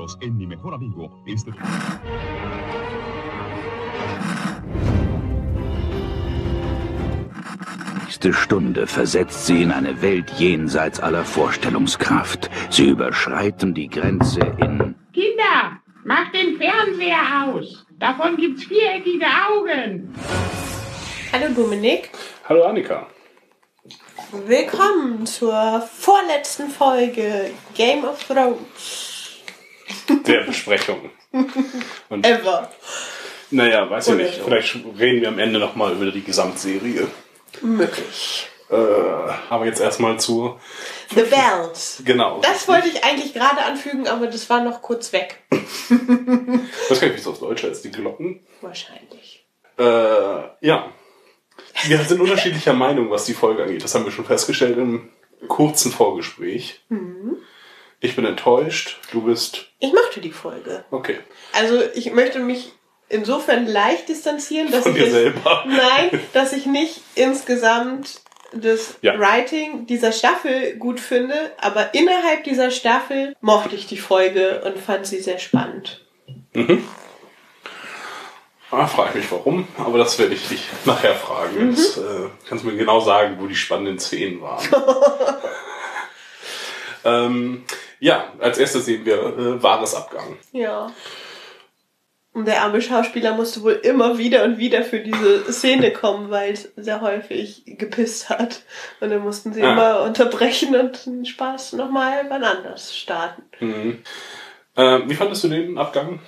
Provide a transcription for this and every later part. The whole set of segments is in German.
nosotros en Mi Mejor Amigo. Este... nächste Stunde versetzt sie in eine Welt jenseits aller Vorstellungskraft. Sie überschreiten die Grenze in... Kinder, macht den Fernseher aus. Davon gibt's viereckige Augen. Hallo Dominik. Hallo Annika. Willkommen zur vorletzten Folge Game of Thrones. Der Besprechung. Und, Ever. naja, weiß ich nicht. so. Vielleicht reden wir am Ende nochmal über die Gesamtserie. Möglich. Äh, aber jetzt erstmal zu. The Bells. Genau. Das wollte ich eigentlich gerade anfügen, aber das war noch kurz weg. Was kann ich, wie es auf Deutsch heißt? Die Glocken? Wahrscheinlich. Äh, ja. Wir sind unterschiedlicher Meinung, was die Folge angeht. Das haben wir schon festgestellt im kurzen Vorgespräch. Mhm. Ich bin enttäuscht. Du bist. Ich mochte die Folge. Okay. Also ich möchte mich insofern leicht distanzieren, dass Von ich dir selber. Nein, dass ich nicht insgesamt das Ja. Writing dieser Staffel gut finde, aber innerhalb dieser Staffel mochte ich die Folge und fand sie sehr spannend. Ah, frage mich warum, aber das werde ich dich nachher fragen. Jetzt, äh, kannst du mir genau sagen, wo die spannenden Szenen waren. ähm, ja, als erstes sehen wir äh, wahres Abgang. Ja. Und der arme Schauspieler musste wohl immer wieder und wieder für diese Szene kommen, weil es sehr häufig gepisst hat. Und dann mussten sie Ah. immer unterbrechen und den Spaß nochmal wann anders starten. Äh, wie fandest du den Abgang?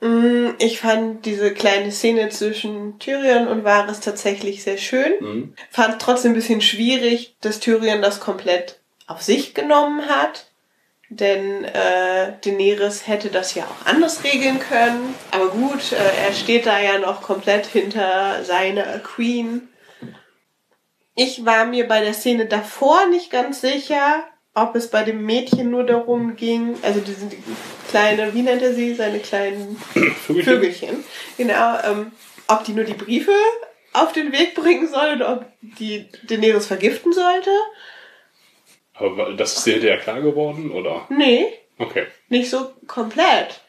Mm, Ich fand diese kleine Szene zwischen Tyrion und Varys tatsächlich sehr schön. Fand trotzdem ein bisschen schwierig, dass Tyrion das komplett auf sich genommen hat. Denn äh, Daenerys hätte das ja auch anders regeln können. Aber gut, äh, er steht da ja noch komplett hinter seiner Queen. Ich war mir bei der Szene davor nicht ganz sicher, ob es bei dem Mädchen nur darum ging, also diese kleine, wie nennt er sie, seine kleinen Vögelchen? Vögelchen, genau, ähm, ob die nur die Briefe auf den Weg bringen soll oder ob die Daenerys vergiften sollte. Aber das ist dir hinterher klar geworden, oder? Nee, Okay. nicht so komplett.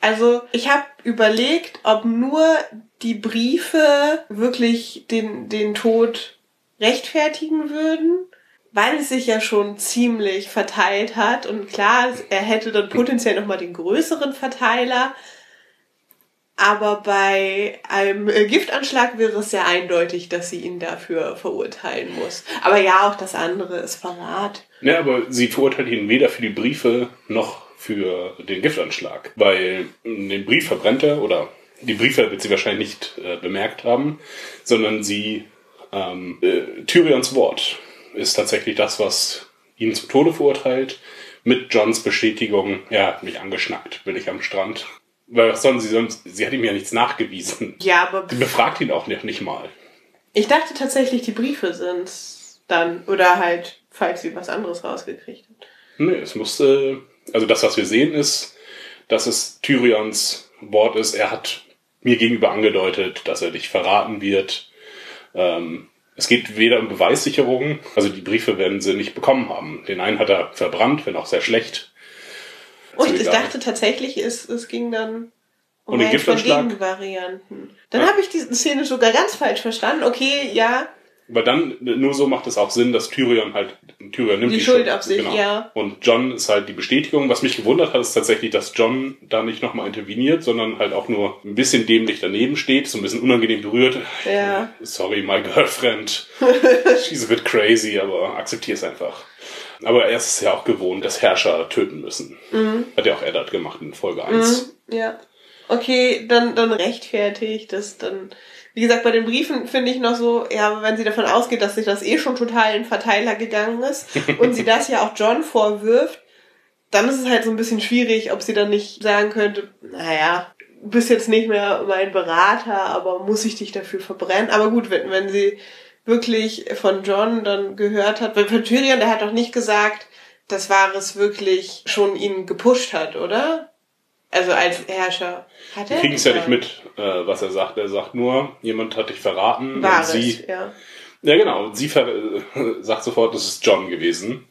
Also ich habe überlegt, ob nur die Briefe wirklich den, den Tod rechtfertigen würden, weil es sich ja schon ziemlich verteilt hat. Und klar, er hätte dann potenziell nochmal den größeren Verteiler. Aber bei einem äh, Giftanschlag wäre es sehr eindeutig, dass sie ihn dafür verurteilen muss. Aber ja, auch das andere ist Verrat. Ja, aber sie verurteilt ihn weder für die Briefe noch für den Giftanschlag. Weil den Brief verbrennt er, oder die Briefe wird sie wahrscheinlich nicht äh, bemerkt haben, sondern sie, ähm, äh, Tyrions Wort ist tatsächlich das, was ihn zum Tode verurteilt, mit Johns Bestätigung, er hat mich angeschnackt, bin ich am Strand. Weil was sollen sie sonst, sie hat ihm ja nichts nachgewiesen. Ja, aber Sie befragt ihn auch nicht, nicht mal. Ich dachte tatsächlich, die Briefe sind's dann. Oder halt, falls sie was anderes rausgekriegt hat. Nee, es musste, also das, was wir sehen, ist, dass es Tyrions Wort ist. Er hat mir gegenüber angedeutet, dass er dich verraten wird. Ähm, es geht weder um Beweissicherung, also die Briefe werden sie nicht bekommen haben. Den einen hat er verbrannt, wenn auch sehr schlecht. Und ich egal. dachte tatsächlich, es, es ging dann um Und den eine von? Gegenvarianten. Dann Ja. habe ich diese Szene sogar ganz falsch verstanden. Okay, ja, Aber dann, nur so macht es auch Sinn, dass Tyrion halt, Tyrion nimmt Die die, Schuld auf sich, ja. Und John ist halt die Bestätigung. Was mich gewundert hat, ist tatsächlich, dass John da nicht nochmal interveniert, sondern halt auch nur ein bisschen dämlich daneben steht, so ein bisschen unangenehm berührt. Ja. Sorry, my girlfriend. She's a bit crazy, aber akzeptier es einfach. Aber er ist ja auch gewohnt, dass Herrscher töten müssen. Mhm. Hat ja auch Eddard gemacht in Folge 1. ja. Okay, dann, dann rechtfertigt das dann. Wie gesagt, bei den Briefen finde ich noch so, ja, wenn sie davon ausgeht, dass sich das eh schon total in Verteiler gegangen ist und sie das ja auch John vorwirft, dann ist es halt so ein bisschen schwierig, ob sie dann nicht sagen könnte, naja, du bist jetzt nicht mehr mein Berater, aber muss ich dich dafür verbrennen? Aber gut, wenn, wenn sie wirklich von John dann gehört hat, weil Tyrion, der hat doch nicht gesagt, dass Varys wirklich schon ihn gepusht hat, oder? Also als Herrscher. Hat Wir er? kriegen es ja nicht mit, äh, was er sagt. Er sagt nur, jemand hat dich verraten. Varys, sie, ja. Ja, genau. Sie äh, sagt sofort, das ist John gewesen.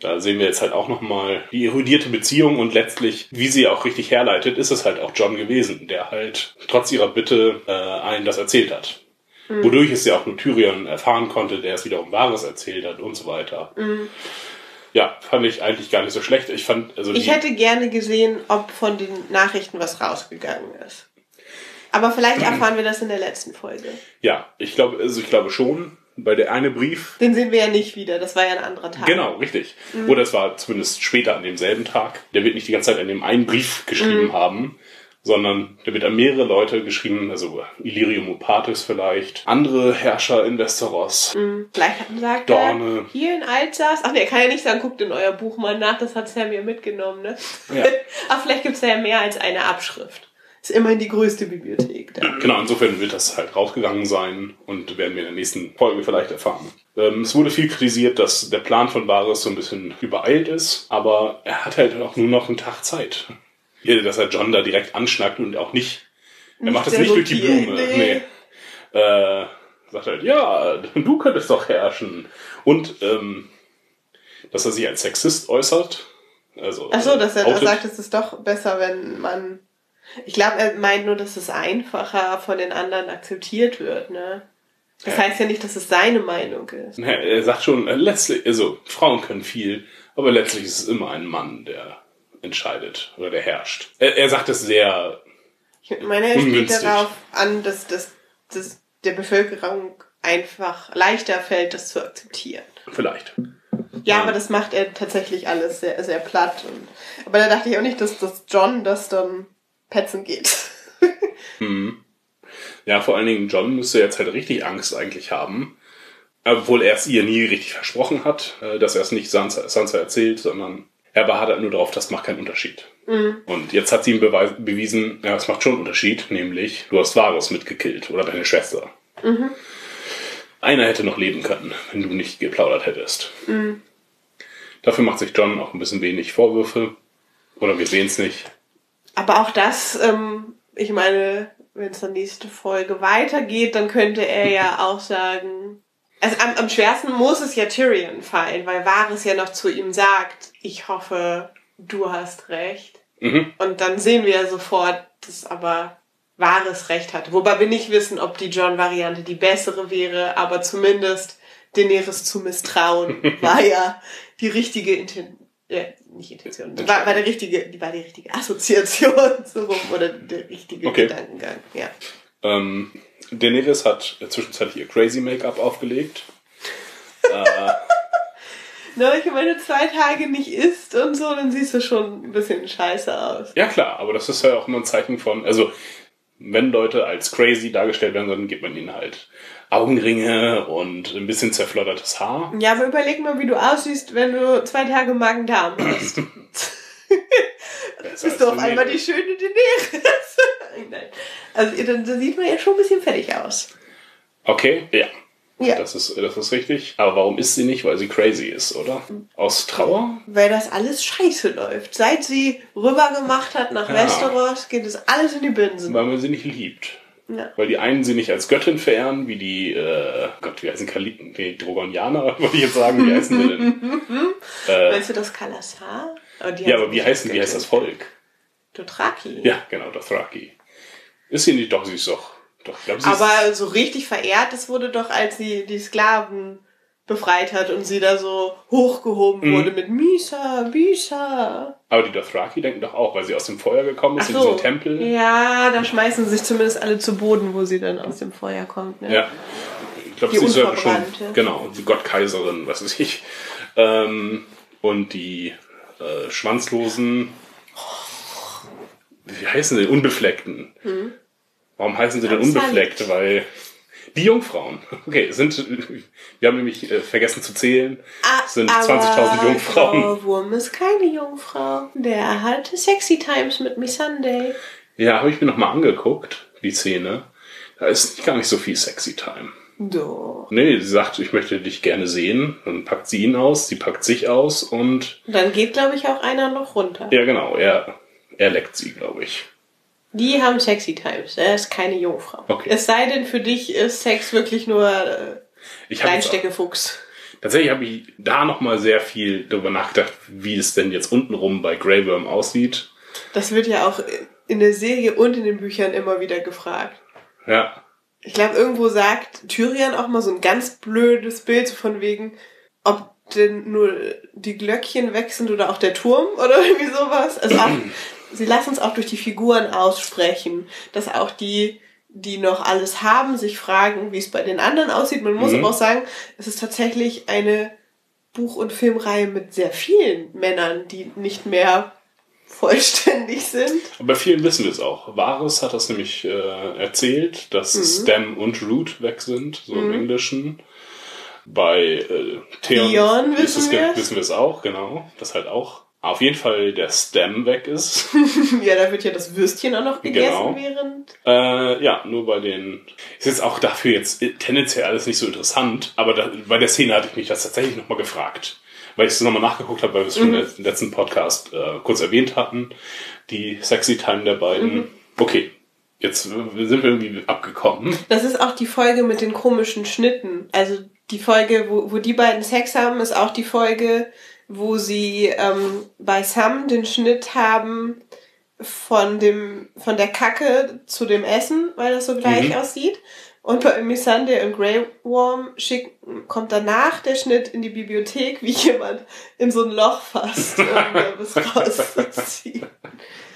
Da sehen wir jetzt halt auch nochmal die erudierte Beziehung und letztlich, wie sie auch richtig herleitet, ist es halt auch John gewesen, der halt trotz ihrer Bitte äh, allen das erzählt hat. Wodurch es ja auch nur Tyrion erfahren konnte, der es wiederum Wahres erzählt hat und so weiter. Ja, fand ich eigentlich gar nicht so schlecht. Ich fand, also Ich hätte gerne gesehen, ob von den Nachrichten was rausgegangen ist. Aber vielleicht erfahren wir das in der letzten Folge. ja, ich glaube, also ich glaube schon, bei der eine Brief Den sehen wir ja nicht wieder. Das war ja ein anderer Tag. Genau, richtig. Mhm. Oder es war zumindest später an demselben Tag. Der wird nicht die ganze Zeit an dem einen Brief geschrieben Mhm. haben, sondern der wird an mehrere Leute geschrieben, also Illyrium Opatis vielleicht, andere Herrscher in Westeros. Mhm. Vielleicht sagt Dorne. er, hier in Alsace. Ach nee, er kann ja nicht sagen, guckt in euer Buch mal nach, das hat Sam ja mitgenommen, ne? Ja. Ach, vielleicht gibt's da ja mehr als eine Abschrift. Ist immerhin die größte Bibliothek da. Genau, insofern wird das halt rausgegangen sein und werden wir in der nächsten Folge vielleicht erfahren. Ähm, es wurde viel kritisiert, dass der Plan von Varys so ein bisschen übereilt ist, aber er hat halt auch nur noch einen Tag Zeit. Ja, Dass er John da direkt anschnackt und auch nicht. Er macht das nicht durch die Blume. nee. Nee. Äh, sagt halt, ja, du könntest doch herrschen. Und ähm, dass er sich als Sexist äußert. Also, Ach so, dass er da outet. sagt, es ist doch besser, wenn man. Ich glaube, er meint nur, dass es einfacher von den anderen akzeptiert wird, ne? Das Ja. heißt ja nicht, dass es seine Meinung ist. Er sagt schon, äh, letztlich, also Frauen können viel, aber letztlich ist es immer ein Mann, der entscheidet oder der herrscht. Er, er sagt es sehr, Ich meine, er spielt darauf an, dass, dass, dass der Bevölkerung einfach leichter fällt, das zu akzeptieren. vielleicht. Ja, Ja. aber das macht er tatsächlich alles sehr, sehr platt. Und, aber da dachte ich auch nicht, dass, dass John das dann petzen geht. Hm. Ja, vor allen Dingen John müsste jetzt halt richtig Angst eigentlich haben. Obwohl er es ihr nie richtig versprochen hat, äh, dass er es nicht Sansa, Sansa erzählt, sondern er beharrt halt nur darauf, das macht keinen Unterschied. Und jetzt hat sie ihm bewiesen, ja, es macht schon einen Unterschied, nämlich du hast Varys mitgekillt oder deine Schwester. Einer hätte noch leben können, wenn du nicht geplaudert hättest. Dafür macht sich John auch ein bisschen wenig Vorwürfe. Oder wir sehen es nicht. Aber auch das, ähm, ich meine, wenn es dann nächste Folge weitergeht, dann könnte er ja auch sagen, also am, am schwersten muss es ja Tyrion fallen, weil Varys ja noch zu ihm sagt, ich hoffe, du hast recht. Mhm. Und dann sehen wir ja sofort, dass aber Varys recht hat. Wobei wir nicht wissen, ob die John-Variante die bessere wäre, aber zumindest Daenerys zu misstrauen war ja die richtige Intention. Äh, nicht Intention, war, war der richtige, die war die richtige Assoziation so rum, oder der richtige Okay. Gedankengang, ja. Ähm, Daenerys hat zwischenzeitlich ihr Crazy Make-up aufgelegt. Ne, ich meine, wenn du zwei Tage nicht isst und so, dann siehst du schon ein bisschen scheiße aus. Ja klar, aber das ist ja auch immer ein Zeichen von, also wenn Leute als crazy dargestellt werden, dann gibt man ihnen halt Augenringe und ein bisschen zerfloddertes Haar. Ja, aber überleg mal, wie du aussiehst, wenn du zwei Tage Magen-Darm hast. Besser Bist du auf einmal die schöne Daenerys. Nein. Also dann da sieht man ja schon ein bisschen fertig aus. Okay, ja. Ja. Das ist, das ist richtig. Aber warum ist sie nicht? Weil sie crazy ist, oder? Aus Trauer? Weil das alles scheiße läuft. Seit sie rüber gemacht hat nach Ja. Westeros, geht es alles in die Binsen. Weil man sie nicht liebt. Ja. Weil die einen sie nicht als Göttin verehren, wie die, äh, Gott, wie heißen Kali nee, Drogonianer, würde ich jetzt sagen, wie heißen sie denn? äh, Meinst du das Kalasar? Ja, aber wie heißen, wie heißt das Volk? Dothraki. Ja, genau, Dothraki. Ist sie nicht, doch, sie ist doch, doch, ich glaube, sie ist, Aber so richtig verehrt, das wurde doch, als sie die Sklaven befreit hat und sie da so hochgehoben Mhm. wurde mit Misa, Misa. aber die Dothraki denken doch auch, weil sie aus dem Feuer gekommen ist, Ach in so. diesem Tempel. Ja, da schmeißen sich zumindest alle zu Boden, wo sie dann aus dem Feuer kommt. Ne? Ja. Ich glaube, sie ist ja schon, genau, die Gottkaiserin, was weiß ich. Ähm, und die äh, Schwanzlosen, wie heißen sie, Unbefleckten. Warum heißen sie denn unbefleckt? Weil die Jungfrauen, okay, sind, wir haben nämlich äh, vergessen zu zählen, Ah, sind aber 20.000 Jungfrauen. Frau Wurm ist keine Jungfrau. Der hatte Sexy Times mit Me Sunday. Ja, habe ich mir nochmal angeguckt, die Szene. Da ist gar nicht so viel Sexy Time. Doch. Nee, sie sagt, ich möchte dich gerne sehen. Dann packt sie ihn aus, sie packt sich aus und Dann geht, glaube ich, auch einer noch runter. ja genau, er, er leckt sie, glaube ich. Die haben Sexy Times. Er ist keine Jungfrau. Okay. Es sei denn, für dich ist Sex wirklich nur äh, Reinsteckefuchs. Tatsächlich habe ich da nochmal sehr viel darüber nachgedacht, wie es denn jetzt untenrum bei Grey Worm aussieht. Das wird ja auch in der Serie und in den Büchern immer wieder gefragt. Ja. Ich glaube, irgendwo sagt Tyrion auch mal so ein ganz blödes Bild von wegen, ob denn nur die Glöckchen weg sind oder auch der Turm oder irgendwie sowas. Also auch, sie lassen uns auch durch die Figuren aussprechen, dass auch die, die noch alles haben, sich fragen, wie es bei den anderen aussieht. Man muss Mhm. aber auch sagen, es ist tatsächlich eine Buch- und Filmreihe mit sehr vielen Männern, die nicht mehr vollständig sind. Aber bei vielen wissen wir es auch. Varys hat das nämlich äh, erzählt, dass Stem und Root weg sind, so im Englischen. Bei äh, Theon, es, wissen wir's. wissen wir es auch, genau. Das halt auch. Auf jeden Fall der Stem weg ist. ja, da wird ja das Würstchen auch noch gegessen, Genau. während Äh, ja, nur bei den. Ist jetzt auch dafür jetzt tendenziell alles nicht so interessant, aber da, bei der Szene hatte ich mich das tatsächlich nochmal gefragt. Weil ich es nochmal nachgeguckt habe, weil wir es schon im letzten Podcast äh, kurz erwähnt hatten. Die Sexy Time der beiden. Okay, jetzt sind wir irgendwie abgekommen. Das ist auch die Folge mit den komischen Schnitten. Also die Folge, wo, wo die beiden Sex haben, ist auch die Folge, wo sie ähm, bei Sam den Schnitt haben von dem von der Kacke zu dem Essen, weil das so gleich Mhm. aussieht. Und bei Missandei und Grey Worm schicken, kommt danach der Schnitt in die Bibliothek, wie jemand in so ein Loch fasst, um was rauszuziehen.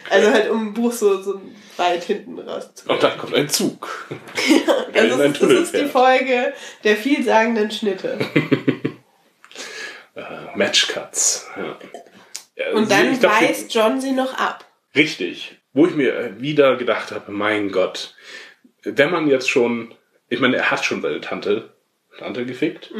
Also halt um ein Buch so, so weit hinten rauszuziehen. Und dann kommt ein Zug. Das in ein ist, das ist die. Folge der vielsagenden Schnitte. Äh, Matchcuts. Ja. Ja, Und dann weist John sie noch ab. Richtig. Wo ich mir wieder gedacht habe, mein Gott, wenn man jetzt schon, ich meine, er hat schon seine Tante, Tante gefickt,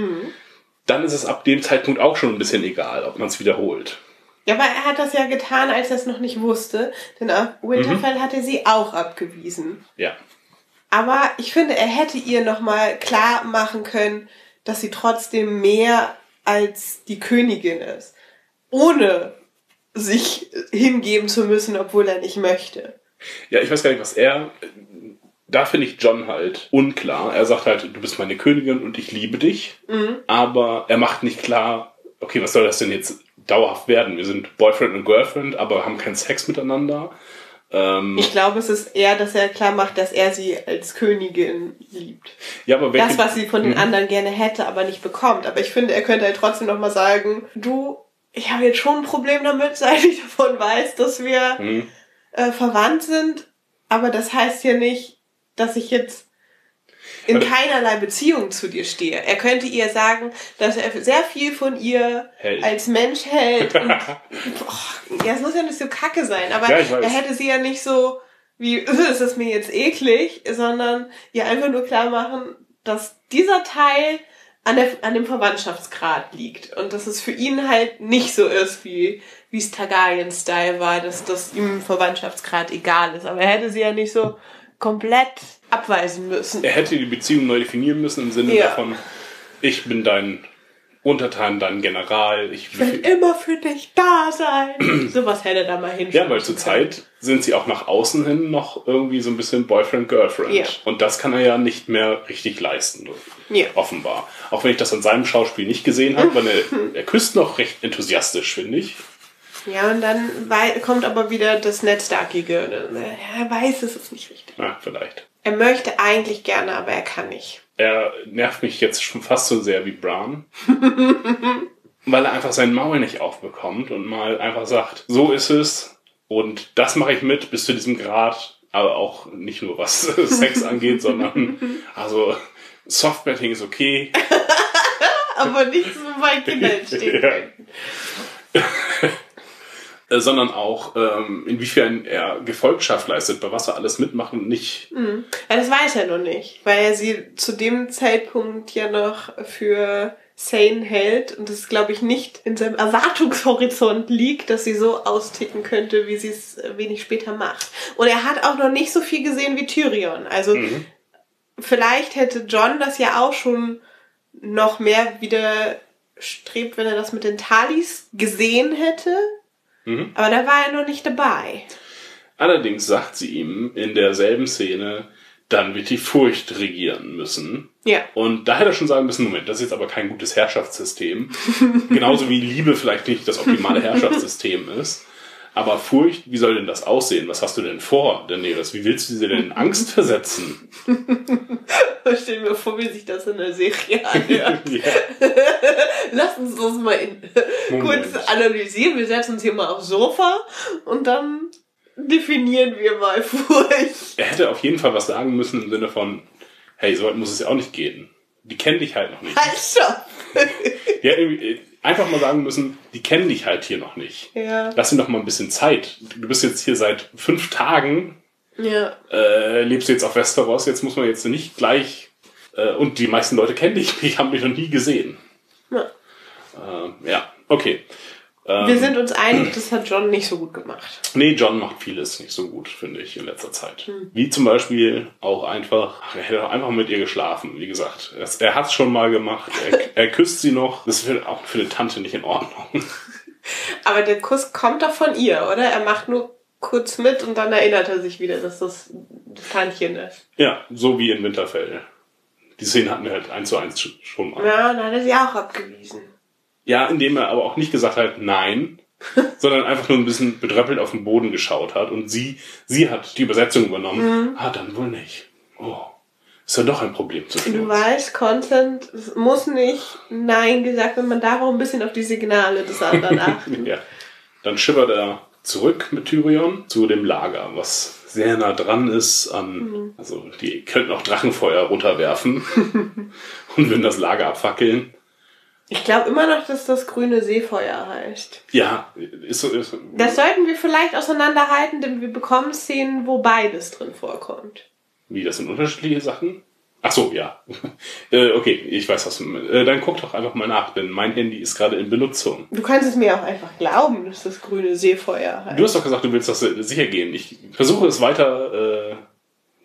dann ist es ab dem Zeitpunkt auch schon ein bisschen egal, ob man es wiederholt. Ja, aber er hat das ja getan, als er es noch nicht wusste. Denn auf Winterfell hat er sie auch abgewiesen. Ja. Aber ich finde, er hätte ihr nochmal klar machen können, dass sie trotzdem mehr als die Königin ist. Ohne sich hingeben zu müssen, obwohl er nicht möchte. Ja, ich weiß gar nicht, was er. Da finde ich John halt unklar. Er sagt halt, du bist meine Königin und ich liebe dich. Aber er macht nicht klar, okay, was soll das denn jetzt dauerhaft werden? Wir sind Boyfriend und Girlfriend, aber haben keinen Sex miteinander. Ähm, Ich glaube, es ist eher, dass er klar macht, dass er sie als Königin liebt. ja, aber welche, das, was sie von den anderen gerne hätte, aber nicht bekommt. Aber ich finde, er könnte halt trotzdem noch mal sagen, du, ich habe jetzt schon ein Problem damit, seit ich davon weiß, dass wir Hm. äh, verwandt sind. Aber das heißt ja nicht, dass ich jetzt in keinerlei Beziehung zu dir stehe. Er könnte ihr sagen, dass er sehr viel von ihr Hält. als Mensch hält. Und, boah, ja, es muss ja nicht so kacke sein, aber Ja, er hätte sie ja nicht so wie, ist das mir jetzt eklig, sondern ihr einfach nur klar machen, dass dieser Teil an, der, an dem Verwandtschaftsgrad liegt und dass es für ihn halt nicht so ist, wie wie es Targaryen-Style war, dass das ihm Verwandtschaftsgrad egal ist. Aber er hätte sie ja nicht so komplett abweisen müssen. er hätte die Beziehung neu definieren müssen im Sinne Ja. davon, ich bin dein Untertan, dein General. Ich, Ich werde immer für dich da sein. Sowas hätte er da mal hin. ja, weil zur Zeit sind sie auch nach außen hin noch irgendwie so ein bisschen Boyfriend-Girlfriend. Ja. Und das kann er ja nicht mehr richtig leisten, Ja. offenbar. Auch wenn ich das an seinem Schauspiel nicht gesehen habe, weil er, er küsst noch recht enthusiastisch, finde ich. Ja, und dann kommt aber wieder das Netzdarkige. Er weiß, es ist nicht richtig. Na, vielleicht. Er möchte eigentlich gerne, aber er kann nicht. Er nervt mich jetzt schon fast so sehr wie Bran. weil er einfach sein Maul nicht aufbekommt und mal einfach sagt, so ist es und das mache ich mit bis zu diesem Grad, aber auch nicht nur was Sex angeht, sondern also Softbetting ist okay. Aber nicht so weit Kinder entstehen Ja. Äh, sondern auch ähm, inwiefern er Gefolgschaft leistet, bei was er alles mitmacht und nicht. Ja, das weiß er noch nicht, weil er sie zu dem Zeitpunkt ja noch für sane hält und es, glaube ich, nicht in seinem Erwartungshorizont liegt, dass sie so austicken könnte, wie sie es wenig später macht. Und er hat auch noch nicht so viel gesehen wie Tyrion. Also vielleicht hätte John das ja auch schon noch mehr wieder strebt, wenn er das mit den Talis gesehen hätte. Mhm. Aber da war er noch nicht dabei. Allerdings sagt sie ihm in derselben Szene, dann wird die Furcht regieren müssen. Ja. Und da hätte er schon sagen müssen, Moment, das ist jetzt aber kein gutes Herrschaftssystem. Genauso wie Liebe vielleicht nicht das optimale Herrschaftssystem ist. Aber Furcht, wie soll denn das aussehen? Was hast du denn vor, Daenerys? Wie willst du sie denn in Angst versetzen? Stell mir vor, wie sich das in der Serie anhört. ja. Lass uns das mal kurz analysieren. Wir setzen uns hier mal aufs Sofa und dann definieren wir mal Furcht. Er hätte auf jeden Fall was sagen müssen im Sinne von, hey, so weit muss es ja auch nicht gehen. Die kennen dich halt noch nicht. Halt stopp! Ja, irgendwie, äh, einfach mal sagen müssen, die kennen dich halt hier noch nicht. Ja. Lass ihnen doch mal ein bisschen Zeit. Du bist jetzt hier seit fünf Tagen, Ja. äh, lebst du jetzt auf Westeros, jetzt muss man jetzt nicht gleich, äh, und die meisten Leute kennen dich, die haben dich noch nie gesehen. ja. Äh, ja, okay. Ähm, Wir sind uns einig, das hat John nicht so gut gemacht. Nee, John macht vieles nicht so gut, finde ich, in letzter Zeit. Hm. Wie zum Beispiel auch einfach, ach, er hätte auch einfach mit ihr geschlafen, wie gesagt. Es- Er hat es schon mal gemacht, er, er küsst sie noch. Das ist auch für eine Tante nicht in Ordnung. Aber der Kuss kommt doch von ihr, oder? Er macht nur kurz mit und dann erinnert er sich wieder, dass das das Tantchen ist. Ja, so wie in Winterfell. Die Szene hatten wir halt eins zu eins sch- schon mal. Ja, dann hat er sie auch abgewiesen. Ja, indem er aber auch nicht gesagt hat, nein, sondern einfach nur ein bisschen bedröppelt auf den Boden geschaut hat und sie, sie hat die Übersetzung übernommen. Ah, dann wohl nicht. Oh, ist ja doch ein Problem zwischen Du uns. weißt, Content muss nicht Nein gesagt, wenn man darauf ein bisschen auf die Signale des anderen achten. Ja. Dann schippert er zurück mit Tyrion zu dem Lager, was sehr nah dran ist an, also die könnten auch Drachenfeuer runterwerfen und würden das Lager abfackeln. Ich glaube immer noch, dass das grüne Seefeuer heißt. Ja, ist so, ist, Das sollten wir vielleicht auseinanderhalten, denn wir bekommen Szenen, wo beides drin vorkommt. wie, das sind unterschiedliche Sachen? Ach so, ja. äh, okay, ich weiß, was. Äh, dann guck doch einfach mal nach, denn mein Handy ist gerade in Benutzung. Du kannst es mir auch einfach glauben, dass das grüne Seefeuer heißt. Du hast doch gesagt, du willst das äh, sicher gehen. Ich versuche es weiter äh,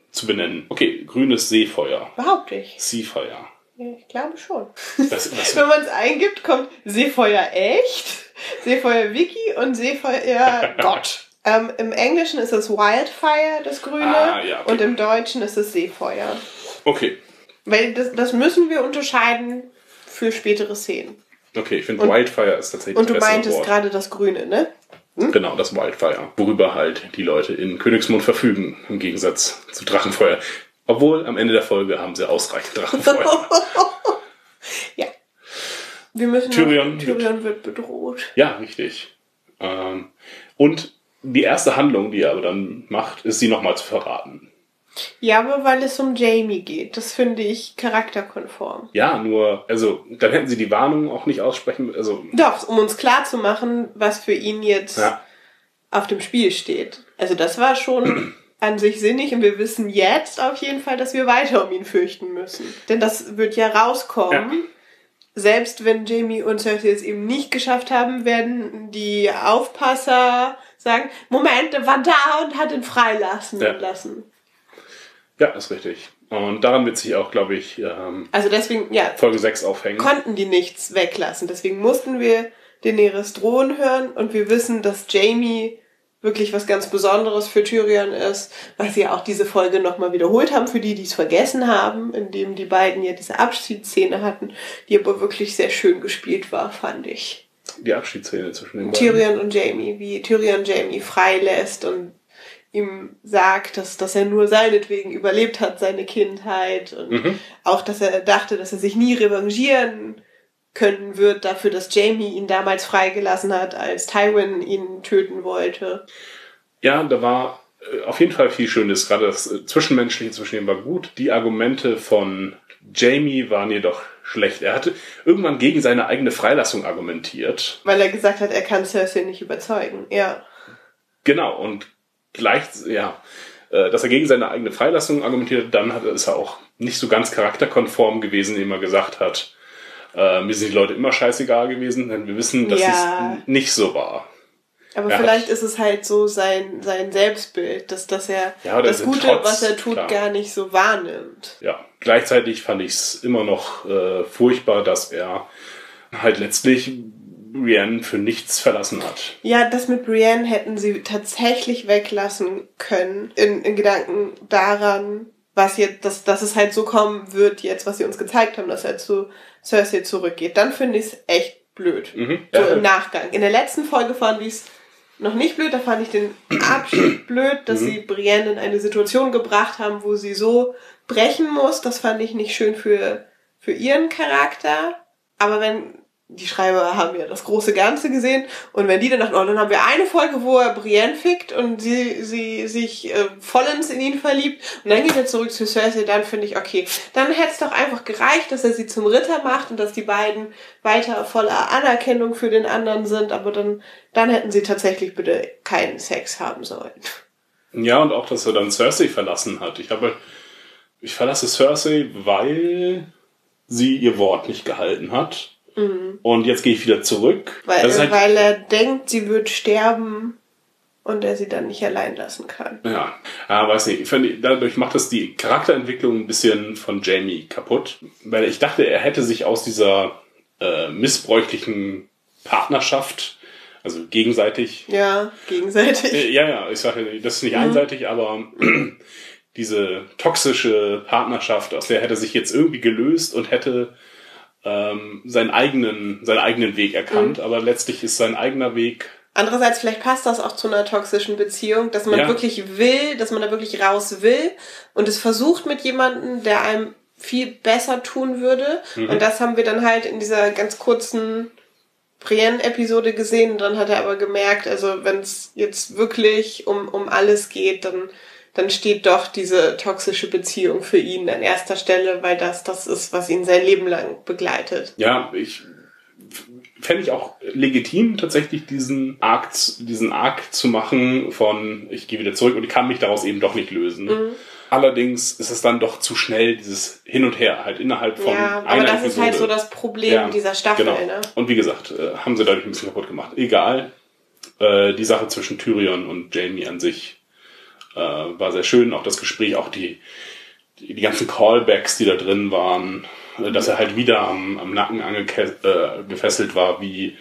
zu benennen. Okay, grünes Seefeuer. Behaupte ich. Seafeuer. Ich glaube schon. Das, das, Wenn man es eingibt, kommt Seefeuer echt, Seefeuer Wiki und Seefeuer Gott. Ähm, Im Englischen ist es Wildfire, das Grüne, Ah, ja, okay. und im Deutschen ist es Seefeuer. okay. Weil das, das müssen wir unterscheiden für spätere Szenen. Okay, ich finde Wildfire ist tatsächlich Und du meintest gerade das Grüne, ne? Genau, das Wildfire. Worüber halt die Leute in Königsmund verfügen, im Gegensatz zu Drachenfeuer. Obwohl, am Ende der Folge haben sie ausreichend Drachenfeuer. Ja. Wir müssen Tyrion noch, Tyrion wird bedroht. ja, richtig. Ähm, und die erste Handlung, die er aber dann macht, ist sie nochmal zu verraten. Ja, aber weil es um Jamie geht. Das finde ich charakterkonform. Ja, nur, also, dann hätten sie die Warnung auch nicht aussprechen, also, Doch, um uns klar zu machen, was für ihn jetzt ja, auf dem Spiel steht. Also das war schon an sich sinnig und wir wissen jetzt auf jeden Fall, dass wir weiter um ihn fürchten müssen. Denn das wird ja rauskommen. Selbst wenn Jamie und Cersei es eben nicht geschafft haben, werden die Aufpasser sagen, Moment, der war da und hat ihn freilassen Ja. lassen. ja, ist richtig. Und daran wird sich auch, glaube ich, ähm, Also deswegen, ja, Folge 6 aufhängen. konnten die nichts weglassen. Deswegen mussten wir Daenerys drohen hören und wir wissen, dass Jamie wirklich was ganz Besonderes für Tyrion ist, was sie ja auch diese Folge nochmal wiederholt haben, für die, die es vergessen haben, indem die beiden ja diese Abschiedsszene hatten, die aber wirklich sehr schön gespielt war, fand ich. Die Abschiedsszene zwischen den beiden. Tyrion und Jamie, wie Tyrion Jamie freilässt und ihm sagt, dass, dass er nur seinetwegen überlebt hat, seine Kindheit und Mhm. auch, dass er dachte, dass er sich nie revanchieren können wird dafür, dass Jamie ihn damals freigelassen hat, als Tywin ihn töten wollte. Ja, da war äh, auf jeden Fall viel Schönes. Gerade das äh, Zwischenmenschliche zwischen ihnen war gut. Die Argumente von Jamie waren jedoch schlecht. Er hatte irgendwann gegen seine eigene Freilassung argumentiert. Weil er gesagt hat, er kann Cersei nicht überzeugen. Ja. Genau, und gleich, ja, äh, dass er gegen seine eigene Freilassung argumentiert, dann ist er auch nicht so ganz charakterkonform gewesen, indem er gesagt hat, äh, mir sind die Leute immer scheißegal gewesen, denn wir wissen, dass Ja. es nicht so war. Aber Er hat- vielleicht ist es halt so sein, sein Selbstbild, dass, dass er Ja, das Gute, Trotz, was er tut, klar. gar nicht so wahrnimmt. Ja, gleichzeitig fand ich es immer noch äh, furchtbar, dass er halt letztlich Brienne für nichts verlassen hat. Ja, das mit Brienne hätten sie tatsächlich weglassen können, in, in Gedanken daran, was jetzt, dass, dass es halt so kommen wird, jetzt, was sie uns gezeigt haben, dass er zu Cersei zurückgeht, dann finde ich es echt blöd. Mhm. So Ja. im Nachgang. In der letzten Folge fand ich es noch nicht blöd, da fand ich den Abschied blöd, dass Mhm. sie Brienne in eine Situation gebracht haben, wo sie so brechen muss. Das fand ich nicht schön für, für ihren Charakter. Aber wenn, die Schreiber haben ja das große Ganze gesehen und wenn die dann nach, oh, dann haben wir eine Folge, wo er Brienne fickt und sie, sie sich äh, vollends in ihn verliebt und dann geht er zurück zu Cersei, dann finde ich, okay, dann hätte es doch einfach gereicht, dass er sie zum Ritter macht und dass die beiden weiter voller Anerkennung für den anderen sind, aber dann, dann hätten sie tatsächlich bitte keinen Sex haben sollen. Ja, und auch, dass er dann Cersei verlassen hat. Ich habe, ich verlasse Cersei, weil sie ihr Wort nicht gehalten hat. Und jetzt gehe ich wieder zurück. Mhm. Weil, halt, weil er denkt, sie wird sterben und er sie dann nicht allein lassen kann. ja, ja, weiß nicht. Ich finde, dadurch macht das die Charakterentwicklung ein bisschen von Jamie kaputt. Weil ich dachte, er hätte sich aus dieser äh, missbräuchlichen Partnerschaft, also gegenseitig, Ja, gegenseitig. Äh, Ja, ja, ich sage, das ist nicht einseitig, aber diese toxische Partnerschaft, aus der hätte sich jetzt irgendwie gelöst und hätte ähm, seinen eigenen, seinen eigenen Weg erkannt, aber letztlich ist sein eigener Weg. Andererseits, vielleicht passt das auch zu einer toxischen Beziehung, dass man Ja. wirklich will, dass man da wirklich raus will und es versucht mit jemandem, der einem viel besser tun würde. Mhm. Und das haben wir dann halt in dieser ganz kurzen Brienne-Episode gesehen. Dann hat er aber gemerkt, also wenn es jetzt wirklich um, um alles geht, dann, dann steht doch diese toxische Beziehung für ihn an erster Stelle, weil das das ist, was ihn sein Leben lang begleitet. Ja, ich fände ich auch legitim, tatsächlich diesen Arc, diesen Arc zu machen von ich gehe wieder zurück und ich kann mich daraus eben doch nicht lösen. Mhm. Allerdings ist es dann doch zu schnell, dieses Hin und Her, halt innerhalb von ja, aber einer das Episode. ist halt so das Problem dieser Staffel, genau. ne? Und wie gesagt, äh, haben sie dadurch ein bisschen kaputt gemacht. Egal. Äh, die Sache zwischen Tyrion und Jamie an sich äh, war sehr schön. Auch das Gespräch, auch die, die, die ganzen Callbacks, die da drin waren, äh, dass er halt wieder am, am Nacken angefesselt äh, gefesselt war, wie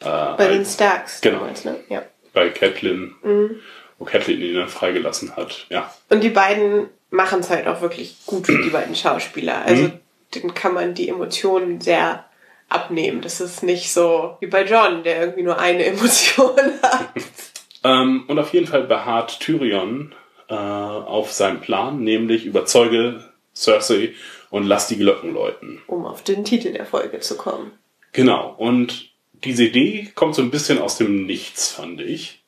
äh, Bei den als- Starks Genau. damals, ne? Ja. bei Catelyn, Mhm. wo Catelyn ihn dann freigelassen hat. Ja. Und die beiden machen es halt auch wirklich gut, die beiden Schauspieler. Also Mhm. denen kann man die Emotionen sehr abnehmen. Das ist nicht so wie bei John, der irgendwie nur eine Emotion hat. Ähm, und auf jeden Fall beharrt Tyrion äh, auf seinem Plan, nämlich überzeuge Cersei und lass die Glocken läuten. um auf den Titel der Folge zu kommen. Genau. Und diese Idee kommt so ein bisschen aus dem Nichts, fand ich.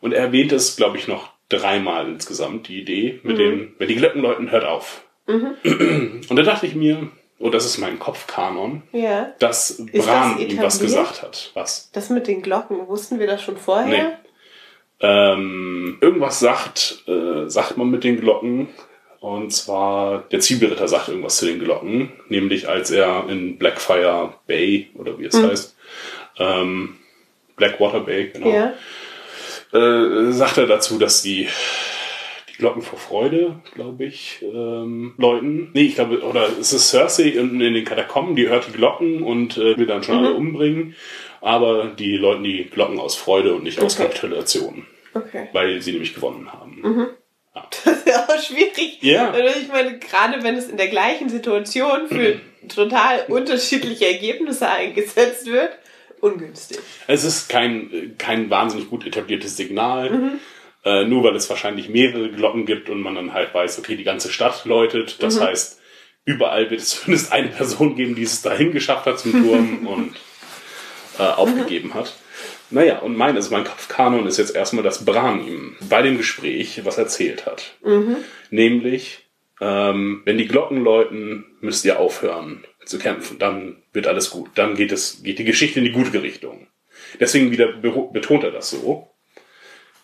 Und er erwähnt es, glaube ich, noch dreimal insgesamt, die Idee mit dem, wenn die Glocken läuten, hört auf. Und da dachte ich mir, oh, das ist mein Kopfkanon, Ja. dass das Bran ihm was gesagt hat. Was? Das mit den Glocken, wussten wir das schon vorher? Nee. Ähm, irgendwas sagt, äh, sagt man mit den Glocken. Und zwar, der Zwiebelritter sagt irgendwas zu den Glocken. Nämlich als er in Blackfire Bay, oder wie es heißt, ähm, Blackwater Bay, genau, Ja. äh, sagt er dazu, dass die, die Glocken vor Freude, glaube ich, ähm, läuten. Nee, ich glaube, oder es ist Cersei in, in den Katakomben, die hört die Glocken und äh, will dann schon alle umbringen. Aber die läuten die Glocken aus Freude und nicht aus Okay. Kapitulation, Okay. weil sie nämlich gewonnen haben. Das ist ja auch schwierig. Ja. Also ich meine, gerade wenn es in der gleichen Situation für total unterschiedliche Ergebnisse eingesetzt wird, ungünstig. Es ist kein, kein wahnsinnig gut etabliertes Signal. Äh, nur weil es wahrscheinlich mehrere Glocken gibt und man dann halt weiß, okay, die ganze Stadt läutet. Das heißt, überall wird es zumindest eine Person geben, die es dahin geschafft hat zum Turm und äh, aufgegeben hat. Naja, und mein, also mein Kopfkanon ist jetzt erstmal, dass Bran ihm bei dem Gespräch was erzählt hat. Nämlich, ähm, wenn die Glocken läuten, müsst ihr aufhören zu kämpfen. Dann wird alles gut. Dann geht es, geht die Geschichte in die gute Richtung. Deswegen wieder betont er das so.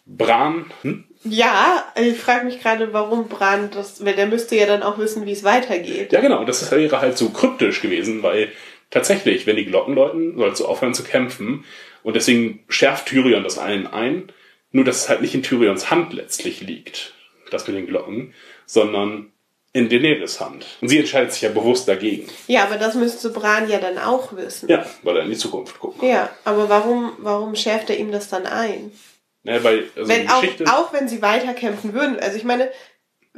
Bran, hm? Ja, ich frage mich gerade, warum Bran das, weil der müsste ja dann auch wissen, wie es weitergeht. Ja, genau, das wäre halt so kryptisch gewesen, weil tatsächlich, wenn die Glocken läuten, sollst du aufhören zu kämpfen. Und deswegen schärft Tyrion das allen ein. Nur, dass es halt nicht in Tyrions Hand letztlich liegt, das mit den Glocken, sondern in Daenerys Hand. Und sie entscheidet sich ja bewusst dagegen. Ja, aber das müsste Bran ja dann auch wissen. Ja, weil er in die Zukunft guckt. Ja, aber warum, warum schärft er ihm das dann ein? Ne, weil, also Wenn, auch, auch wenn sie weiterkämpfen würden. Also ich meine,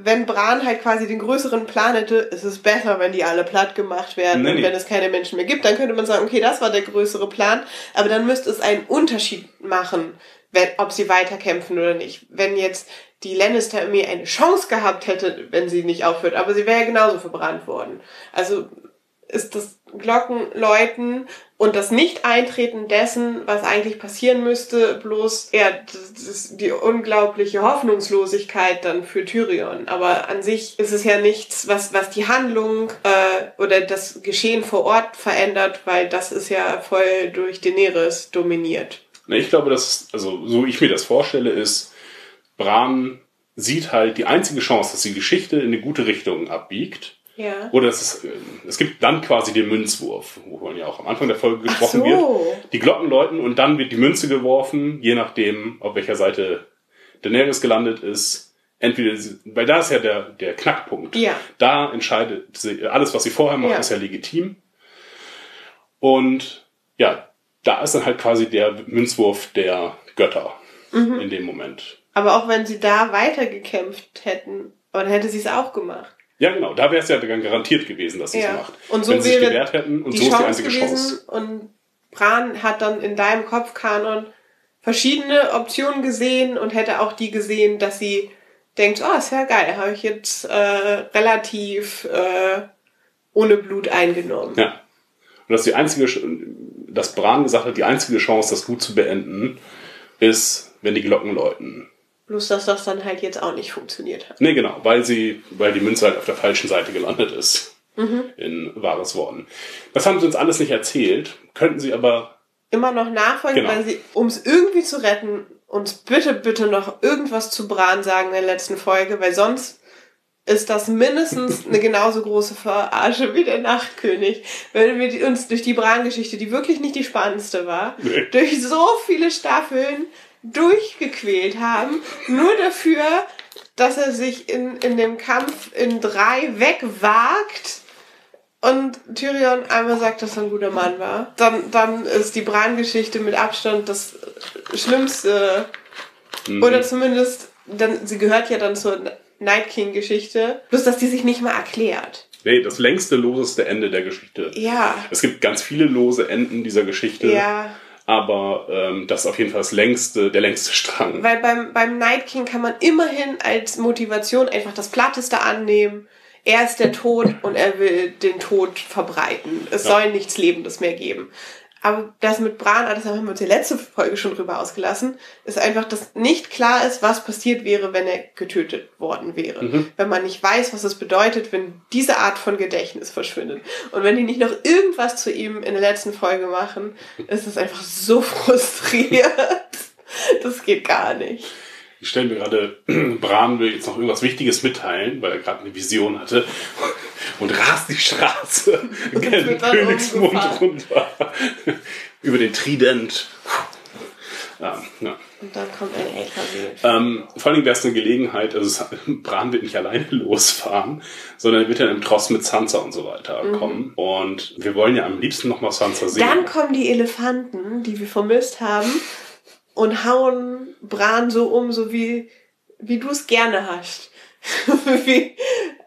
wenn Bran halt quasi den größeren Plan hätte, ist es besser, wenn die alle platt gemacht werden Nee, und nee. wenn es keine Menschen mehr gibt, dann könnte man sagen, okay, das war der größere Plan, aber dann müsste es einen Unterschied machen, wenn, ob sie weiterkämpfen oder nicht. Wenn jetzt die Lannister-Armee eine Chance gehabt hätte, wenn sie nicht aufhört, aber sie wäre ja genauso verbrannt worden. Also ist das Glockenläuten und das Nicht-Eintreten dessen, was eigentlich passieren müsste, bloß eher die unglaubliche Hoffnungslosigkeit dann für Tyrion. Aber an sich ist es ja nichts, was, was die Handlung äh, oder das Geschehen vor Ort verändert, weil das ist ja voll durch Daenerys dominiert. Ich glaube, dass, also so ich mir das vorstelle, ist, Bran sieht halt die einzige Chance, dass die Geschichte in eine gute Richtung abbiegt. Ja. Oder es, ist, es gibt dann quasi den Münzwurf, wovon ja auch am Anfang der Folge gesprochen so. wird. Die Glocken läuten und dann wird die Münze geworfen, je nachdem, auf welcher Seite Daenerys gelandet ist. Entweder, sie- weil da ist ja der, der Knackpunkt. Ja. Da entscheidet sie, alles, was sie vorher macht, Ja. ist ja legitim. Und ja, da ist dann halt quasi der Münzwurf der Götter Mhm. in dem Moment. Aber auch wenn sie da weitergekämpft hätten, dann hätte sie es auch gemacht. Ja, genau. Da wäre es ja garantiert gewesen, dass sie es macht. Und so Wenn sie sich gewehrt hätten und die so ist die einzige gewesen Chance. und Bran hat dann in deinem Kopfkanon verschiedene Optionen gesehen und hätte auch die gesehen, dass sie denkt, oh, ist ja geil, habe ich jetzt äh, relativ äh, ohne Blut eingenommen. Ja. Und dass die einzige, dass Bran gesagt hat, die einzige Chance, das gut zu beenden, ist, wenn die Glocken läuten. Bloß, dass das dann halt jetzt auch nicht funktioniert hat. Nee, genau, weil sie, weil die Münze halt auf der falschen Seite gelandet ist. Mhm. In wahres Worten. Das haben sie uns alles nicht erzählt, könnten sie aber, Immer noch nachfolgen, Genau. weil sie, um es irgendwie zu retten, uns bitte, bitte noch irgendwas zu Bran sagen in der letzten Folge, weil sonst ist das mindestens eine genauso große Verarsche wie der Nachtkönig. Wenn wir uns durch die Bran-Geschichte, die wirklich nicht die spannendste war, Nee. durch so viele Staffeln durchgequält haben, nur dafür, dass er sich in, in dem Kampf in drei wegwagt und Tyrion einmal sagt, dass er ein guter Mann war, dann, dann ist die Bran-Geschichte mit Abstand das Schlimmste. Mhm. Oder zumindest, dann, sie gehört ja dann zur Night King-Geschichte. Bloß, dass die sich nicht mal erklärt. nee, das längste, loseste Ende der Geschichte. Ja. Es gibt ganz viele lose Enden dieser Geschichte, Ja. Aber ähm, das ist auf jeden Fall das längste, der längste Strang. Weil beim, beim Night King kann man immerhin als Motivation einfach das Platteste annehmen. Er ist der Tod und er will den Tod verbreiten. Es Ja. soll nichts Lebendes mehr geben. Aber das mit Bran, ah, das haben wir uns die letzte Folge schon drüber ausgelassen, ist einfach, dass nicht klar ist, was passiert wäre, wenn er getötet worden wäre. Mhm. Wenn man nicht weiß, was es bedeutet, wenn diese Art von Gedächtnis verschwindet. Und wenn die nicht noch irgendwas zu ihm in der letzten Folge machen, ist das einfach so frustrierend. Das geht gar nicht. Ich stelle mir gerade, Bran will jetzt noch irgendwas Wichtiges mitteilen, weil er gerade eine Vision hatte und rast die Straße gen dann Königsmund runter über den Trident. Ja, ja. Und dann kommt ein LKW. Ähm, vor allem wäre es eine Gelegenheit, also Bran wird nicht alleine losfahren, sondern er wird dann im Tross mit Sansa und so weiter kommen. Und wir wollen ja am liebsten noch mal Sansa sehen. Mhm. Dann kommen die Elefanten, die wir vermisst haben, und hauen Bran so um, so wie, wie du es gerne hast. wie,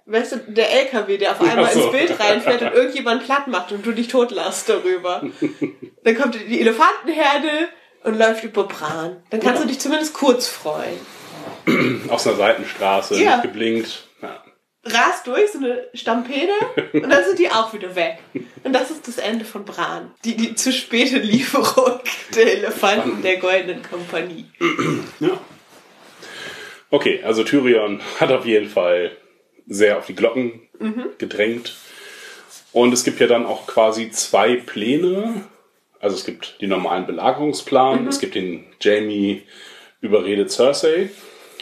weißt du, der LKW, der auf einmal so. ins Bild reinfährt und irgendjemand platt macht und du dich totlässt darüber. Dann kommt die Elefantenherde und läuft über Bran. Dann kannst du dich zumindest kurz freuen. Aus einer Seitenstraße, Ja. nicht geblinkt. Rast durch, so eine Stampede, und dann sind die auch wieder weg. Und das ist das Ende von Bran. Die, die zu späte Lieferung der Elefanten der Goldenen Kompanie. Ja. Okay, also Tyrion hat auf jeden Fall sehr auf die Glocken gedrängt. Und es gibt ja dann auch quasi zwei Pläne. Also es gibt den normalen Belagerungsplan, es gibt den Jamie überredet Cersei.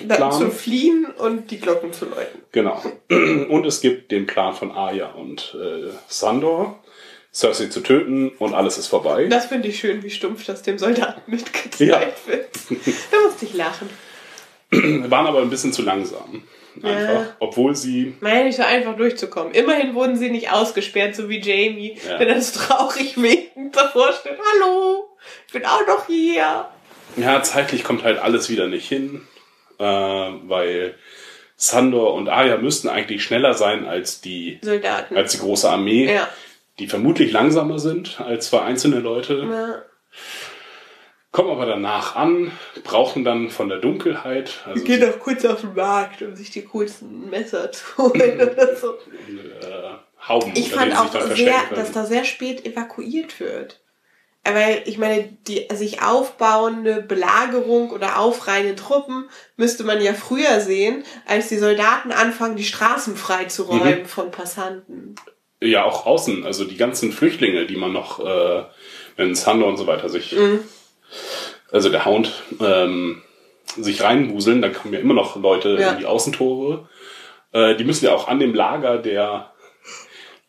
Plan. zu fliehen und die Glocken zu läuten. Genau. Und es gibt den Plan von Arya und äh, Sandor, Cersei zu töten und alles ist vorbei. Das finde ich schön, wie stumpf das dem Soldaten mitgeteilt Ja. wird. Da musste ich lachen. Waren aber ein bisschen zu langsam. Einfach. Ja. Obwohl sie Meine nicht so einfach durchzukommen. Immerhin wurden sie nicht ausgesperrt, so wie Jamie, Ja. der dann so traurig winkend davor steht. Hallo, ich bin auch noch hier. Ja, zeitlich kommt halt alles wieder nicht hin, äh, weil Sandor und Arya müssten eigentlich schneller sein als die, Soldaten. als die große Armee, ja. die vermutlich langsamer sind als zwei einzelne Leute. ja. Kommen aber danach an, brauchen dann von der Dunkelheit, also Geh doch kurz auf den Markt, um sich die coolsten Messer zu holen oder so. äh, Hauben. Ich fand auch sehr, dass da sehr spät evakuiert wird. Weil ich meine, die sich aufbauende Belagerung oder aufreihende Truppen müsste man ja früher sehen, als die Soldaten anfangen, die Straßen freizuräumen Mhm. von Passanten. Ja, auch außen, also die ganzen Flüchtlinge, die man noch, äh, wenn Sandor und so weiter sich, Mhm. also der Hound, ähm, sich reinbuseln, dann kommen ja immer noch Leute Ja. in die Außentore. Äh, die müssen ja auch an dem Lager der,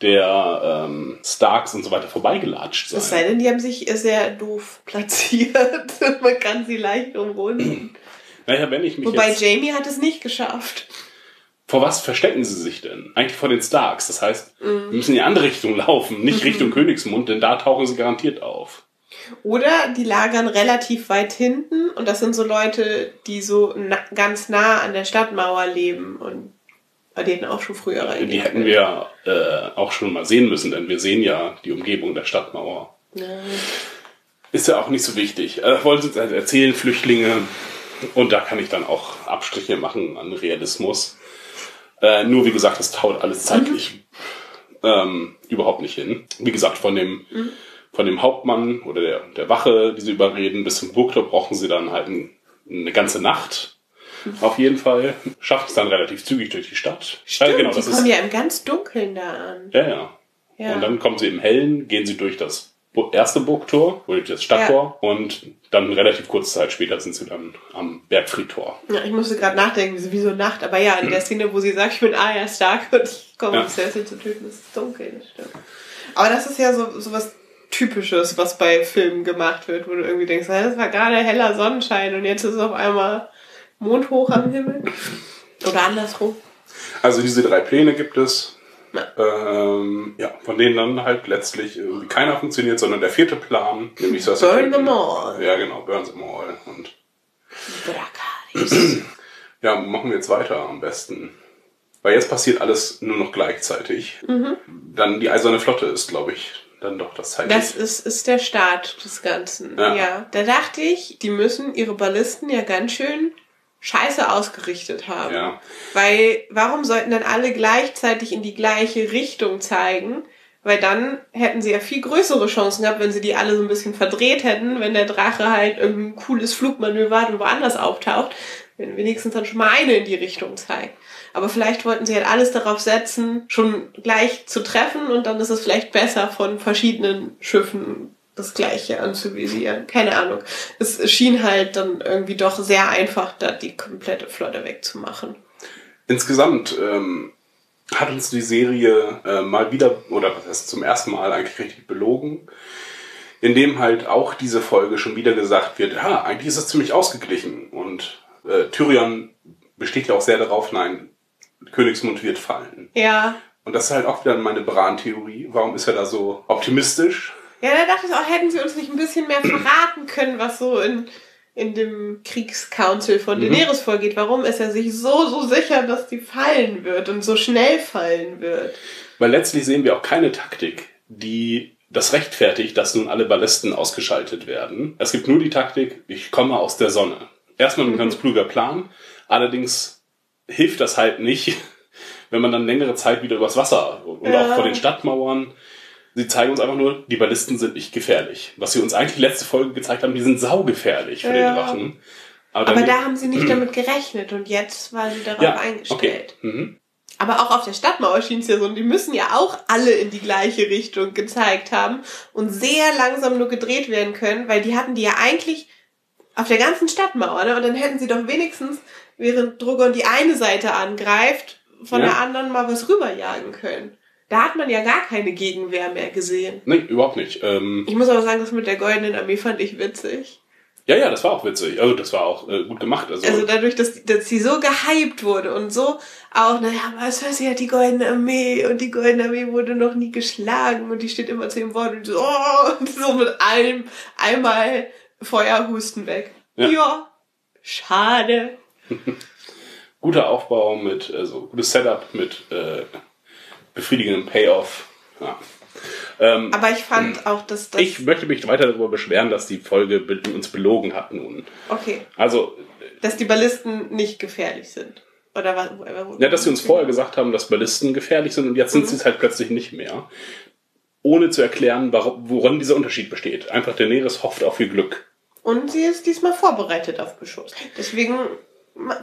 der ähm, Starks und so weiter vorbeigelatscht Es sei sein. denn, die haben sich sehr doof platziert. man kann sie leicht umrunden. Naja, wenn ich mich Wobei jetzt, Jamie hat es nicht geschafft. vor was verstecken sie sich denn? Eigentlich vor den Starks. Das heißt, Mhm. wir müssen in die andere Richtung laufen, nicht Richtung Königsmund, denn da tauchen sie garantiert auf. Oder die lagern relativ weit hinten und das sind so Leute, die so na ganz nah an der Stadtmauer leben und bei denen auch schon früher reingehen. Die hätten wir äh, auch schon mal sehen müssen, denn wir sehen ja die Umgebung der Stadtmauer. Ja. Ist ja auch nicht so wichtig. Äh, wollte jetzt halt erzählen, Flüchtlinge. Und da kann ich dann auch Abstriche machen an Realismus. Äh, nur wie gesagt, das taut alles zeitlich ähm, überhaupt nicht hin. Wie gesagt, von dem, von dem Hauptmann oder der, der Wache, die sie überreden, bis zum Burgtor brauchen sie dann halt ein, eine ganze Nacht. Auf jeden Fall. Schafft es dann relativ zügig durch die Stadt. Stimmt, Äh, genau, die das kommen ist, ja im ganz Dunkeln da an. ja, ja. Ja. Und dann kommen sie im Hellen, gehen sie durch das erste Burgtor durch das Stadttor und dann relativ kurze Zeit später sind sie dann am Bergfriedtor. ja, ich musste gerade nachdenken, wieso, Nacht, aber ja, in der Szene, wo sie sagt, ich bin Arya Stark und ich komme, Ja. um Cersei zu töten, ist es dunkel, das stimmt. Aber das ist ja so, so was Typisches, was bei Filmen gemacht wird, wo du irgendwie denkst, "Ja, das war gerade heller Sonnenschein und jetzt ist auf einmal Mond hoch am Himmel. Oder andersrum. Also diese drei Pläne gibt es. Ja. Ähm, ja, von denen dann halt letztlich irgendwie keiner funktioniert, sondern der vierte Plan, nämlich Burn töten. them all. Ja, genau, burn them all. Und Dracarys. ja, machen wir jetzt weiter am besten. Weil jetzt passiert alles nur noch gleichzeitig. Mhm. Dann die Eiserne Flotte ist, glaube ich, dann doch das zeitlich. Das ist, ist der Start des Ganzen. Ja. Ja. Da dachte ich, die müssen ihre Ballisten ja ganz schön scheiße ausgerichtet haben. Ja. Weil, warum sollten dann alle gleichzeitig in die gleiche Richtung zeigen? Weil dann hätten sie ja viel größere Chancen gehabt, wenn sie die alle so ein bisschen verdreht hätten, wenn der Drache halt irgendein cooles Flugmanöver hat und woanders auftaucht, wenn wenigstens dann schon mal eine in die Richtung zeigt. Aber vielleicht wollten sie halt alles darauf setzen, schon gleich zu treffen und dann ist es vielleicht besser, von verschiedenen Schiffen das Gleiche anzuvisieren. Keine Ahnung. Es schien halt dann irgendwie doch sehr einfach, da die komplette Flotte wegzumachen. Insgesamt ähm, hat uns die Serie äh, mal wieder, oder was heißt zum ersten Mal eigentlich richtig belogen, indem halt auch diese Folge schon wieder gesagt wird, ja, eigentlich ist es ziemlich ausgeglichen. Und äh, Tyrion besteht ja auch sehr darauf, nein, Königsmund wird fallen. Ja. Und das ist halt auch wieder meine Bran-Theorie. Warum ist er da so optimistisch? Ja, da dachte ich auch, hätten sie uns nicht ein bisschen mehr verraten können, was so in, in dem Kriegscouncil von Daenerys vorgeht. Warum ist er sich so, so sicher, dass die fallen wird und so schnell fallen wird? Weil letztlich sehen wir auch keine Taktik, die das rechtfertigt, dass nun alle Ballisten ausgeschaltet werden. Es gibt nur die Taktik, ich komme aus der Sonne. Erstmal ein ganz kluger Plan. Allerdings hilft das halt nicht, wenn man dann längere Zeit wieder übers Wasser und Ja. auch vor den Stadtmauern. Sie zeigen uns einfach nur, die Ballisten sind nicht gefährlich. Was sie uns eigentlich letzte Folge gezeigt haben, die sind saugefährlich für Ja. den Drachen. Aber dann- da haben sie nicht damit gerechnet und jetzt war sie darauf ja, eingestellt. okay. Mhm. Aber auch auf der Stadtmauer schien es ja so, und die müssen ja auch alle in die gleiche Richtung gezeigt haben und sehr langsam nur gedreht werden können, weil die hatten die ja eigentlich auf der ganzen Stadtmauer, ne? Und dann hätten sie doch wenigstens, während Drogon die eine Seite angreift, von Ja. der anderen mal was rüberjagen können. Da hat man ja gar keine Gegenwehr mehr gesehen. Nee, überhaupt nicht. Ähm, Ich muss aber sagen, das mit der goldenen Armee fand ich witzig. ja, ja, das war auch witzig. Also das war auch äh, gut gemacht. Also, Also dadurch, dass, dass sie so gehypt wurde und so auch, naja, aber Cersei hat die goldene Armee und die goldene Armee wurde noch nie geschlagen und die steht immer zu dem Wort und so, oh, und so mit allem einmal Feuerhusten weg. Ja. Ja, schade. guter Aufbau mit, also gutes Setup mit äh, befriedigendem Payoff. Ja. Ähm, Aber ich fand auch, dass das. ich möchte mich weiter darüber beschweren, dass die Folge be uns belogen hat nun. okay. Also, Dass die Ballisten nicht gefährlich sind. Oder was? ja, dass sie uns vorher gesagt haben, dass Ballisten gefährlich sind und jetzt sind sie es halt plötzlich nicht mehr. Ohne zu erklären, woran dieser Unterschied besteht. Einfach Daenerys hofft auf ihr Glück. Und sie ist diesmal vorbereitet auf Beschuss. Deswegen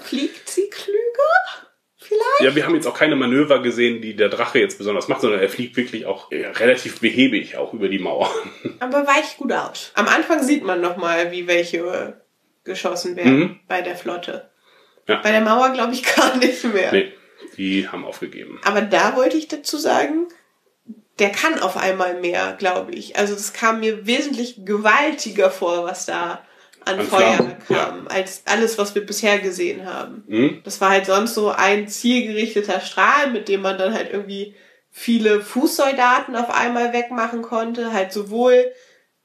fliegt sie klüger? Vielleicht? Ja, wir haben jetzt auch keine Manöver gesehen, die der Drache jetzt besonders macht, sondern er fliegt wirklich auch äh, relativ behäbig auch über die Mauer. Aber weicht gut aus. Am Anfang sieht man noch mal, wie welche geschossen werden Mhm. bei der Flotte. Ja. Bei der Mauer glaube ich gar nicht mehr. nee, die haben aufgegeben. Aber da wollte ich dazu sagen, der kann auf einmal mehr, glaube ich. Also das kam mir wesentlich gewaltiger vor, was da an, An Feuer Flammen, kam, als alles, was wir bisher gesehen haben. Hm? Das war halt sonst so ein zielgerichteter Strahl, mit dem man dann halt irgendwie viele Fußsoldaten auf einmal wegmachen konnte. Halt sowohl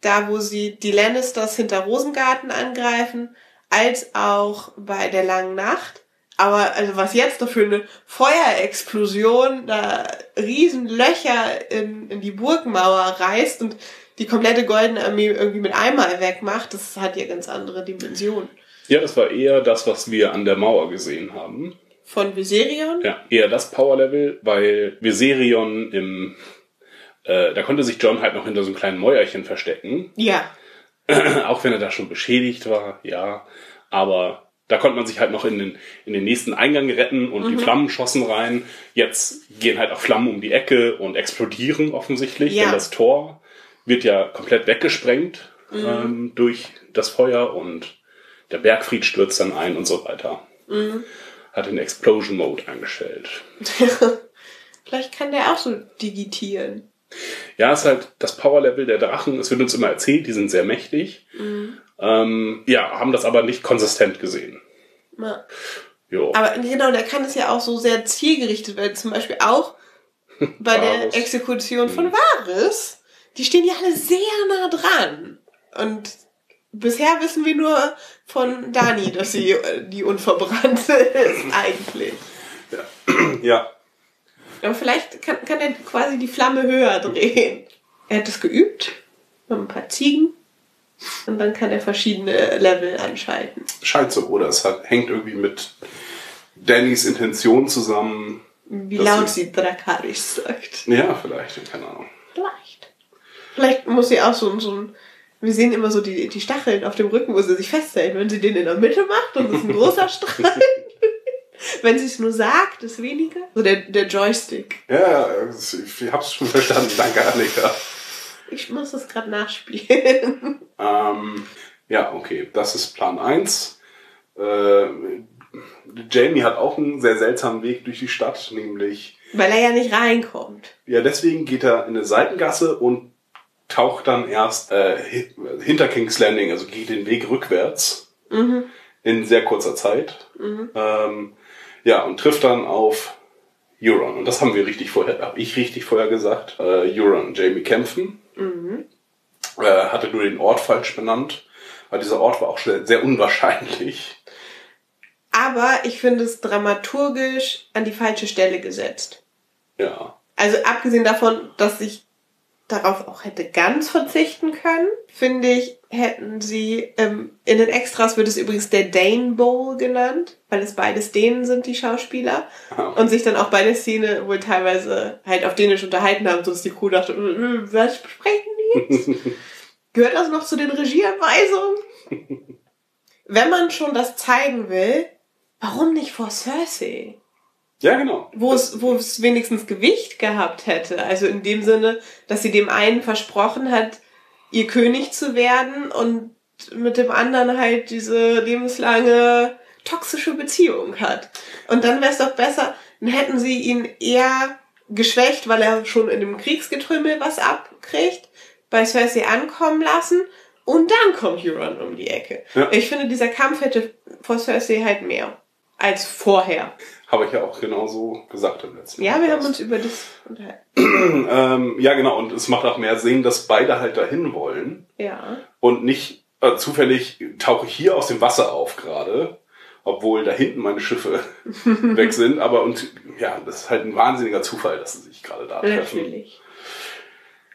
da, wo sie die Lannisters hinter Rosengarten angreifen, als auch bei der langen Nacht. Aber also was jetzt da für eine Feuerexplosion, da riesen Löcher in, in die Burgmauer reißt und die komplette Goldene Armee irgendwie mit einmal wegmacht, das hat ja ganz andere Dimensionen. Ja, das war eher das, was wir an der Mauer gesehen haben. Von Viserion? Ja, eher das Power-Level, weil Viserion im, äh, da konnte sich John halt noch hinter so einem kleinen Mäuerchen verstecken. Ja. auch wenn er da schon beschädigt war, ja. Aber da konnte man sich halt noch in den, in den nächsten Eingang retten und die Flammen schossen rein. Jetzt gehen halt auch Flammen um die Ecke und explodieren offensichtlich, Ja. denn das Tor wird ja komplett weggesprengt ähm, durch das Feuer und der Bergfried stürzt dann ein und so weiter. Hat den Explosion Mode eingestellt. Vielleicht kann der auch so digitieren. Ja, ist halt das Power-Level der Drachen. Es wird uns immer erzählt, die sind sehr mächtig. Ähm, ja, haben das aber nicht konsistent gesehen. Ja. Jo. Aber genau, der kann es ja auch so sehr zielgerichtet werden. Zum Beispiel auch bei der. Exekution von Varys. Die stehen ja alle sehr nah dran. Und bisher wissen wir nur von Dani, dass sie äh, die Unverbrannte ist eigentlich. Ja. Aber vielleicht kann, kann er quasi die Flamme höher drehen. Er hat es geübt mit ein paar Ziegen. Und dann kann er verschiedene Level anschalten. Scheint so, oder? Es hat, hängt irgendwie mit Dannys Intention zusammen. Wie laut sie Drakaris sagt. Ja, vielleicht, keine Ahnung. Vielleicht. Vielleicht muss sie auch so, so ein. Wir sehen immer so die, die Stacheln auf dem Rücken, wo sie sich festhält. Wenn sie den in der Mitte macht, dann ist ein großer Strahl. Wenn sie es nur sagt, ist weniger. So der, der Joystick. Ja, ich hab's schon verstanden. Danke, Annika. Ich muss das gerade nachspielen. Ähm, ja, okay, das ist Plan 1. Äh, Jamie hat auch einen sehr seltsamen Weg durch die Stadt, nämlich, Weil er ja nicht reinkommt. ja, deswegen geht er in eine Seitengasse und taucht dann erst äh, hi- hinter King's Landing, also geht den Weg rückwärts in sehr kurzer Zeit. Ähm, ja, und trifft dann auf Euron. Und das haben wir richtig vorher, habe ich richtig vorher gesagt. Äh, Euron und Jamie kämpfen. Äh, hatte nur den Ort falsch benannt, weil dieser Ort war auch sehr, sehr unwahrscheinlich. Aber ich finde es dramaturgisch an die falsche Stelle gesetzt. Ja. Also abgesehen davon, dass ich darauf auch hätte ganz verzichten können, finde ich, hätten sie, ähm, in den Extras wird es übrigens der Dane Bowl genannt, weil es beides Dänen sind, die Schauspieler. Und sich dann auch bei der Szene wohl teilweise halt auf Dänisch unterhalten haben, sodass die Crew dachte, "Äh, äh, was sprechen die jetzt? Gehört das noch zu den Regieanweisungen? Wenn man schon das zeigen will, warum nicht vor Cersei? Ja, genau. wo es, wo es wenigstens Gewicht gehabt hätte. Also in dem Sinne, dass sie dem einen versprochen hat, ihr König zu werden und mit dem anderen halt diese lebenslange toxische Beziehung hat. Und dann wäre es doch besser, dann hätten sie ihn eher geschwächt, weil er schon in dem Kriegsgetrümmel was abkriegt, bei Cersei ankommen lassen und dann kommt Euron um die Ecke. Ja. Ich finde, dieser Kampf hätte vor Cersei halt mehr als vorher. Habe ich ja auch genauso gesagt im letzten Ja, wir haben uns über das unterhalten. Ähm, ja, genau. Und es macht auch mehr Sinn, dass beide halt dahin wollen Ja. und nicht äh, zufällig tauche ich hier aus dem Wasser auf gerade obwohl da hinten meine Schiffe weg sind. Aber und ja, das ist halt ein wahnsinniger Zufall, dass sie sich gerade da treffen. Natürlich.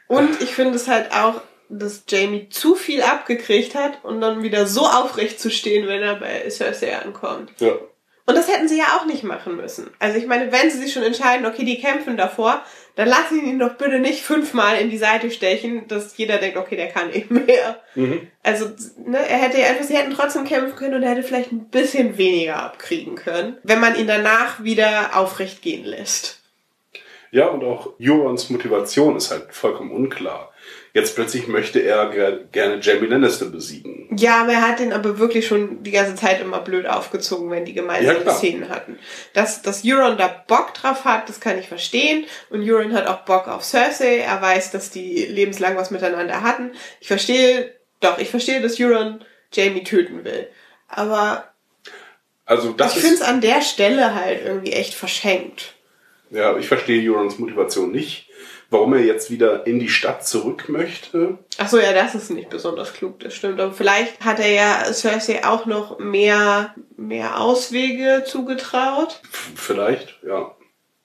Und ich finde es halt auch, dass Jamie zu viel abgekriegt hat und dann wieder so aufrecht zu stehen, wenn er bei Cersei ankommt. Ja. Und das hätten sie ja auch nicht machen müssen. Also ich meine, wenn sie sich schon entscheiden, okay, die kämpfen davor, dann lassen sie ihn doch bitte nicht fünfmal in die Seite stechen, dass jeder denkt, okay, der kann nicht mehr. Also, ne, er hätte ja einfach, sie hätten trotzdem kämpfen können und er hätte vielleicht ein bisschen weniger abkriegen können, wenn man ihn danach wieder aufrecht gehen lässt. Ja, und auch Eurons Motivation ist halt vollkommen unklar. Jetzt plötzlich möchte er ger gerne Jamie Lannister besiegen. Ja, aber er hat den aber wirklich schon die ganze Zeit immer blöd aufgezogen, wenn die Ja, gemeinsame klar. Szenen hatten. Dass, dass Euron da Bock drauf hat, das kann ich verstehen. Und Euron hat auch Bock auf Cersei. Er weiß, dass die lebenslang was miteinander hatten. Ich verstehe, doch, ich verstehe, dass Euron Jamie töten will. Aber Also das ich finde es an der Stelle halt irgendwie echt verschenkt. ja, ich verstehe Eurons Motivation nicht. Warum er jetzt wieder in die Stadt zurück möchte. Ach so, ja, das ist nicht besonders klug, das stimmt. Aber vielleicht hat er ja Cersei auch noch mehr, mehr Auswege zugetraut. Vielleicht, ja.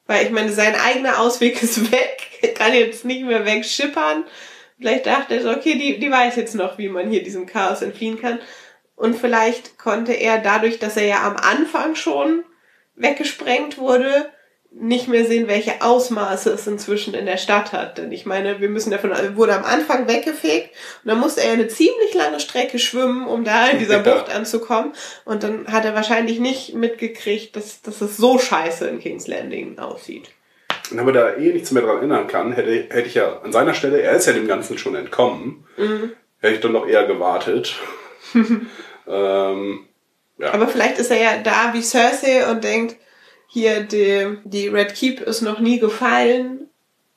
Weil ich meine, sein eigener Ausweg ist weg. Er kann jetzt nicht mehr wegschippern. Vielleicht dachte er so, okay, die, die weiß jetzt noch, wie man hier diesem Chaos entfliehen kann. Und vielleicht konnte er dadurch, dass er ja am Anfang schon weggesprengt wurde, nicht mehr sehen, welche Ausmaße es inzwischen in der Stadt hat. Denn ich meine, wir müssen davon, er wurde am Anfang weggefegt und dann musste er eine ziemlich lange Strecke schwimmen, um da in dieser. Bucht anzukommen. Und dann hat er wahrscheinlich nicht mitgekriegt, dass, dass es so scheiße in King's Landing aussieht. Und wenn man da eh nichts mehr dran erinnern kann, hätte, hätte ich ja an seiner Stelle, er ist ja dem Ganzen schon entkommen, hätte ich dann noch eher gewartet. ähm, ja. Aber vielleicht ist er ja da wie Cersei und denkt, hier, die, die Red Keep ist noch nie gefallen,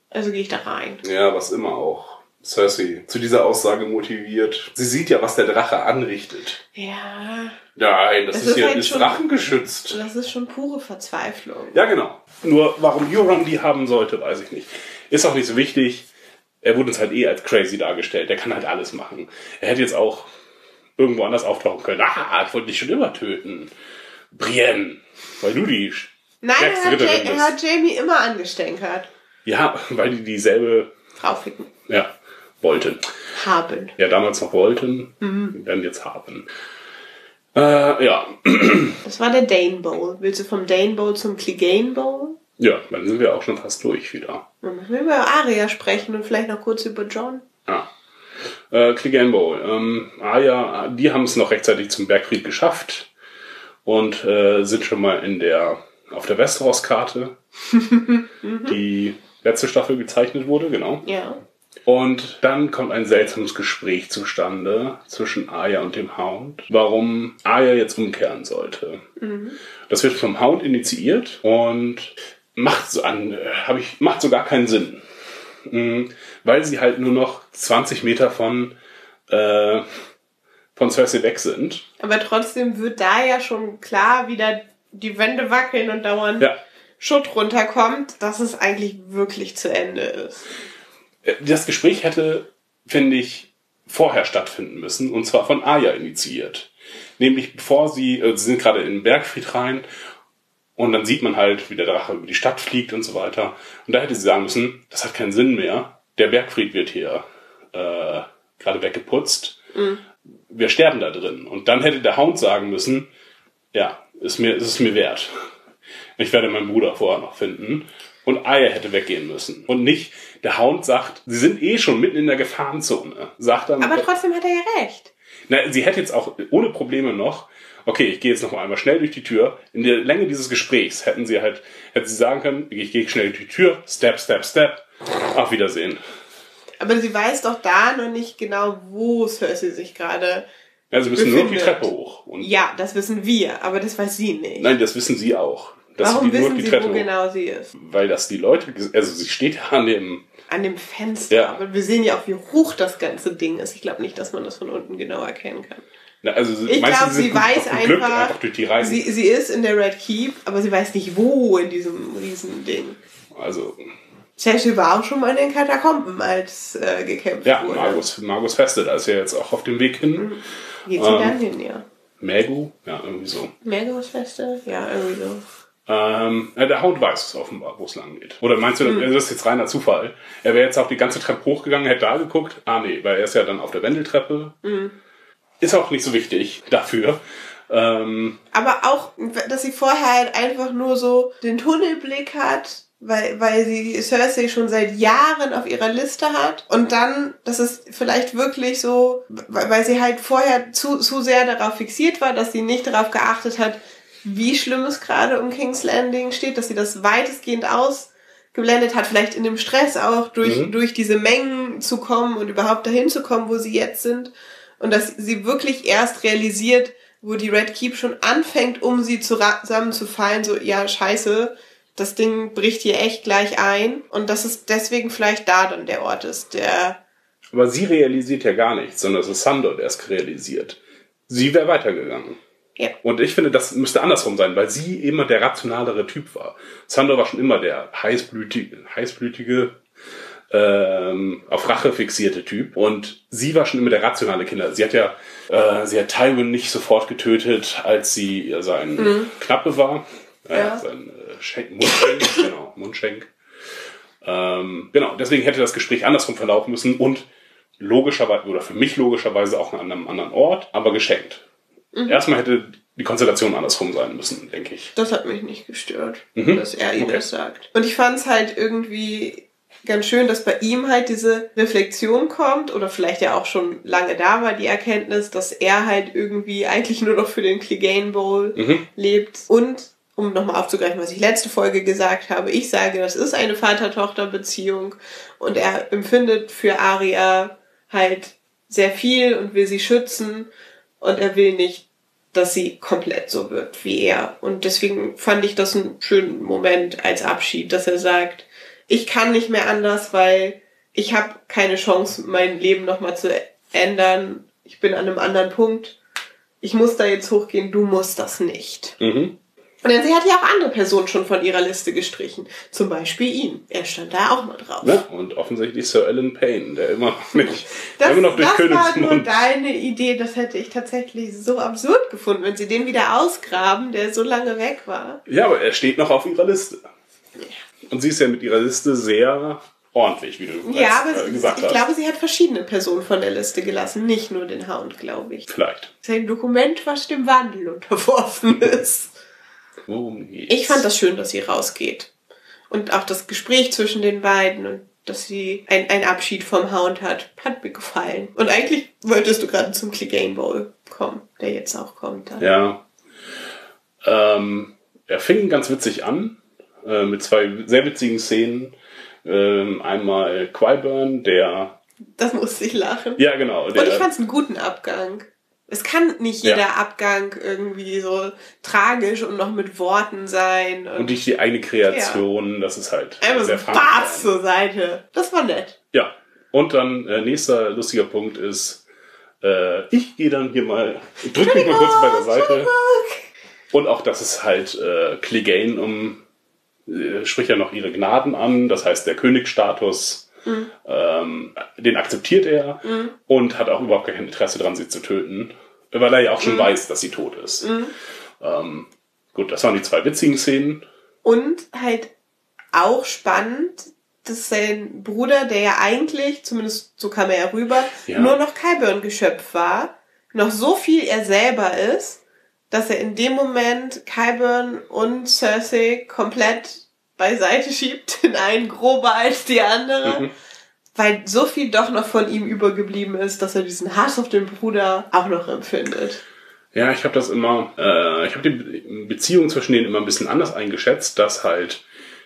also gehe ich da rein. ja, was immer auch Cersei zu dieser Aussage motiviert. Sie sieht ja, was der Drache anrichtet. Ja, Nein, das, Das ist, ist hier halt ist schon- drachengeschützt. das ist schon pure Verzweiflung. Ja, genau. Nur warum Euron die haben sollte, weiß ich nicht. Ist auch nicht so wichtig. Er wurde uns halt eh als crazy dargestellt. Der kann halt alles machen. Er hätte jetzt auch irgendwo anders auftauchen können. Ah, ich wollte dich schon immer töten. Brienne, weil du die Nein, er hat, er hat Jamie immer angestenkert. Ja, weil die dieselbe, Frau ficken. ja, wollten. Haben. Ja, damals noch wollten, werden jetzt haben. Äh, ja, Das war der Dane Bowl. Willst du vom Dane Bowl zum Clegane Bowl? ja, dann sind wir auch schon fast durch wieder. Dann müssen wir über Arya sprechen und vielleicht noch kurz über John. Ja. Äh, Clegane Bowl. Ähm, Arya, die haben es noch rechtzeitig zum Bergfried geschafft und äh, sind schon mal in der auf der Westeros-Karte, die letzte Staffel gezeichnet wurde, genau. Ja. Und dann kommt ein seltsames Gespräch zustande zwischen Arya und dem Hound, warum Arya jetzt umkehren sollte. Das wird vom Hound initiiert und macht so an, äh, hab ich, macht so gar keinen Sinn. Mhm, Weil sie halt nur noch 20 Meter von, äh, von Cersei weg sind. Aber trotzdem wird da ja schon klar, wie da die Wände wackeln und dauernd Ja. Schutt runterkommt, dass es eigentlich wirklich zu Ende ist. Das Gespräch hätte, finde ich, vorher stattfinden müssen, und zwar von Arya initiiert. Nämlich bevor sie, äh, sie sind gerade in den Bergfried rein, und dann sieht man halt, wie der Drache über die Stadt fliegt und so weiter. Und da hätte sie sagen müssen, das hat keinen Sinn mehr. Der Bergfried wird hier äh, gerade weggeputzt. Wir sterben da drin. Und dann hätte der Hound sagen müssen, ja, ist mir, ist es mir wert. Ich werde meinen Bruder vorher noch finden. Und Arya hätte weggehen müssen. Und nicht, der Hound sagt, sie sind eh schon mitten in der Gefahrenzone. Sagt dann, Aber trotzdem hat er ja recht. na, sie hätte jetzt auch ohne Probleme noch, okay, ich gehe jetzt noch mal einmal schnell durch die Tür. In der Länge dieses Gesprächs hätten sie halt, hätte sie sagen können, ich gehe schnell durch die Tür, step, step, step, auf Wiedersehen. Aber sie weiß doch da noch nicht genau, wo Cersei sich gerade. Ja, sie müssen nur noch die Befindet. Treppe hoch. Und Ja, das wissen wir, aber das weiß sie nicht. Nein, das wissen sie auch. Dass Warum sie nur wissen die sie, Treppe wo hoch. genau sie ist? Weil das die Leute, also sie steht ja an dem, An dem Fenster. Ja. Aber wir sehen ja auch, wie hoch das ganze Ding ist. Ich glaube nicht, dass man das von unten genau erkennen kann. na, also Ich glaube, sie weiß einfach, einfach durch die Reise. sie, sie ist in der Red Keep, aber sie weiß nicht, wo in diesem riesen Ding. also, Cersei war auch schon mal in den Katakomben, als äh, gekämpft ja, wurde. Margus, Margus Feste, da ist ja jetzt auch auf dem Weg hin. Geht sie Ähm, dann hin, ja. Magu, ja, irgendwie so. Meergaussfeste? Ja, irgendwie so. Ähm, ja, der Hound weiß es offenbar, wo es lang geht. Oder meinst du, Hm. das ist jetzt reiner Zufall? Er wäre jetzt auch die ganze Treppe hochgegangen, hätte da geguckt. Ah, nee, weil er ist ja dann auf der Wendeltreppe. Hm. Ist auch nicht so wichtig dafür. Ähm, Aber auch, dass sie vorher halt einfach nur so den Tunnelblick hat, weil, weil sie Cersei schon seit Jahren auf ihrer Liste hat. Und dann, dass es vielleicht wirklich so, weil weil sie halt vorher zu, zu sehr darauf fixiert war, dass sie nicht darauf geachtet hat, wie schlimm es gerade um King's Landing steht, dass sie das weitestgehend ausgeblendet hat, vielleicht in dem Stress auch durch, Mhm. durch diese Mengen zu kommen und überhaupt dahin zu kommen, wo sie jetzt sind. Und dass sie wirklich erst realisiert, wo die Red Keep schon anfängt, um sie zusammenzufallen, so, ja, scheiße, das Ding bricht hier echt gleich ein. Und dass es deswegen vielleicht da dann der Ort ist, der, aber sie realisiert ja gar nichts, sondern es ist Sandor, der es realisiert. Sie wäre weitergegangen. ja, Und ich finde, das müsste andersrum sein, weil sie immer der rationalere Typ war. Sandor war schon immer der heißblütige, heißblütige ähm, auf Rache fixierte Typ. Und sie war schon immer der rationale Kinder. Sie hat ja, äh, sie hat Tywin nicht sofort getötet, als sie sein Knappe war. Äh, Ja. Sein Schenk, Mundschenk, genau, Mundschenk. Ähm, genau, deswegen hätte das Gespräch andersrum verlaufen müssen und logischerweise, oder für mich logischerweise auch an einem anderen Ort, aber geschenkt. Erstmal hätte die Konstellation andersrum sein müssen, denke ich. das hat mich nicht gestört, Mhm. dass er ihr Okay. das sagt. Und ich fand es halt irgendwie ganz schön, dass bei ihm halt diese Reflexion kommt oder vielleicht ja auch schon lange da war, die Erkenntnis, dass er halt irgendwie eigentlich nur noch für den Clegane Bowl Mhm. lebt. Und, um nochmal aufzugreifen, was ich letzte Folge gesagt habe, ich sage, das ist eine Vater-Tochter-Beziehung und er empfindet für Aria halt sehr viel und will sie schützen und er will nicht, dass sie komplett so wird wie er. Und deswegen fand ich das einen schönen Moment als Abschied, dass er sagt, ich kann nicht mehr anders, weil ich habe keine Chance, mein Leben nochmal zu ändern. Ich bin an einem anderen Punkt. Ich muss da jetzt hochgehen, du musst das nicht. Mhm. Und dann, sie hat ja auch andere Personen schon von ihrer Liste gestrichen. Zum Beispiel ihn. Er stand da auch mal drauf. Ja, und offensichtlich Sir Alan Payne, der immer noch nicht, Das, immer noch durch das war nur Königsmund. deine Idee. Das hätte ich tatsächlich so absurd gefunden, wenn sie den wieder ausgraben, der so lange weg war. Ja, aber er steht noch auf ihrer Liste. Und sie ist ja mit ihrer Liste sehr ordentlich, wie du Ja, aber äh, gesagt ich hast. glaube, sie hat verschiedene Personen von der Liste gelassen, nicht nur den Hound, glaube ich. Vielleicht. Das ist ein Dokument, was dem Wandel unterworfen ist. Worum geht's? Ich fand das schön, dass sie rausgeht. Und auch das Gespräch zwischen den beiden und dass sie ein, ein Abschied vom Hound hat, hat mir gefallen. Und eigentlich wolltest du gerade zum Clegane Bowl kommen, der jetzt auch kommt. Dann. Ja. Ähm, er fing ganz witzig an, äh, mit zwei sehr witzigen Szenen. Ähm, einmal Qyburn, der, Das musste ich lachen. ja genau, der, Und ich fand es einen guten Abgang. Es kann nicht jeder Ja. Abgang irgendwie so tragisch und noch mit Worten sein. Und, und durch die eigene Kreation, das ist halt einfach sehr so. Barts zur Seite. Das war nett. Ja. Und dann äh, nächster lustiger Punkt ist, äh, ich gehe dann hier mal, drück mich mal kurz bei der Seite. Und auch, dass es halt äh, Clegane um äh, spricht ja noch ihre Gnaden an, das heißt der Königsstatus, ähm, den akzeptiert er und hat auch überhaupt kein Interesse daran, sie zu töten, weil er ja auch schon weiß, dass sie tot ist. Ähm, gut, das waren die zwei witzigen Szenen. Und halt auch spannend, dass sein Bruder, der ja eigentlich, zumindest so kam er ja rüber, Ja. nur noch Kyburn-Geschöpf war, noch so viel er selber ist, dass er in dem Moment Kyburn und Cersei komplett beiseite schiebt, in einen grober als die andere. Mhm. Weil so viel doch noch von ihm übergeblieben ist, dass er diesen Hass auf den Bruder auch noch empfindet. Ja, ich habe das immer, äh, ich habe die Be Beziehung zwischen denen immer ein bisschen anders eingeschätzt, dass halt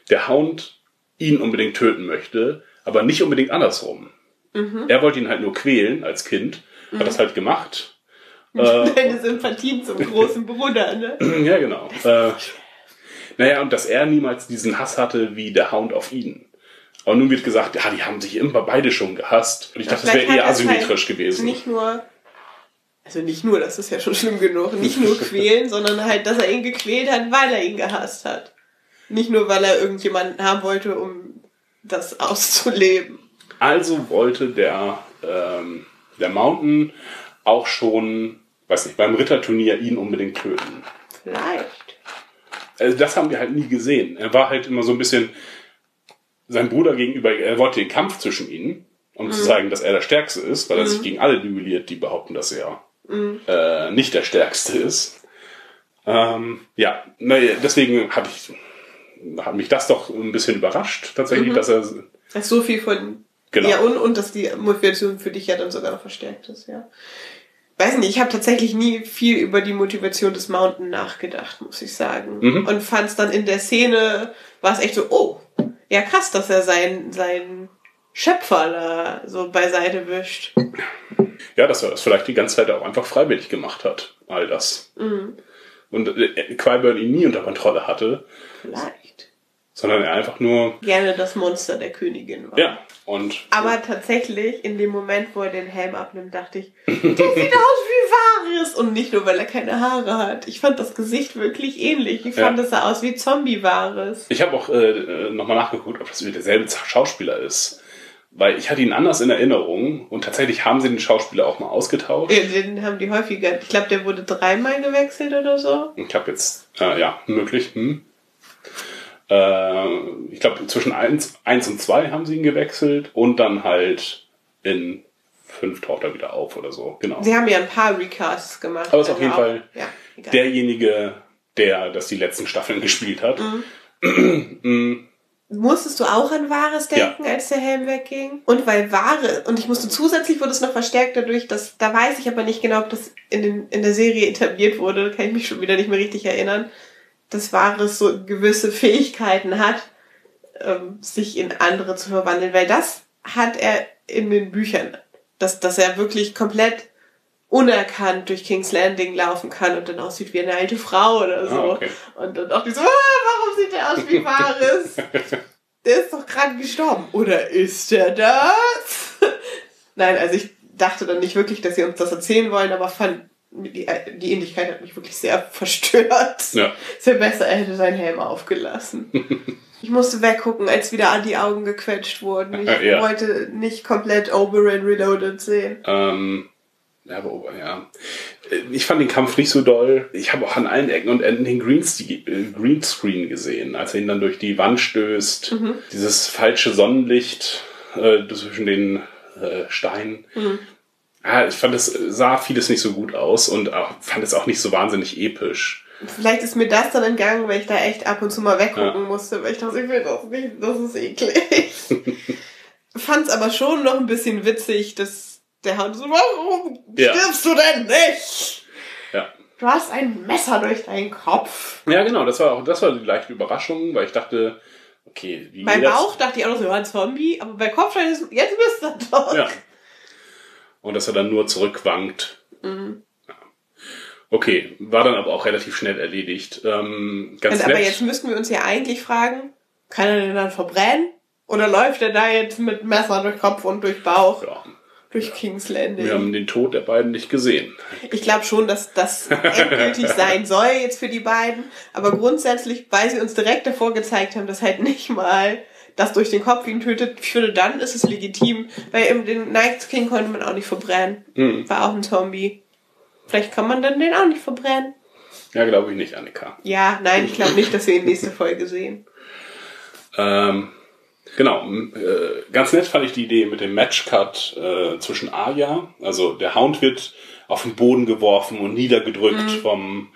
der Hound ihn unbedingt töten möchte, aber nicht unbedingt andersrum. Er wollte ihn halt nur quälen als Kind, hat das halt gemacht. Äh, Deine Sympathien zum großen Bruder, ne? ja, genau. Äh, naja, und dass er niemals diesen Hass hatte wie der Hound auf ihn. Aber nun wird gesagt, ja, die haben sich immer beide schon gehasst. Und ich dachte, das wäre eher er's asymmetrisch halt gewesen. Nicht nur, also nicht nur, das ist ja schon schlimm genug, nicht nur quälen, sondern halt, dass er ihn gequält hat, weil er ihn gehasst hat. Nicht nur, weil er irgendjemanden haben wollte, um das auszuleben. Also wollte der, ähm, der Mountain auch schon weiß nicht, beim Ritterturnier ihn unbedingt töten. Vielleicht. Also das haben wir halt nie gesehen. Er war halt immer so ein bisschen sein Bruder gegenüber, er wollte den Kampf zwischen ihnen, um zu zeigen, dass er der Stärkste ist, weil er sich gegen alle duelliert, die behaupten, dass er äh, nicht der Stärkste ist. Ähm, ja, naja, deswegen habe ich hat mich das doch ein bisschen überrascht, tatsächlich, dass er Das so viel von. Genau. Ja, und, und dass die Motivation für dich ja dann sogar noch verstärkt ist, ja. Weiß nicht, ich habe tatsächlich nie viel über die Motivation des Mountain nachgedacht, muss ich sagen. Mhm. Und fand es dann in der Szene, war es echt so, oh, ja krass, dass er seinen sein Schöpfer da so beiseite wischt. ja, dass er das vielleicht die ganze Zeit auch einfach freiwillig gemacht hat, all das. Und äh, ihn nie unter Kontrolle hatte, Vielleicht. sondern er einfach nur, Gerne das Monster der Königin war. ja, und Aber tatsächlich, in dem Moment, wo er den Helm abnimmt, dachte ich, der sieht aus wie Varys. Und nicht nur, weil er keine Haare hat. Ich fand das Gesicht wirklich ähnlich. Ich fand, Ja. es sah aus wie Zombie-Varys. Ich habe auch äh, nochmal nachgeguckt, ob das wieder derselbe Schauspieler ist. Weil ich hatte ihn anders in Erinnerung und tatsächlich haben sie den Schauspieler auch mal ausgetauscht. Ja, Den haben die häufiger. Ich glaube, der wurde dreimal gewechselt oder so. Ich habe jetzt, äh, ja, möglich. Hm. Äh, ich glaube, zwischen 1, eins und 2 haben sie ihn gewechselt und dann halt in 5 taucht er wieder auf oder so. Genau. Sie haben ja ein paar Recasts gemacht. Aber ist auf Also jeden auch- Fall Ja. Derjenige, der das die letzten Staffeln gespielt hat. Musstest du auch an Wahres denken, als der Helm wegging? Und weil Wahre, und ich musste zusätzlich wurde es noch verstärkt dadurch, dass, da weiß ich aber nicht genau, ob das in, den, in der Serie etabliert wurde, da kann ich mich schon wieder nicht mehr richtig erinnern, dass Wahres so gewisse Fähigkeiten hat, ähm, sich in andere zu verwandeln, weil das hat er in den Büchern, dass, dass er wirklich komplett unerkannt durch King's Landing laufen kann und dann aussieht wie eine alte Frau oder so. Ah, okay. Und dann dachte ich so, ah, warum sieht der aus wie Varys? der ist doch gerade gestorben. Oder ist er das? Nein, also ich dachte dann nicht wirklich, dass sie uns das erzählen wollen, aber fand, die, die Ähnlichkeit hat mich wirklich sehr verstört. Ja. Es wäre besser, er hätte seinen Helm aufgelassen. Ich musste weggucken, als wieder an die Augen gequetscht wurden. Ich Ja. wollte nicht komplett Oberyn Reloaded sehen. Ähm, ja, aber ja. Äh, Ich fand den Kampf nicht so doll. Ich habe auch an allen Ecken und Enden den äh, Greenscreen gesehen, als er ihn dann durch die Wand stößt. Dieses falsche Sonnenlicht äh, zwischen den äh, Steinen. Ja, ich fand, es sah vieles nicht so gut aus und auch, fand es auch nicht so wahnsinnig episch. Vielleicht ist mir das dann entgangen, weil ich da echt ab und zu mal weggucken Ja. musste, weil ich dachte, ich will das nicht, das ist eklig. Fand's aber schon noch ein bisschen witzig, dass der Hund so, warum Ja. stirbst du denn nicht? Ja. Du hast ein Messer durch deinen Kopf. Ja, genau, das war auch, das war die leichte Überraschung, weil ich dachte, okay, wie Bei geht das? Bauch dachte ich auch noch so, ja, ein Zombie, aber bei Kopfstein ist, jetzt bist du tot. Ja. Und dass er dann nur zurückwankt. Mhm. Ja. Okay, war dann aber auch relativ schnell erledigt. Ähm, ganz Also, aber nett. jetzt müssten wir uns ja eigentlich fragen, kann er den dann verbrennen? Oder läuft er da jetzt mit Messer durch Kopf und durch Bauch, ja, durch King's Landing? wir haben den Tod der beiden nicht gesehen. Ich glaube schon, dass das endgültig sein soll jetzt für die beiden. Aber grundsätzlich, weil sie uns direkt davor gezeigt haben, dass halt nicht mal das durch den Kopf ihn tötet, ich finde, dann ist es legitim. Weil im den Night King konnte man auch nicht verbrennen. War auch ein Zombie. Vielleicht kann man dann den auch nicht verbrennen. Ja, glaube ich nicht, Annika. Ja, nein, ich glaube nicht, dass wir ihn nächste Folge sehen. Ähm, genau, äh, ganz nett fand ich die Idee mit dem Matchcut äh, zwischen Arya. Also der Hound wird auf den Boden geworfen und niedergedrückt vom,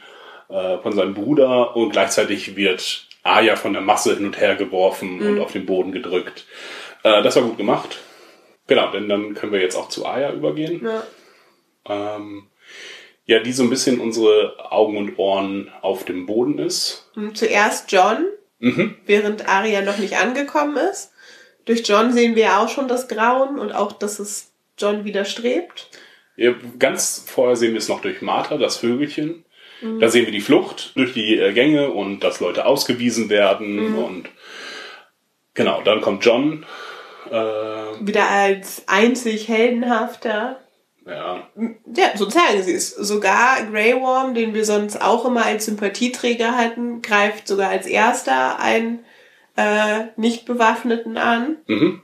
äh, von seinem Bruder und gleichzeitig wird Arya von der Masse hin und her geworfen und auf den Boden gedrückt. Äh, das war gut gemacht. Genau, denn dann können wir jetzt auch zu Arya übergehen. Ja. Ähm, ja, die so ein bisschen unsere Augen und Ohren auf dem Boden ist. Und Zuerst John, Mhm. während Arya noch nicht angekommen ist. Durch John sehen wir auch schon das Grauen und auch, dass es John widerstrebt. Ja, ganz vorher sehen wir es noch durch Martha, das Vögelchen. Da sehen wir die Flucht durch die äh, Gänge und dass Leute ausgewiesen werden und genau, dann kommt John. Äh, Wieder als einzig heldenhafter. ja, Ja, so zeigen sie es. Sogar Grey Worm, den wir sonst auch immer als Sympathieträger hatten, greift sogar als erster einen äh, nicht bewaffneten an. mhm.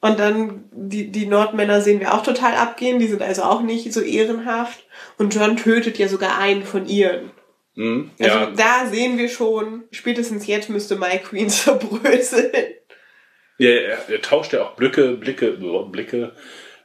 Und dann die, die Nordmänner sehen wir auch total abgehen, die sind also auch nicht so ehrenhaft. Und John tötet ja sogar einen von ihren. Mhm. Also ja, da sehen wir schon, spätestens jetzt müsste My Queen zerbröseln. ja er, er tauscht ja auch Blicke, Blicke, Blicke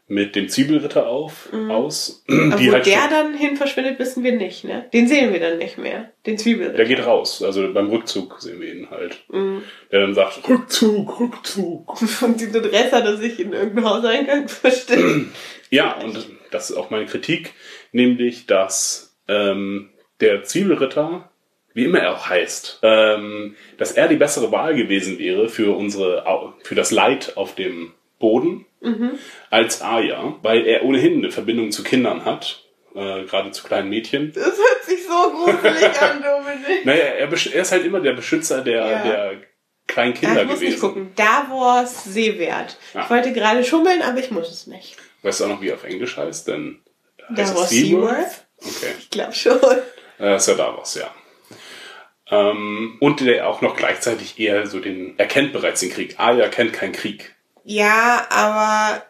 mit dem Zwiebelritter auf, aus. Aber Die wo halt der dann hin verschwindet, wissen wir nicht, ne? Den sehen wir dann nicht mehr. Den Zwiebelritter. der geht raus. Also beim Rückzug sehen wir ihn halt. Mhm. Der dann sagt, Rückzug, Rückzug. Und die Dresser, dass sich in irgendeinem Hauseingang versteckt. Ja, und das ist auch meine Kritik, nämlich, dass ähm, der Zwiebelritter, wie immer er auch heißt, ähm, dass er die bessere Wahl gewesen wäre für unsere, für das Leid auf dem Boden als Aya, weil er ohnehin eine Verbindung zu Kindern hat, äh, gerade zu kleinen Mädchen. Das hört sich so gruselig an, Dominik. Naja, er, er ist halt immer der Beschützer der, Ja. der kleinen Kinder ich muss gewesen. nicht gucken. Davos Seewert. Ja. Ich wollte gerade schummeln, aber ich muss es nicht. Weißt du auch noch, wie er auf Englisch heißt? Denn heißt Davos es Seaworth? Seaworth? Okay. Ich glaube schon. Äh, ist ja Davos, ja. Ähm, und der auch noch gleichzeitig eher so den, er kennt bereits den Krieg. Arya kennt keinen Krieg. Ja, aber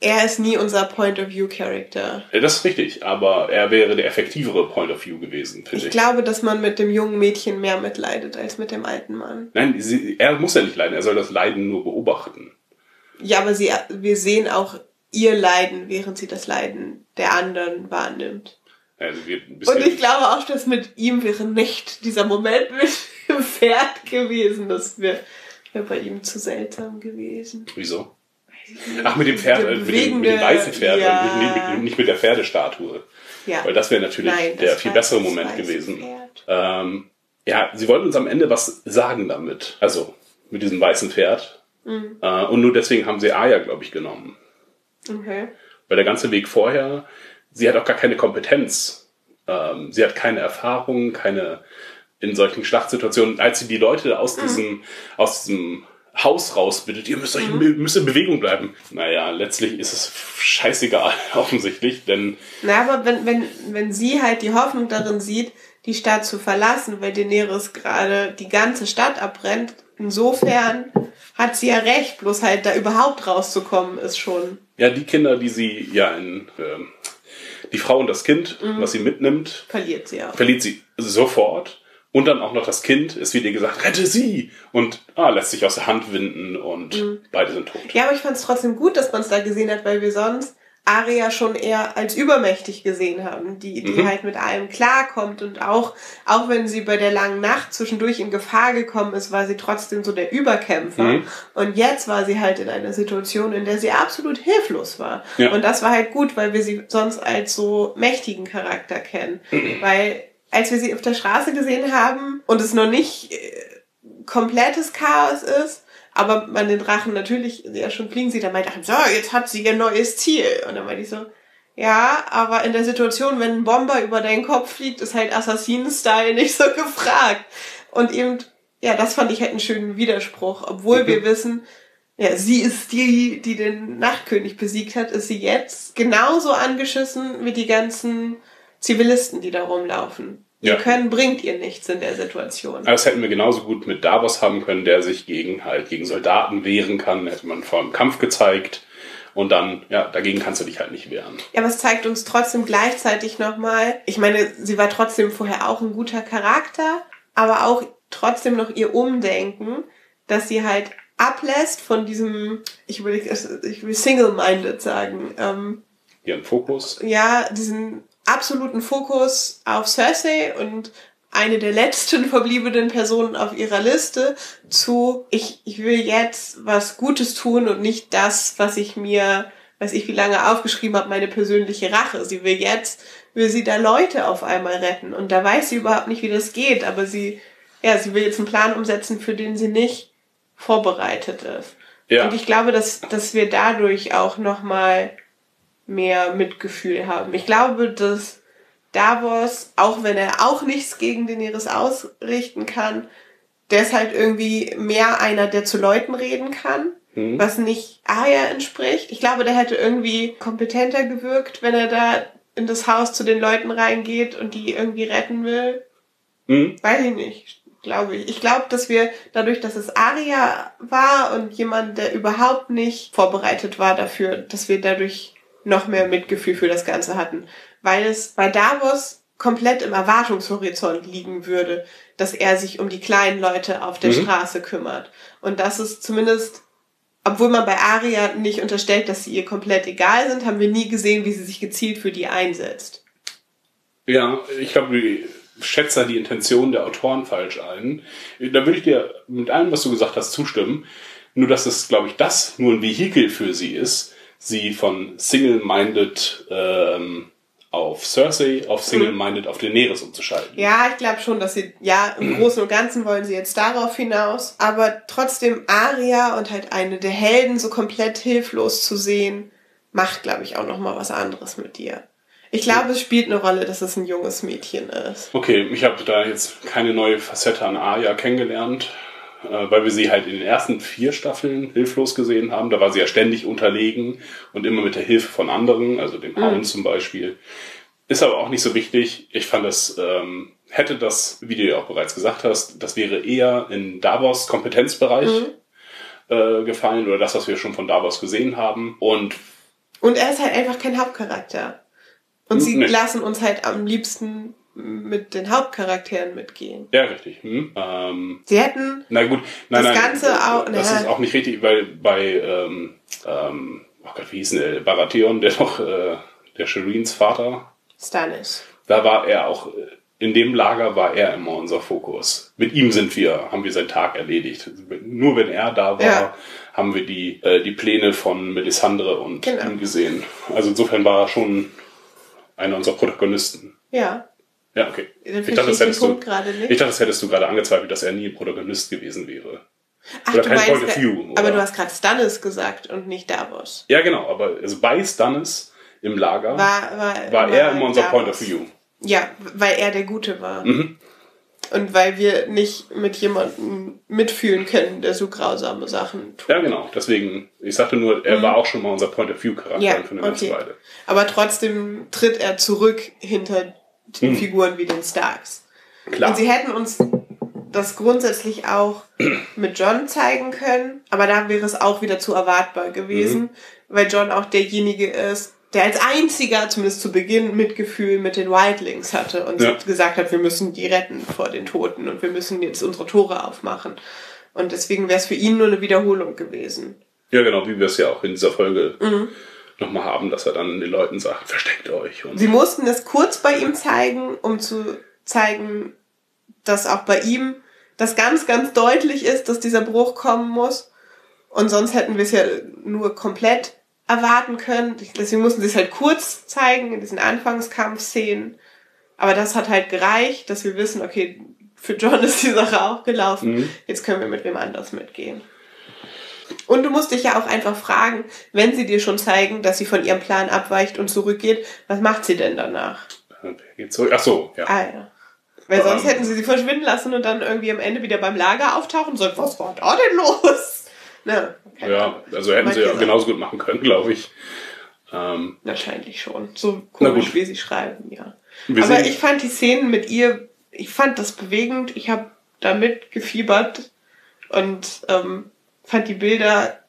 er ist nie unser Point-of-View-Character. Äh, Das ist richtig, aber er wäre der effektivere Point of View gewesen, finde Ich ich. glaube, dass man mit dem jungen Mädchen mehr mitleidet als mit dem alten Mann. Nein, sie, er muss ja nicht leiden, er soll das Leiden nur beobachten. Ja, aber sie, wir sehen auch ihr Leiden, während sie das Leiden der anderen wahrnimmt. Also Und ich glaube auch, dass mit ihm wäre nicht dieser Moment mit dem Pferd gewesen. Das wäre wär bei ihm zu seltsam gewesen. Wieso? Ach, mit dem Pferd, äh, mit, dem, mit dem weißen Pferd ja. nicht, nicht, nicht mit der Pferdestatue. Ja. Weil das wäre natürlich Nein, der viel bessere Moment gewesen. Ähm, ja, sie wollten uns am Ende was sagen damit. Also mit diesem weißen Pferd. Mhm. Äh, und nur deswegen haben sie Aya, glaube ich, genommen. Okay. Weil der ganze Weg vorher, sie hat auch gar keine Kompetenz. Ähm, sie hat keine Erfahrung, keine in solchen Schlachtsituationen. Als sie die Leute Mhm. aus diesem, aus diesem Haus rausbittet, ihr müsst euch in, müsst in Bewegung bleiben. Naja, letztlich ist es scheißegal, offensichtlich, denn Na, aber wenn, wenn, wenn sie halt die Hoffnung darin sieht, die Stadt zu verlassen, weil Daenerys gerade die ganze Stadt abbrennt, insofern hat sie ja recht, bloß halt da überhaupt rauszukommen ist schon. Ja, die Kinder, die sie ja in ähm, die Frau und das Kind, Mhm. was sie mitnimmt, Verliert sie auch. verliert sie sofort. Und dann auch noch das Kind, es wird ihr gesagt, rette sie! Und ah, lässt sich aus der Hand winden und beide sind tot. Mhm. Ja, aber ich fand es trotzdem gut, dass man es da gesehen hat, weil wir sonst Arya schon eher als übermächtig gesehen haben, die, die Mhm. halt mit allem klarkommt und auch, auch wenn sie bei der langen Nacht zwischendurch in Gefahr gekommen ist, war sie trotzdem so der Überkämpfer. Mhm. Und jetzt war sie halt in einer Situation, in der sie absolut hilflos war. Ja. Und das war halt gut, weil wir sie sonst als so mächtigen Charakter kennen. Weil als wir sie auf der Straße gesehen haben und es noch nicht äh, komplettes Chaos ist, aber man den Drachen natürlich ja schon fliegen sieht, dann meinte ich, so, jetzt hat sie ihr neues Ziel. Und dann meinte ich so, ja, aber in der Situation, wenn ein Bomber über deinen Kopf fliegt, ist halt Assassinen-Style nicht so gefragt. Und eben, ja, das fand ich halt einen schönen Widerspruch, obwohl wir wissen, ja, sie ist die, die den Nachtkönig besiegt hat, ist sie jetzt genauso angeschissen wie die ganzen Zivilisten, die da rumlaufen. Ja. Ihr Können bringt ihr nichts in der Situation. Aber das hätten wir genauso gut mit Davos haben können, der sich gegen halt gegen Soldaten wehren kann. Hätte man vor dem Kampf gezeigt. Und dann, ja, dagegen kannst du dich halt nicht wehren. Ja, aber es zeigt uns trotzdem gleichzeitig nochmal, ich meine, sie war trotzdem vorher auch ein guter Charakter, aber auch trotzdem noch ihr Umdenken, dass sie halt ablässt von diesem, ich will, ich will single-minded sagen, ähm, Ihren Fokus. ja, diesen absoluten Fokus auf Cersei und eine der letzten verbliebenen Personen auf ihrer Liste zu, ich, ich will jetzt was Gutes tun und nicht das, was ich mir, weiß ich wie lange aufgeschrieben habe, meine persönliche Rache. Sie will jetzt, will sie da Leute auf einmal retten und da weiß sie überhaupt nicht, wie das geht, aber sie, ja, sie will jetzt einen Plan umsetzen, für den sie nicht vorbereitet ist. Ja. Und ich glaube, dass, dass wir dadurch auch nochmal mehr Mitgefühl haben. Ich glaube, dass Davos, auch wenn er auch nichts gegen Daenerys ausrichten kann, der ist halt irgendwie mehr einer, der zu Leuten reden kann, Mhm. was nicht Arya entspricht. Ich glaube, der hätte irgendwie kompetenter gewirkt, wenn er da in das Haus zu den Leuten reingeht und die irgendwie retten will. Mhm. Weiß ich nicht. glaube ich. Ich glaube, dass wir dadurch, dass es Aria war und jemand, der überhaupt nicht vorbereitet war dafür, dass wir dadurch noch mehr Mitgefühl für das Ganze hatten. Weil es bei Davos komplett im Erwartungshorizont liegen würde, dass er sich um die kleinen Leute auf der Mhm. Straße kümmert. Und das ist zumindest, obwohl man bei Aria nicht unterstellt, dass sie ihr komplett egal sind, haben wir nie gesehen, wie sie sich gezielt für die einsetzt. Ja, ich glaube, ich schätze die Intention der Autoren falsch ein. Da würde ich dir mit allem, was du gesagt hast, zustimmen. Nur, dass es, glaube ich, das nur ein Vehikel für sie ist, sie von Single-Minded ähm, auf Cersei, auf Single-Minded auf Daenerys umzuschalten. Ja, ich glaube schon, dass sie, ja, im Großen und Ganzen wollen sie jetzt darauf hinaus, aber trotzdem Aria und halt eine der Helden so komplett hilflos zu sehen, macht, glaube ich, auch nochmal was anderes mit dir. Ich glaube, es spielt eine Rolle, dass es ein junges Mädchen ist. Okay, ich habe da jetzt keine neue Facette an Arya kennengelernt, weil wir sie halt in den ersten vier Staffeln hilflos gesehen haben. Da war sie ja ständig unterlegen und immer mit der Hilfe von anderen, also dem Hound zum Beispiel. Ist aber auch nicht so wichtig. Ich fand das, ähm, hätte das, wie du ja auch bereits gesagt hast, das wäre eher in Davos Kompetenzbereich äh, gefallen oder das, was wir schon von Davos gesehen haben. Und Und er ist halt einfach kein Hauptcharakter. Und sie Nee. lassen uns halt am liebsten mit den Hauptcharakteren mitgehen. ja, richtig. Hm? Ähm, Sie hätten Na gut, nein, Das nein, Ganze auch- das naja. ist auch nicht richtig, weil bei, ähm, ähm, oh Gott, wie hieß denn der, Baratheon, der doch, äh, der Shireens Vater, Stannis. da war er auch, äh, in dem Lager war er immer unser Fokus. Mit ihm sind wir, haben wir seinen Tag erledigt. Nur wenn er da war, Ja. haben wir die, äh, die Pläne von Melisandre und Genau. ihm gesehen. Also insofern war er schon einer unserer Protagonisten. Ja. Ja, okay. Dann Ich dachte, das hättest du, ich dachte, das hättest du gerade angezweifelt, dass er nie ein Protagonist gewesen wäre. Ach, oder kein Point of View, aber du hast gerade Stannis gesagt und nicht Davos. Ja, genau, aber also bei Stannis im Lager war, War, war, er immer unser Davos. Point of View. Ja, weil er der Gute war. Mhm. Und weil wir nicht mit jemandem mitfühlen können, der so grausame Sachen tut. Ja, genau. Deswegen, ich sagte nur, er war auch schon mal unser Point of View Charakter Mhm. Ja, für eine ganze okay. Weile. Aber trotzdem tritt er zurück hinter den Figuren wie den Starks. Klar. Und sie hätten uns das grundsätzlich auch mit John zeigen können, aber da wäre es auch wieder zu erwartbar gewesen, Mhm. weil John auch derjenige ist, der als einziger, zumindest zu Beginn, Mitgefühl mit den Wildlings hatte und Ja. gesagt hat, wir müssen die retten vor den Toten und wir müssen jetzt unsere Tore aufmachen. Und deswegen wäre es für ihn nur eine Wiederholung gewesen. Ja, genau, wie wir es ja auch in dieser Folge Mhm. Nochmal haben, dass er dann den Leuten sagt, versteckt euch. Und Sie mussten es kurz bei ihm zeigen, um zu zeigen, dass auch bei ihm das ganz, ganz deutlich ist, dass dieser Bruch kommen muss. Und sonst hätten wir es ja nur komplett erwarten können. Deswegen mussten sie es halt kurz zeigen in diesen Anfangskampfszenen. Aber das hat halt gereicht, dass wir wissen, okay, für John ist die Sache auch gelaufen. Mhm. Jetzt können wir mit wem anders mitgehen. Und du musst dich ja auch einfach fragen, wenn sie dir schon zeigen, dass sie von ihrem Plan abweicht und zurückgeht, was macht sie denn danach? geht zurück? Ach so, ja. Ah ja. Weil sonst Ähm. hätten sie sie verschwinden lassen und dann irgendwie am Ende wieder beim Lager auftauchen und sagen, was war da denn los? Na, Ja, also hätten sie ja genauso gut machen können, glaube ich. Ähm, Wahrscheinlich schon. So komisch, wie sie schreiben, ja. wir Aber ich fand die Szenen mit ihr, ich fand das bewegend. Ich habe damit gefiebert und ähm, fand die Bilder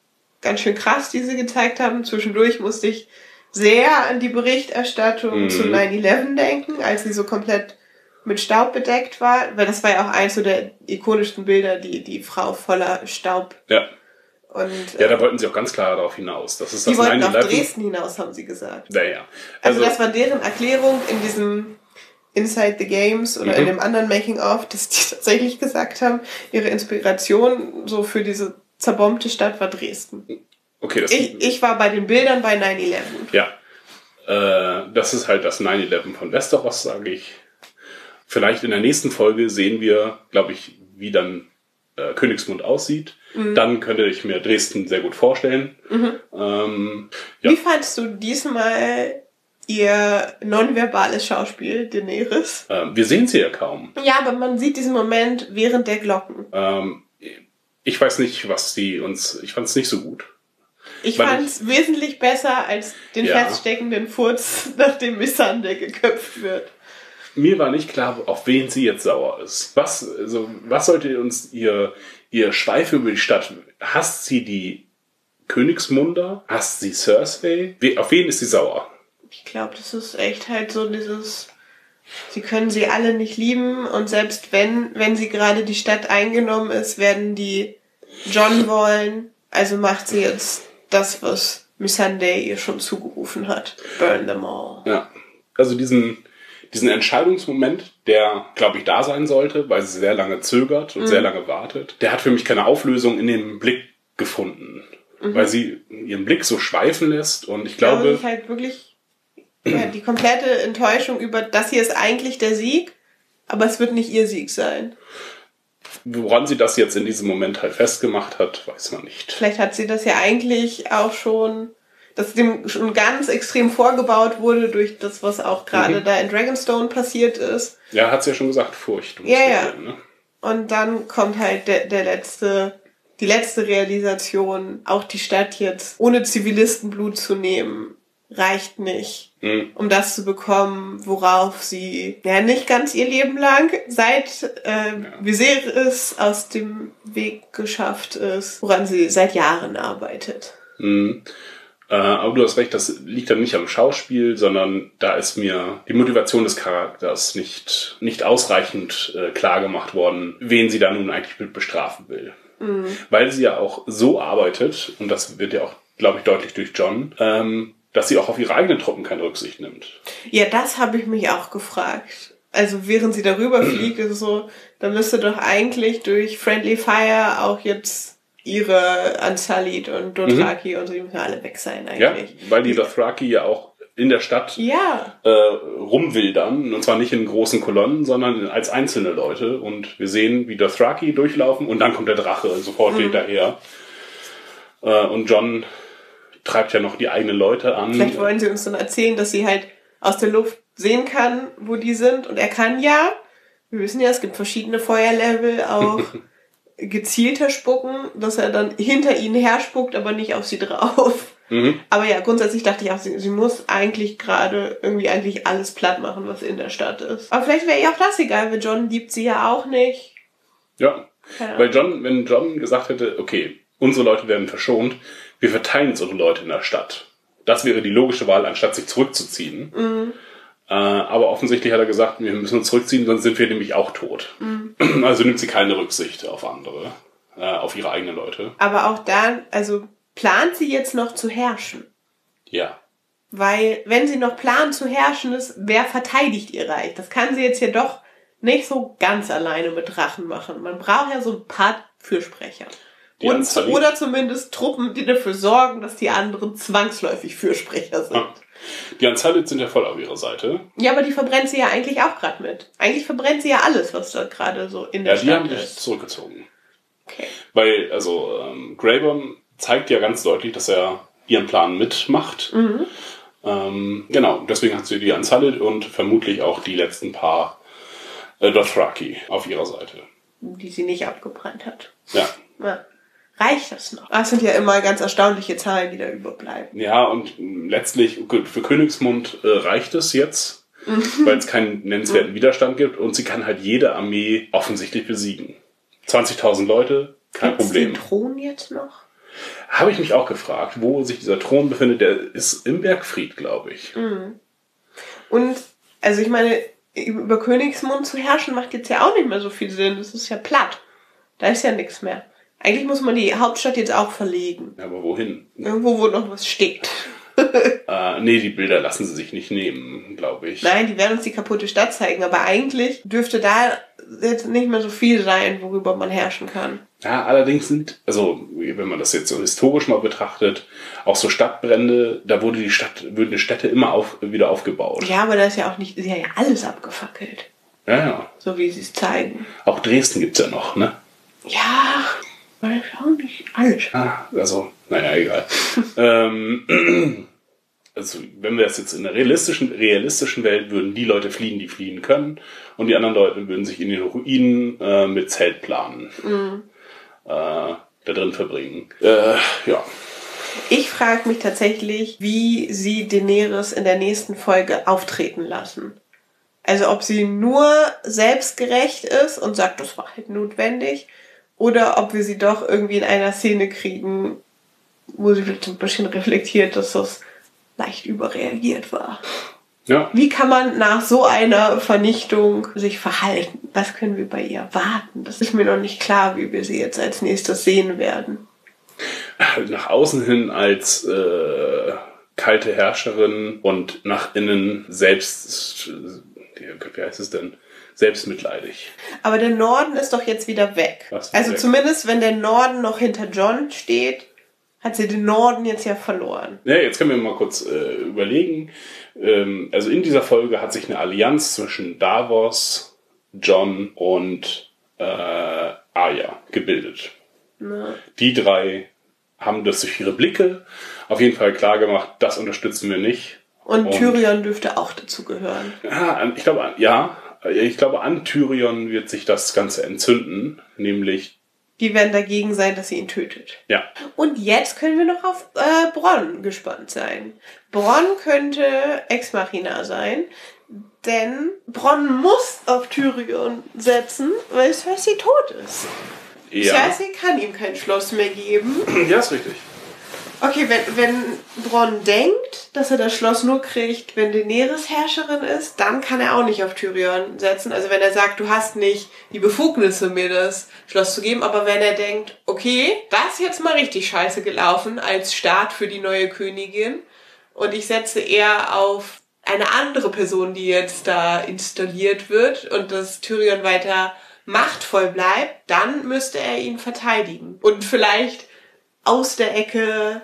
ganz schön krass, die sie gezeigt haben. Zwischendurch musste ich sehr an die Berichterstattung Mhm. zu 9-11 denken, als sie so komplett mit Staub bedeckt war, weil das war ja auch eins so der ikonischsten Bilder, die, die Frau voller Staub. ja, Und ja, äh, da wollten sie auch ganz klar darauf hinaus. Das ist die das wollten auf 9-11. Dresden hinaus, haben sie gesagt. Naja. Also, Also, das war deren Erklärung in diesem Inside the Games oder Mhm. in dem anderen Making-of, dass die tatsächlich gesagt haben, ihre Inspiration so für diese zerbombte Stadt war Dresden. okay, das, Ich, ich war bei den Bildern bei 9-11. ja. Äh, das ist halt das 9-11 von Westeros, sage ich. Vielleicht in der nächsten Folge sehen wir, glaube ich, wie dann äh, Königsmund aussieht. Mhm. Dann könnte ich mir Dresden sehr gut vorstellen. Ähm, ja. Wie fandst du diesmal ihr nonverbales Schauspiel, Daenerys? Ähm, wir sehen sie ja kaum. Ja, aber man sieht diesen Moment während der Glocken. Ähm, ich weiß nicht, was sie uns. Ich fand es nicht so gut. Ich fand es wesentlich besser als den Ja. feststeckenden Furz, nachdem Missandei geköpft wird. mir war nicht klar, auf wen sie jetzt sauer ist. Was, also, was sollte uns ihr, ihr Schweif über die Stadt, hasst sie die Königsmunder? Hasst sie Cersei? Auf wen ist sie sauer? Ich glaube, das ist echt halt so dieses, sie können sie alle nicht lieben und selbst wenn, wenn sie gerade die Stadt eingenommen ist, werden die John wollen. Also macht sie jetzt das, was Missandei ihr schon zugerufen hat. Burn them all. Ja. Also diesen, diesen Entscheidungsmoment, der, glaube ich, da sein sollte, weil sie sehr lange zögert und sehr lange wartet, der hat für mich keine Auflösung in dem Blick gefunden. Weil sie ihren Blick so schweifen lässt und ich glaube, glaube, ich halt wirklich ja, die komplette Enttäuschung über das hier ist eigentlich der Sieg, aber es wird nicht ihr Sieg sein. woran sie das jetzt in diesem Moment halt festgemacht hat, weiß man nicht. Vielleicht hat sie das ja eigentlich auch schon, dass dem schon ganz extrem vorgebaut wurde durch das, was auch gerade Mhm. da in Dragonstone passiert ist. Ja, hat sie ja schon gesagt, Furcht. Ja, ja. sein, Ne? Und dann kommt halt der, der letzte, die letzte Realisation, auch die Stadt jetzt ohne Zivilistenblut zu nehmen, reicht nicht, Mhm. um das zu bekommen, worauf sie ja nicht ganz ihr Leben lang seit äh, Viserys aus dem Weg geschafft ist, woran sie seit Jahren arbeitet. Mhm. Äh, aber du hast recht, das liegt dann nicht am Schauspiel, sondern da ist mir die Motivation des Charakters nicht, nicht ausreichend äh, klar gemacht worden, wen sie da nun eigentlich mit bestrafen will. Weil sie ja auch so arbeitet, und das wird ja auch, glaube ich, deutlich durch John, ähm, dass sie auch auf ihre eigenen Truppen keine Rücksicht nimmt. Ja, das habe ich mich auch gefragt. Also während sie darüber fliegt, ist es so, da müsste doch eigentlich durch Friendly Fire auch jetzt ihre Ansalit und Dothraki und so, die müssen ja alle weg sein Ja, eigentlich. weil die Dothraki ja auch in der Stadt Ja, äh, rumwildern. Und zwar nicht in großen Kolonnen, sondern als einzelne Leute. Und wir sehen, wie Dothraki durchlaufen und dann kommt der Drache sofort hinterher. Äh, und John treibt ja noch die eigenen Leute an. vielleicht wollen sie uns dann erzählen, dass sie halt aus der Luft sehen kann, wo die sind. Und er kann ja, wir wissen ja, es gibt verschiedene Feuerlevel, auch gezielter spucken, dass er dann hinter ihnen her spuckt, aber nicht auf sie drauf. Mhm. Aber ja, grundsätzlich dachte ich auch, sie, sie muss eigentlich gerade irgendwie eigentlich alles platt machen, was in der Stadt ist. Aber vielleicht wäre ihr auch das egal, weil John liebt sie ja auch nicht. Ja. Ahnung. Weil John, wenn John gesagt hätte, okay, unsere Leute werden verschont, wir verteilen jetzt unsere Leute in der Stadt. Das wäre die logische Wahl, anstatt sich zurückzuziehen. Mhm. Äh, aber offensichtlich hat er gesagt, wir müssen uns zurückziehen, sonst sind wir nämlich auch tot. Mhm. Also nimmt sie keine Rücksicht auf andere, äh, auf ihre eigenen Leute. Aber auch dann, also plant sie jetzt noch zu herrschen? Ja. Weil, wenn sie noch plant zu herrschen ist, wer verteidigt ihr Reich? Das kann sie jetzt ja doch nicht so ganz alleine mit Drachen machen. Man braucht ja so ein paar Fürsprecher. Die Und, oder zumindest Truppen, die dafür sorgen, dass die anderen zwangsläufig Fürsprecher sind. Ah. Die Anzalit sind ja voll auf ihrer Seite. Ja, aber die verbrennt sie ja eigentlich auch gerade mit. Eigentlich verbrennt sie ja alles, was da gerade so in der Ja, die Stadt haben sich ist. zurückgezogen. Okay. Weil, also, ähm, Grayburn zeigt ja ganz deutlich, dass er ihren Plan mitmacht. Mhm. Ähm, genau, deswegen hat sie die Anzalit und vermutlich auch die letzten paar äh, Dothraki auf ihrer Seite. Die sie nicht abgebrannt hat. Ja. Ja. Reicht das noch? Das sind ja immer ganz erstaunliche Zahlen, die da überbleiben. Ja, und letztlich, für Königsmund äh, reicht es jetzt, Mhm. weil es keinen nennenswerten Widerstand gibt und sie kann halt jede Armee offensichtlich besiegen. 20.000 Leute, kein Gibt's Problem. den Thron jetzt noch? Habe ich mich auch gefragt, wo sich dieser Thron befindet. Der ist im Bergfried, glaube ich. Mhm. Und, also ich meine, über Königsmund zu herrschen macht jetzt ja auch nicht mehr so viel Sinn. Das ist ja platt. Da ist ja nichts mehr. Eigentlich muss man die Hauptstadt jetzt auch verlegen. Ja, aber wohin? Irgendwo, wo noch was steht. Äh, nee, die Bilder lassen sie sich nicht nehmen, glaube ich. Nein, die werden uns die kaputte Stadt zeigen, aber eigentlich dürfte da jetzt nicht mehr so viel sein, worüber man herrschen kann. Ja, allerdings sind, also wenn man das jetzt so historisch mal betrachtet, auch so Stadtbrände, da wurde die Stadt, würden die Städte immer auf, wieder aufgebaut. Ja, aber da ist ja auch nicht, ist ja alles abgefackelt. Ja, ja. So wie sie es zeigen. Auch Dresden gibt's ja noch, ne? Ja, weiß auch nicht alles. Ah, also, naja, egal. ähm, also, wenn wir das jetzt in einer realistischen, realistischen Welt würden die Leute fliehen, die fliehen können, und die anderen Leute würden sich in den Ruinen äh, mit Zeltplanen äh, da drin verbringen. Äh, ja. Ich frage mich tatsächlich, wie sie Daenerys in der nächsten Folge auftreten lassen. Also ob sie nur selbstgerecht ist und sagt, das war halt notwendig, oder ob wir sie doch irgendwie in einer Szene kriegen, wo sie vielleicht ein bisschen reflektiert, dass das leicht überreagiert war. Ja. Wie kann man nach so einer Vernichtung sich verhalten? Was können wir bei ihr warten? Das ist mir noch nicht klar, wie wir sie jetzt als nächstes sehen werden. Nach außen hin als äh, kalte Herrscherin und nach innen selbst, äh, wie heißt es denn? Selbstmitleidig. Aber der Norden ist doch jetzt wieder weg. Also weg? zumindest, wenn der Norden noch hinter John steht, hat sie den Norden jetzt ja verloren. Ja, jetzt können wir mal kurz äh, überlegen. Ähm, also in dieser Folge hat sich eine Allianz zwischen Davos, John und äh, Arya gebildet. Ne? Die drei haben das durch ihre Blicke auf jeden Fall klar gemacht, das unterstützen wir nicht. Und, Und- Tyrion dürfte auch dazu gehören. Ja, an- ich glaube, ja, ich glaube, an Tyrion wird sich das Ganze entzünden, nämlich, Die werden dagegen sein, dass sie ihn tötet. ja, Und jetzt können wir noch auf äh, Bronn gespannt sein. Bronn könnte Ex Machina sein, denn Bronn muss auf Tyrion setzen, weil Cersei tot ist. ja, Cersei kann ihm kein Schloss mehr geben. ja, ist richtig. Okay, wenn, wenn Bronn denkt, dass er das Schloss nur kriegt, wenn Daenerys Herrscherin ist, dann kann er auch nicht auf Tyrion setzen. Also wenn er sagt, du hast nicht die Befugnisse, mir das Schloss zu geben, aber wenn er denkt, okay, das ist jetzt mal richtig scheiße gelaufen als Start für die neue Königin und ich setze eher auf eine andere Person, die jetzt da installiert wird und dass Tyrion weiter machtvoll bleibt, dann müsste er ihn verteidigen. Und vielleicht aus der Ecke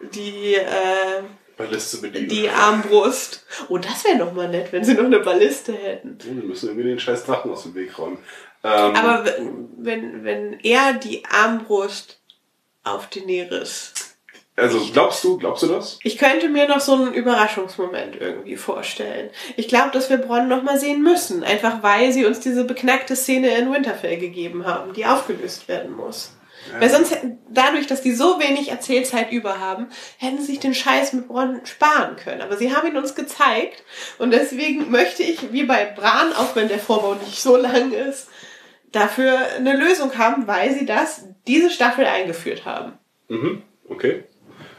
die, äh, Balliste bedienen. die Armbrust. Oh, das wäre noch mal nett, wenn sie noch eine Balliste hätten. Oh, wir müssen irgendwie den scheiß Drachen aus dem Weg räumen. Ähm, Aber wenn, wenn, wenn er die Armbrust auf Daenerys. also glaubst du, glaubst du das? Ich könnte mir noch so einen Überraschungsmoment irgendwie vorstellen. Ich glaube, dass wir Bronn noch mal sehen müssen. Einfach weil sie uns diese beknackte Szene in Winterfell gegeben haben, die aufgelöst werden muss. Weil sonst hätten, dadurch, dass die so wenig Erzählzeit über haben, hätten sie sich den Scheiß mit Bronn sparen können. Aber sie haben ihn uns gezeigt. Und deswegen möchte ich, wie bei Bran, auch wenn der Vorbau nicht so lang ist, dafür eine Lösung haben, weil sie das, diese Staffel eingeführt haben. Mhm, okay.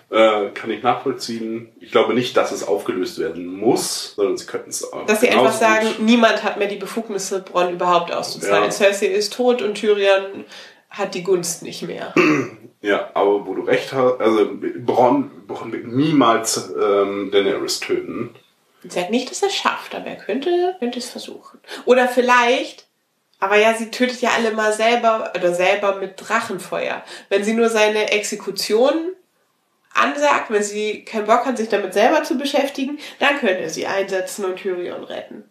Äh, kann ich nachvollziehen. Ich glaube nicht, dass es aufgelöst werden muss, sondern sie könnten es auch. Dass sie einfach sagen, niemand hat mehr die Befugnisse, Bronn überhaupt auszuzahlen. Ja. Cersei ist tot und Tyrion hat die Gunst nicht mehr. Ja, aber wo du recht hast, also Bronn, Bronn wird niemals ähm, Daenerys töten. Ich sage nicht, dass er es schafft, aber er könnte, könnte es versuchen. Oder vielleicht, aber ja, sie tötet ja alle mal selber oder selber mit Drachenfeuer. Wenn sie nur seine Exekution ansagt, wenn sie keinen Bock hat, sich damit selber zu beschäftigen, dann könnte er sie einsetzen und Tyrion retten.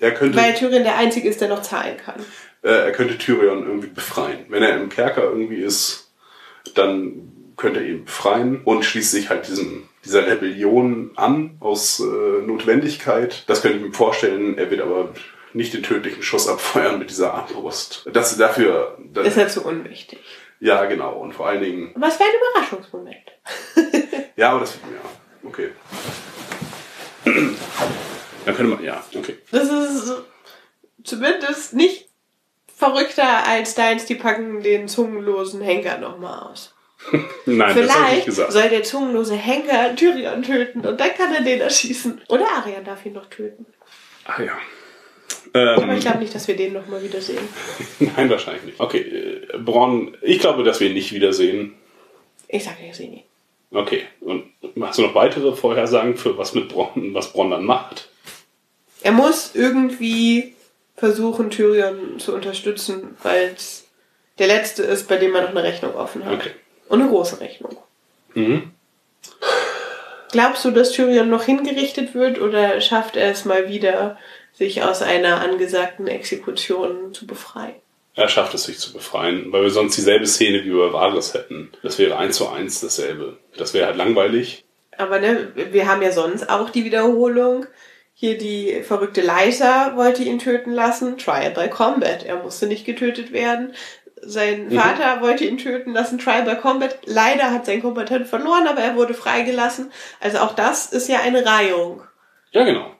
Er könnte, Weil Tyrion der Einzige ist, der noch zahlen kann. Äh, er könnte Tyrion irgendwie befreien. Wenn er im Kerker irgendwie ist, dann könnte er ihn befreien und schließt sich halt diesem, dieser Rebellion an aus äh, Notwendigkeit. Das könnte ich mir vorstellen. Er wird aber nicht den tödlichen Schuss abfeuern mit dieser Armbrust. Das dafür, das, Ist ja zu unwichtig. ja genau. Und vor allen Dingen, Aber es wäre ein Überraschungsmoment. ja, aber das, ja, okay. Dann könnte man, ja, okay. Das ist zumindest nicht verrückter als deins, die packen den zungenlosen Henker nochmal aus. Nein, das habe ich nicht Vielleicht soll der zungenlose Henker Tyrion töten und dann kann er den erschießen. Oder Arya darf ihn noch töten. Ach ja. Aber Ähm, ich glaube nicht, dass wir den nochmal wiedersehen. nein, wahrscheinlich nicht. Okay, äh, Bronn, ich glaube, dass wir ihn nicht wiedersehen. Ich sage ja, sie nie. Okay, und hast du noch weitere Vorhersagen für was mit Bronn, was Bronn dann macht? Er muss irgendwie versuchen, Tyrion zu unterstützen, weil es der letzte ist, bei dem er noch eine Rechnung offen hat. Okay. Und eine große Rechnung. Mhm. Glaubst du, dass Tyrion noch hingerichtet wird oder schafft er es mal wieder, sich aus einer angesagten Exekution zu befreien? Er schafft es, sich zu befreien, weil wir sonst dieselbe Szene wie bei Varys hätten. Das wäre eins zu eins dasselbe. Das wäre halt langweilig. Aber ne, wir haben ja sonst auch die Wiederholung. Hier die verrückte Leiter wollte ihn töten lassen. Trial by Combat. Er musste nicht getötet werden. Sein Mhm. Vater wollte ihn töten lassen. Trial by Combat. Leider hat sein Kompetent verloren, aber er wurde freigelassen. Also auch das ist ja eine Reihung. Ja, genau.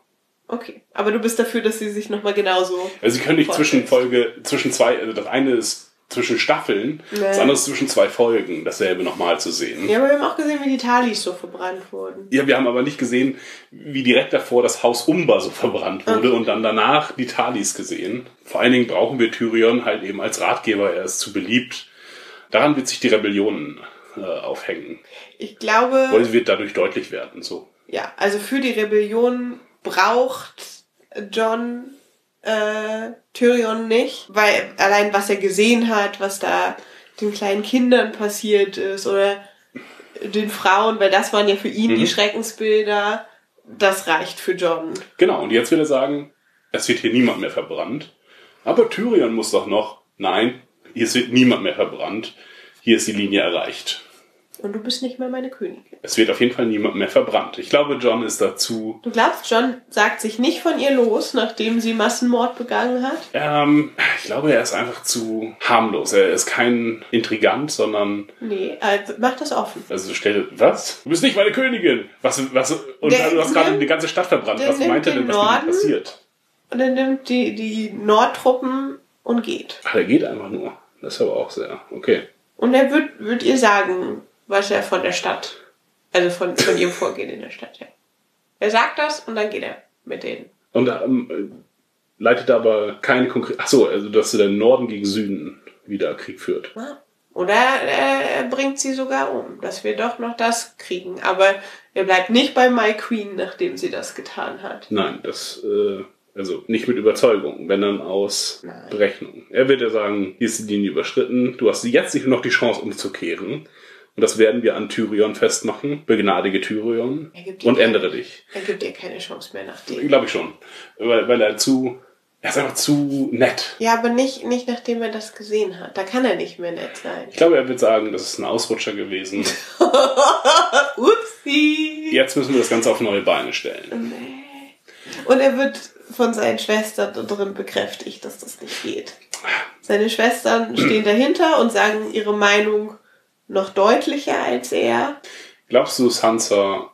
Okay. Aber du bist dafür, dass sie sich nochmal genauso. Also sie können nicht zwischen. Folge, zwischen zwei, also das eine ist zwischen Staffeln, das Nee. andere ist zwischen zwei Folgen, dasselbe nochmal zu sehen. Ja, aber wir haben auch gesehen, wie die Talis so verbrannt wurden. Ja, wir haben aber nicht gesehen, wie direkt davor das Haus Umber so verbrannt wurde Okay. und dann danach die Talis gesehen. Vor allen Dingen brauchen wir Tyrion halt eben als Ratgeber, er ist zu beliebt. Daran wird sich die Rebellion äh, aufhängen. Ich glaube. Weil sie wird dadurch deutlich werden. So. Ja, also für die Rebellion braucht John äh, Tyrion nicht, weil allein was er gesehen hat, was da den kleinen Kindern passiert ist oder den Frauen, weil das waren ja für ihn die Schreckensbilder, das reicht für John. Genau, und jetzt will er sagen, es wird hier niemand mehr verbrannt. Aber Tyrion muss doch noch, nein, hier wird niemand mehr verbrannt. Hier ist die Linie erreicht. Und du bist nicht mehr meine Königin. Es wird auf jeden Fall niemand mehr verbrannt. Ich glaube, John ist dazu Du glaubst, John sagt sich nicht von ihr los, nachdem sie Massenmord begangen hat? Ähm, ich glaube, er ist einfach zu harmlos. Er ist kein Intrigant, sondern Nee, also mach das offen. also stell was? Du bist nicht meine Königin. Was was und Der du hast gerade die ganze Stadt verbrannt. Was meint er denn, den was Norden. passiert? Und er nimmt die, die Nordtruppen und geht. Ach, er geht einfach nur. Das ist aber auch sehr okay. Und er wird, wird ihr sagen, was er von der Stadt, also von, von ihrem Vorgehen in der Stadt her. Er sagt das und dann geht er mit denen. Und ähm, leitet aber keine konkrete. Ach so, also dass der Norden gegen Süden wieder Krieg führt. Ja. Oder äh, er bringt sie sogar um, dass wir doch noch das kriegen. Aber er bleibt nicht bei My Queen, nachdem sie das getan hat. Nein, das äh, also nicht mit Überzeugung, wenn dann aus Nein. Berechnung. Er wird ja sagen, hier ist die Linie überschritten, du hast jetzt nicht noch die Chance umzukehren. Und das werden wir an Tyrion festmachen. Begnadige Tyrion und ändere dich. Er gibt ihr keine Chance mehr nach dem. Glaube ich schon. Weil, weil er zu, er ist einfach zu nett. Ja, aber nicht, nicht nachdem er das gesehen hat. Da kann er nicht mehr nett sein. Ich glaube, er wird sagen, das ist ein Ausrutscher gewesen. Upsi! Jetzt müssen wir das Ganze auf neue Beine stellen. Und er wird von seinen Schwestern da drin bekräftigt, dass das nicht geht. Seine Schwestern stehen dahinter und sagen ihre Meinung noch deutlicher als er. Glaubst du, Sansa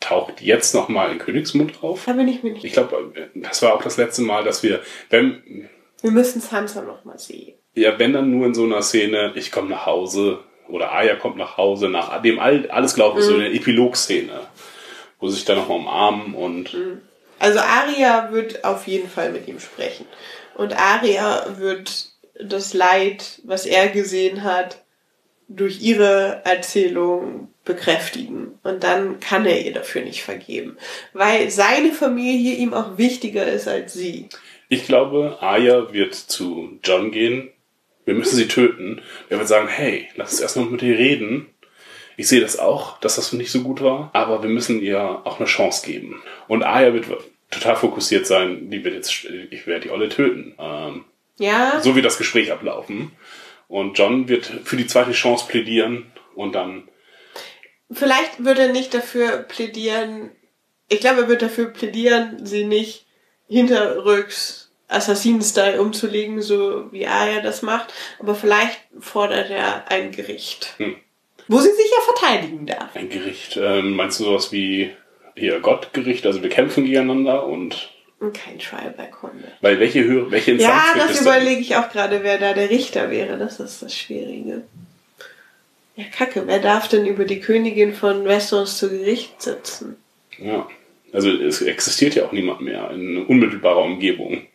taucht jetzt nochmal in Königsmund auf? Da bin ich mir nicht. Ich glaube, das war auch das letzte Mal, dass wir, wenn, Wir müssen Sansa noch mal sehen. ja, wenn dann nur in so einer Szene, ich komme nach Hause oder Aya kommt nach Hause, nachdem all, alles gelaufen ist, so eine Epilog-Szene, wo sie sich dann nochmal umarmen und Also Arya wird auf jeden Fall mit ihm sprechen. Und Arya wird das Leid, was er gesehen hat, durch ihre Erzählung bekräftigen. Und dann kann er ihr dafür nicht vergeben. Weil seine Familie ihm auch wichtiger ist als sie. ich glaube, Aya wird zu John gehen. Wir müssen sie töten. Er wird sagen, hey, lass uns erst noch mit ihr reden. Ich sehe das auch, dass das nicht so gut war, aber wir müssen ihr auch eine Chance geben. Und Aya wird total fokussiert sein, die wird jetzt, ich werde die Olle töten. Ähm, Ja, so wird das Gespräch ablaufen. Und John wird für die zweite Chance plädieren und dann, vielleicht wird er nicht dafür plädieren, ich glaube, er wird dafür plädieren, sie nicht hinterrücks Assassinen-Style umzulegen, so wie Arya das macht. Aber vielleicht fordert er ein Gericht. Hm. Wo sie sich ja verteidigen darf. ein Gericht, ähm, meinst du sowas wie hier Gottgericht, also wir kämpfen gegeneinander Und kein Trial by Combat. weil welche Höhe, welche Instanz Ja, das überlege ich auch gerade, wer da der Richter wäre. Das ist das Schwierige. Ja, kacke. Wer darf denn über die Königin von Westeros zu Gericht sitzen? Ja. Also es existiert ja auch niemand mehr in unmittelbarer Umgebung.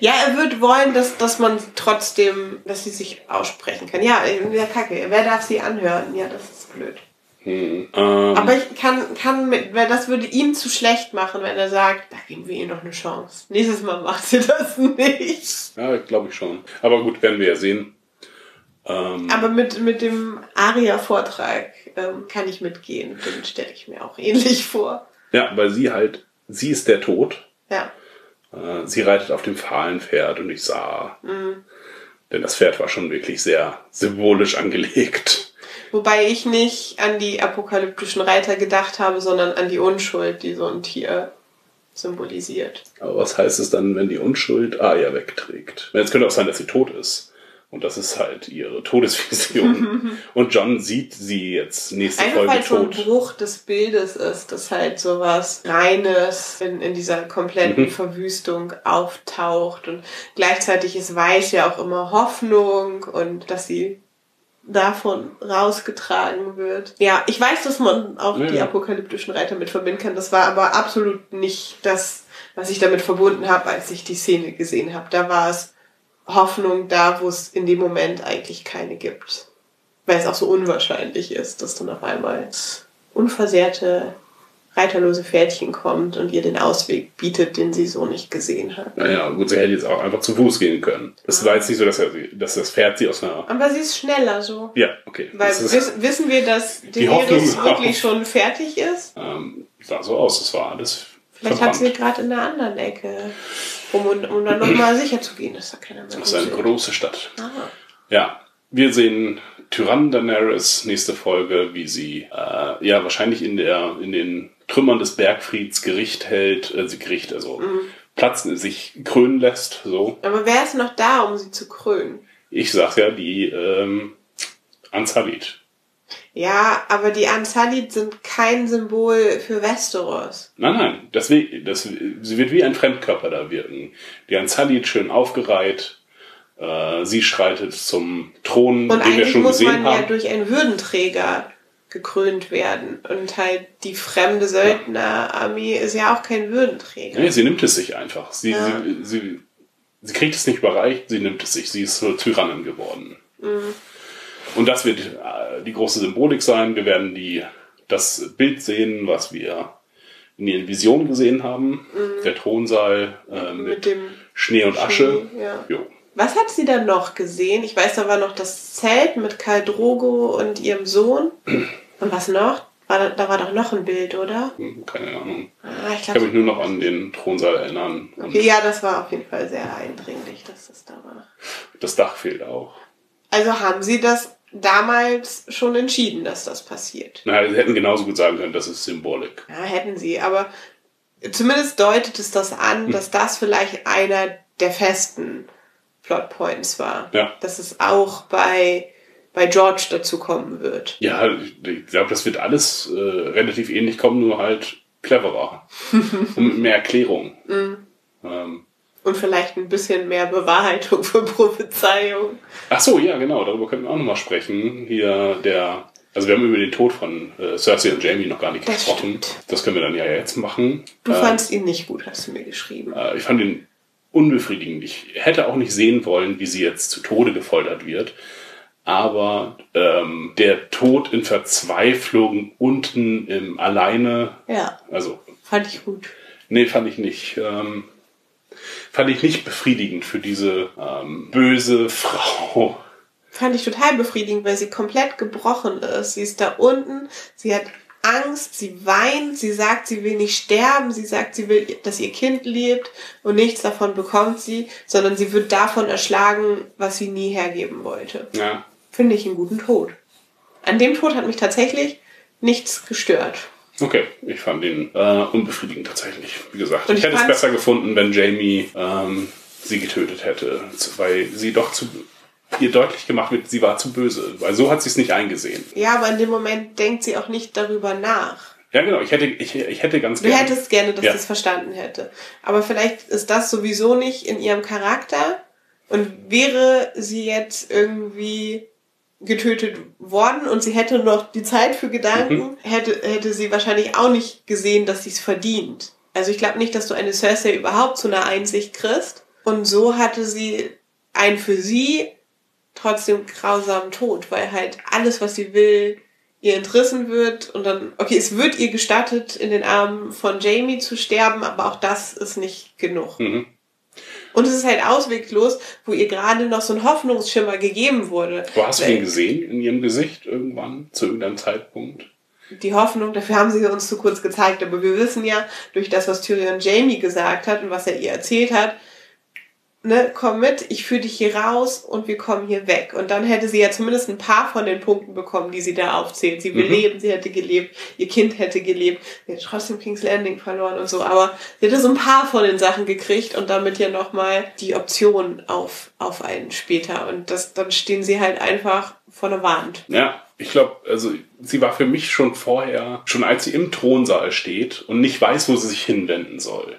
Ja, er wird wollen, dass, dass man trotzdem, dass sie sich aussprechen kann. Ja, ja, kacke. Wer darf sie anhören? Ja, das ist blöd. Hm. Ähm, Aber ich kann, kann mit, weil das würde ihm zu schlecht machen, wenn er sagt, da geben wir ihr noch eine Chance. Nächstes Mal macht sie das nicht. ja, glaube ich schon. Aber gut, werden wir ja sehen. Ähm, Aber mit, mit dem Aria-Vortrag ähm, kann ich mitgehen. Den stelle ich mir auch ähnlich vor. ja, weil sie halt, sie ist der Tod. Ja. Äh, sie reitet auf dem fahlen Pferd und ich sah, Mhm. denn das Pferd war schon wirklich sehr symbolisch angelegt. Wobei ich nicht an die apokalyptischen Reiter gedacht habe, sondern an die Unschuld, die so ein Tier symbolisiert. Aber was heißt es dann, wenn die Unschuld Aya wegträgt? Jetzt könnte auch sein, dass sie tot ist. Und das ist halt ihre Todesvision. und John sieht sie jetzt nächste Einfach Folge weil so ein tot. Bruch des Bildes ist, dass halt sowas Reines in, in dieser kompletten Mhm. Verwüstung auftaucht und gleichzeitig ist Weiß ja auch immer Hoffnung und dass sie davon rausgetragen wird. Ja, ich weiß, dass man auch Ja, die apokalyptischen Reiter mit verbinden kann. Das war aber absolut nicht das, was ich damit verbunden habe, als ich die Szene gesehen habe. Da war es Hoffnung da, wo es in dem Moment eigentlich keine gibt. Weil es auch so unwahrscheinlich ist, dass dann auf einmal unversehrte, reiterlose Pferdchen kommt und ihr den Ausweg bietet, den sie so nicht gesehen hat. Naja, gut, sie hätte jetzt auch einfach zu Fuß gehen können. Es war jetzt nicht so, dass, er, dass das Pferd sie aus einer... Aber sie ist schneller so. Ja, okay. Weil ist, wiss, wissen wir, dass Die Daenerys ist wirklich schon fertig ist? ähm, sah so aus, das war alles Vielleicht hat sie verbrannt. gerade in einer anderen Ecke, um, um dann nochmal sicher zu gehen, dass da keiner mehr Das ist eine große Stadt. Ah. Ja, wir sehen Tyrann Daenerys, nächste Folge, wie sie äh, ja wahrscheinlich in der in den Trümmern des Bergfrieds Gericht hält, äh, sie Gericht, also Mhm. Platz sich krönen lässt. So, Aber wer ist noch da, um sie zu krönen? ich sag ja die ähm, Ansalit. Ja, aber die Ansalit sind kein Symbol für Westeros. Nein, nein, deswegen, das, sie wird wie ein Fremdkörper da wirken. Die Ansalit schön aufgereiht. Äh, sie schreitet zum Thron, Und den wir eigentlich schon muss gesehen man ja haben. durch einen Würdenträger gekrönt werden. Und halt die fremde Söldnerarmee ist ja auch kein Würdenträger. Nee, sie nimmt es sich einfach. Sie, Ja. sie, sie, sie kriegt es nicht überreicht, sie nimmt es sich. Sie ist zur Tyrannin geworden. Mhm. Und das wird äh, die große Symbolik sein. Wir werden die, das Bild sehen, was wir in ihren Visionen gesehen haben. Der Thronsaal äh, mit, Mhm. Mit dem Schnee und Asche. Schnee, ja. Jo. Was hat sie dann noch gesehen? Ich weiß, da war noch das Zelt mit Karl Drogo und ihrem Sohn. Und was noch? War da, war doch noch ein Bild, oder? Hm, Keine Ahnung. Ah, ich Ich kann mich nur noch an den Thronsaal erinnern. Okay, ja, das war auf jeden Fall sehr eindringlich, dass das da war. das Dach fehlt auch. Also haben sie das damals schon entschieden, dass das passiert. Naja, sie hätten genauso gut sagen können, das ist Symbolik. Ja, hätten sie, aber zumindest deutet es das an, dass das vielleicht einer der festen Plotpoints war. Ja. Dass es auch bei, bei George dazu kommen wird. Ja, ich, glaube, das wird alles äh, relativ ähnlich kommen, nur halt cleverer. Und mit mehr Erklärung. ähm, Und vielleicht ein bisschen mehr Bewahrheitung für Prophezeiung. ach so, ja, genau, darüber könnten wir auch nochmal sprechen. Hier der, also wir haben über den Tod von äh, Cersei und Jamie noch gar nicht Das gesprochen. stimmt. Das können wir dann ja jetzt machen. Du Äh, fandst ihn nicht gut, hast du mir geschrieben. Äh, ich fand ihn unbefriedigend. Ich hätte auch nicht sehen wollen, wie sie jetzt zu Tode gefoltert wird. Aber ähm, der Tod in Verzweiflung unten im alleine, Ja, also fand ich gut. nee, fand ich nicht. Ähm, fand ich nicht befriedigend für diese ähm, böse Frau. Fand ich total befriedigend, weil sie komplett gebrochen ist. Sie ist da unten, sie hat Angst, sie weint, sie sagt, sie will nicht sterben, sie sagt, sie will, dass ihr Kind lebt und nichts davon bekommt sie, sondern sie wird davon erschlagen, was sie nie hergeben wollte. Ja. Finde ich einen guten Tod. An dem Tod hat mich tatsächlich nichts gestört. Okay, ich fand ihn äh, unbefriedigend tatsächlich. Wie gesagt, ich ich hätte es besser gefunden, wenn Jamie ähm, sie getötet hätte, weil sie doch zu ihr deutlich gemacht wird, sie war zu böse. Weil so hat sie es nicht eingesehen. Ja, aber in dem Moment denkt sie auch nicht darüber nach. Ja, genau. Ich hätte, ich, ich hätte ganz Du gerne. hättest gerne, dass Ja. sie es verstanden hätte. Aber vielleicht ist das sowieso nicht in ihrem Charakter. Und wäre sie jetzt irgendwie getötet worden und sie hätte noch die Zeit für Gedanken, hätte, hätte sie wahrscheinlich auch nicht gesehen, dass sie es verdient. Also ich glaube nicht, dass du eine Cersei überhaupt zu einer Einsicht kriegst. Und so hatte sie einen für sie trotzdem grausamen Tod, weil halt alles, was sie will, ihr entrissen wird und dann, okay, es wird ihr gestattet, in den Armen von Jamie zu sterben, aber auch das ist nicht genug. Mhm. Und es ist halt ausweglos, wo ihr gerade noch so ein Hoffnungsschimmer gegeben wurde. Wo hast du ihn gesehen? In ihrem Gesicht irgendwann? Zu irgendeinem Zeitpunkt? Die Hoffnung, dafür haben sie uns zu kurz gezeigt, aber wir wissen ja, durch das, was Tyrion Jamie gesagt hat und was er ihr erzählt hat, ne, komm mit, ich führe dich hier raus und wir kommen hier weg. Und dann hätte sie ja zumindest ein paar von den Punkten bekommen, die sie da aufzählt. Sie will Mhm. leben, sie hätte gelebt, ihr Kind hätte gelebt, sie hätte trotzdem King's Landing verloren und so. Aber sie hätte so ein paar von den Sachen gekriegt und damit ja nochmal die Option auf, auf einen später. Und das, dann stehen sie halt einfach vor der Wand. Ja, ich glaube, also sie war für mich schon vorher, schon als sie im Thronsaal steht und nicht weiß, wo sie sich hinwenden soll.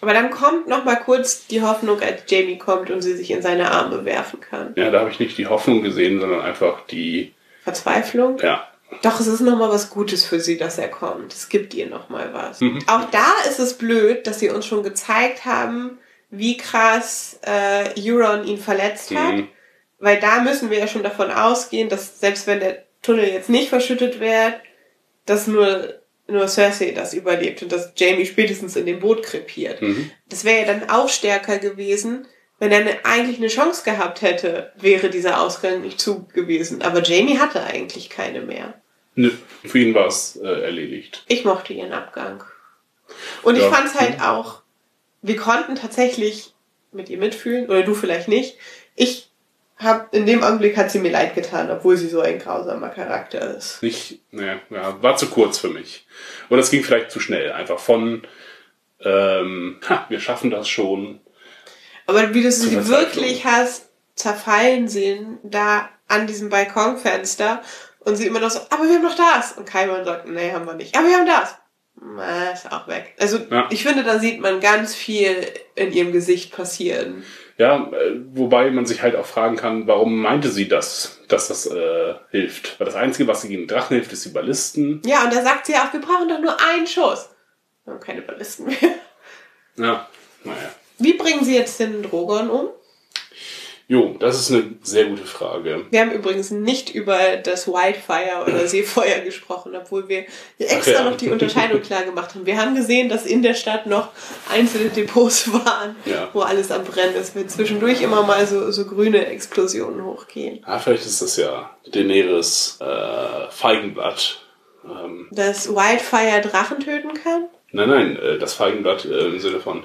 Aber dann kommt noch mal kurz die Hoffnung, als Jamie kommt und sie sich in seine Arme werfen kann. Ja, da habe ich nicht die Hoffnung gesehen, sondern einfach die, Verzweiflung. ja, Doch, es ist noch mal was Gutes für sie, dass er kommt. Es gibt ihr noch mal was. Auch da ist es blöd, dass sie uns schon gezeigt haben, wie krass äh, Euron ihn verletzt hat. Mhm. Weil da müssen wir ja schon davon ausgehen, dass selbst wenn der Tunnel jetzt nicht verschüttet wird, dass nur, nur Cersei das überlebt und dass Jamie spätestens in dem Boot krepiert. Mhm. Das wäre ja dann auch stärker gewesen, wenn er eine, eigentlich eine Chance gehabt hätte, wäre dieser Ausgang nicht zu gewesen. Aber Jamie hatte eigentlich keine mehr. Nö, für ihn war es äh, erledigt. Ich mochte ihren Abgang. Und ich Ja. fand's halt auch, wir konnten tatsächlich mit ihr mitfühlen, oder du vielleicht nicht. Ich hab, in dem Augenblick hat sie mir leid getan, obwohl sie so ein grausamer Charakter ist. Nicht, naja, ja, war zu kurz für mich. Oder es ging vielleicht zu schnell. Einfach von, ähm, ha, wir schaffen das schon. Aber wie du sie wirklich hast zerfallen sehen, da an diesem Balkonfenster, und sie immer noch so, aber wir haben doch das. Und Kaiman sagt, nee, haben wir nicht. Aber wir haben das. Na, ist auch weg. Also, Ja. ich finde, da sieht man ganz viel in ihrem Gesicht passieren. Ja, äh, wobei man sich halt auch fragen kann, warum meinte sie das, dass das äh, hilft? Weil das Einzige, was gegen den Drachen hilft, ist die Ballisten. Ja, und da sagt sie auch, wir brauchen doch nur einen Schuss. Wir haben keine Ballisten mehr. Ja, naja. Wie bringen sie jetzt den Drogon um? Jo, das ist eine sehr gute Frage. Wir haben übrigens nicht über das Wildfire oder Seefeuer gesprochen, obwohl wir extra ja. noch die Unterscheidung klar gemacht haben. Wir haben gesehen, dass in der Stadt noch einzelne Depots waren, Ja. wo alles am Brennen ist, wenn zwischendurch immer mal so, so grüne Explosionen hochgehen. Ah, vielleicht ist das ja Daenerys äh, Feigenblatt. Ähm, Dass Wildfire Drachen töten kann? nein, nein, äh, das Feigenblatt äh, im Sinne von,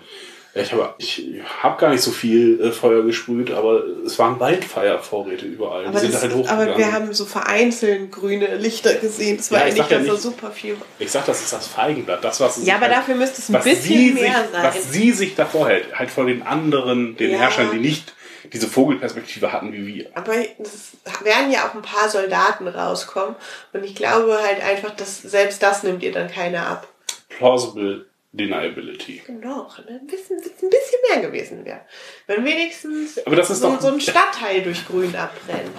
ich habe ich hab gar nicht so viel äh, Feuer gesprüht, aber es waren Wildfire-Vorräte überall. Aber, das, halt aber wir haben so vereinzelt grüne Lichter gesehen. Das war Ja, ja, ich nicht, sag ja nicht- super viel ich sag, das ist das Feigenblatt. Das, was Ja, aber halt, dafür müsste es ein bisschen mehr sich, sein. Was sie sich davor hält, halt vor den anderen, den Ja. Herrschern, die nicht diese Vogelperspektive hatten wie wir. Aber es werden ja auch ein paar Soldaten rauskommen. Und ich glaube halt einfach, dass selbst das nimmt ihr dann keiner ab. Plausible Deniability. Genau, ne? ein bisschen, ein bisschen mehr gewesen wäre. Wenn wenigstens Aber das ist so, doch- so ein Stadtteil durch Grün abbrennt.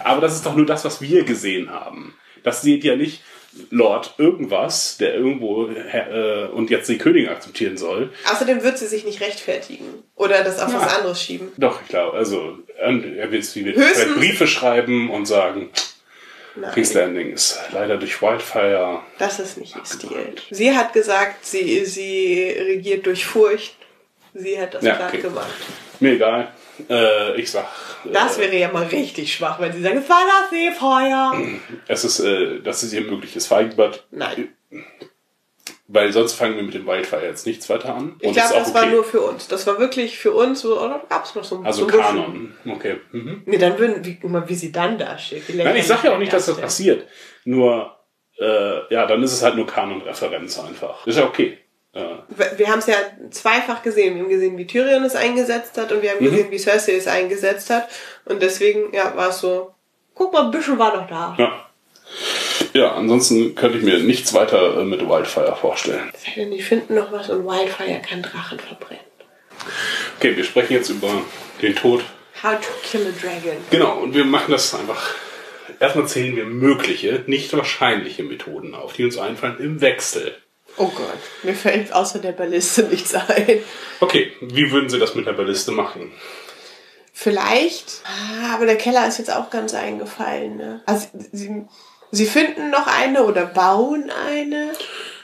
Aber das ist doch nur das, was wir gesehen haben. Das seht ja nicht Lord irgendwas, der irgendwo äh, und jetzt die Königin akzeptieren soll. Außerdem wird sie sich nicht rechtfertigen. Oder das auf Ja. was anderes schieben. Doch, ich glaube, also er wird wie wir Briefe schreiben und sagen, King's Landing ist leider durch Wildfire. das ist nicht ihr Stil. Sie hat gesagt, sie, sie regiert durch Furcht. Sie hat das Ja, platt okay. gemacht. Mir egal. Äh, ich sag, Das äh, wäre ja mal richtig schwach, wenn sie sagen, es war das Seefeuer. es ist, äh, das ist ihr mögliches Feigenblatt, Nein. Weil sonst fangen wir mit dem Wildfire jetzt nichts weiter an. Ich glaube, das war okay. nur für uns. Das war wirklich für uns. So, oder gab es noch so ein Also so ein bisschen- Kanon. Okay. Mhm. Nee, dann würden, wie, mal, wie sie dann dasteht. Wie Nein, ich sag ja auch nicht, dass das passiert. Nur, äh, ja, dann ist es halt nur Kanon-Referenz einfach. Ist ja okay. Äh, Wir- Wir haben es ja zweifach gesehen. Wir haben gesehen, wie Tyrion es eingesetzt hat und wir haben Mhm. gesehen, wie Cersei es eingesetzt hat. Und deswegen, ja, war es so, guck mal, ein bisschen war noch da. ja. Ja, ansonsten könnte ich mir nichts weiter äh, mit Wildfire vorstellen. Denn, die finden noch was und Wildfire kann Drachen verbrennen. Okay, wir sprechen jetzt über den Tod. How to kill a dragon. Genau, und wir machen das einfach. Erstmal zählen wir mögliche, nicht wahrscheinliche Methoden auf, die uns einfallen im Wechsel. Oh Gott, mir fällt außer der Balliste nichts ein. Okay, wie würden Sie das mit der Balliste machen? Vielleicht, ah, aber der Keller ist jetzt auch ganz eingefallen. Ne? Also sie, sie finden noch eine oder bauen eine.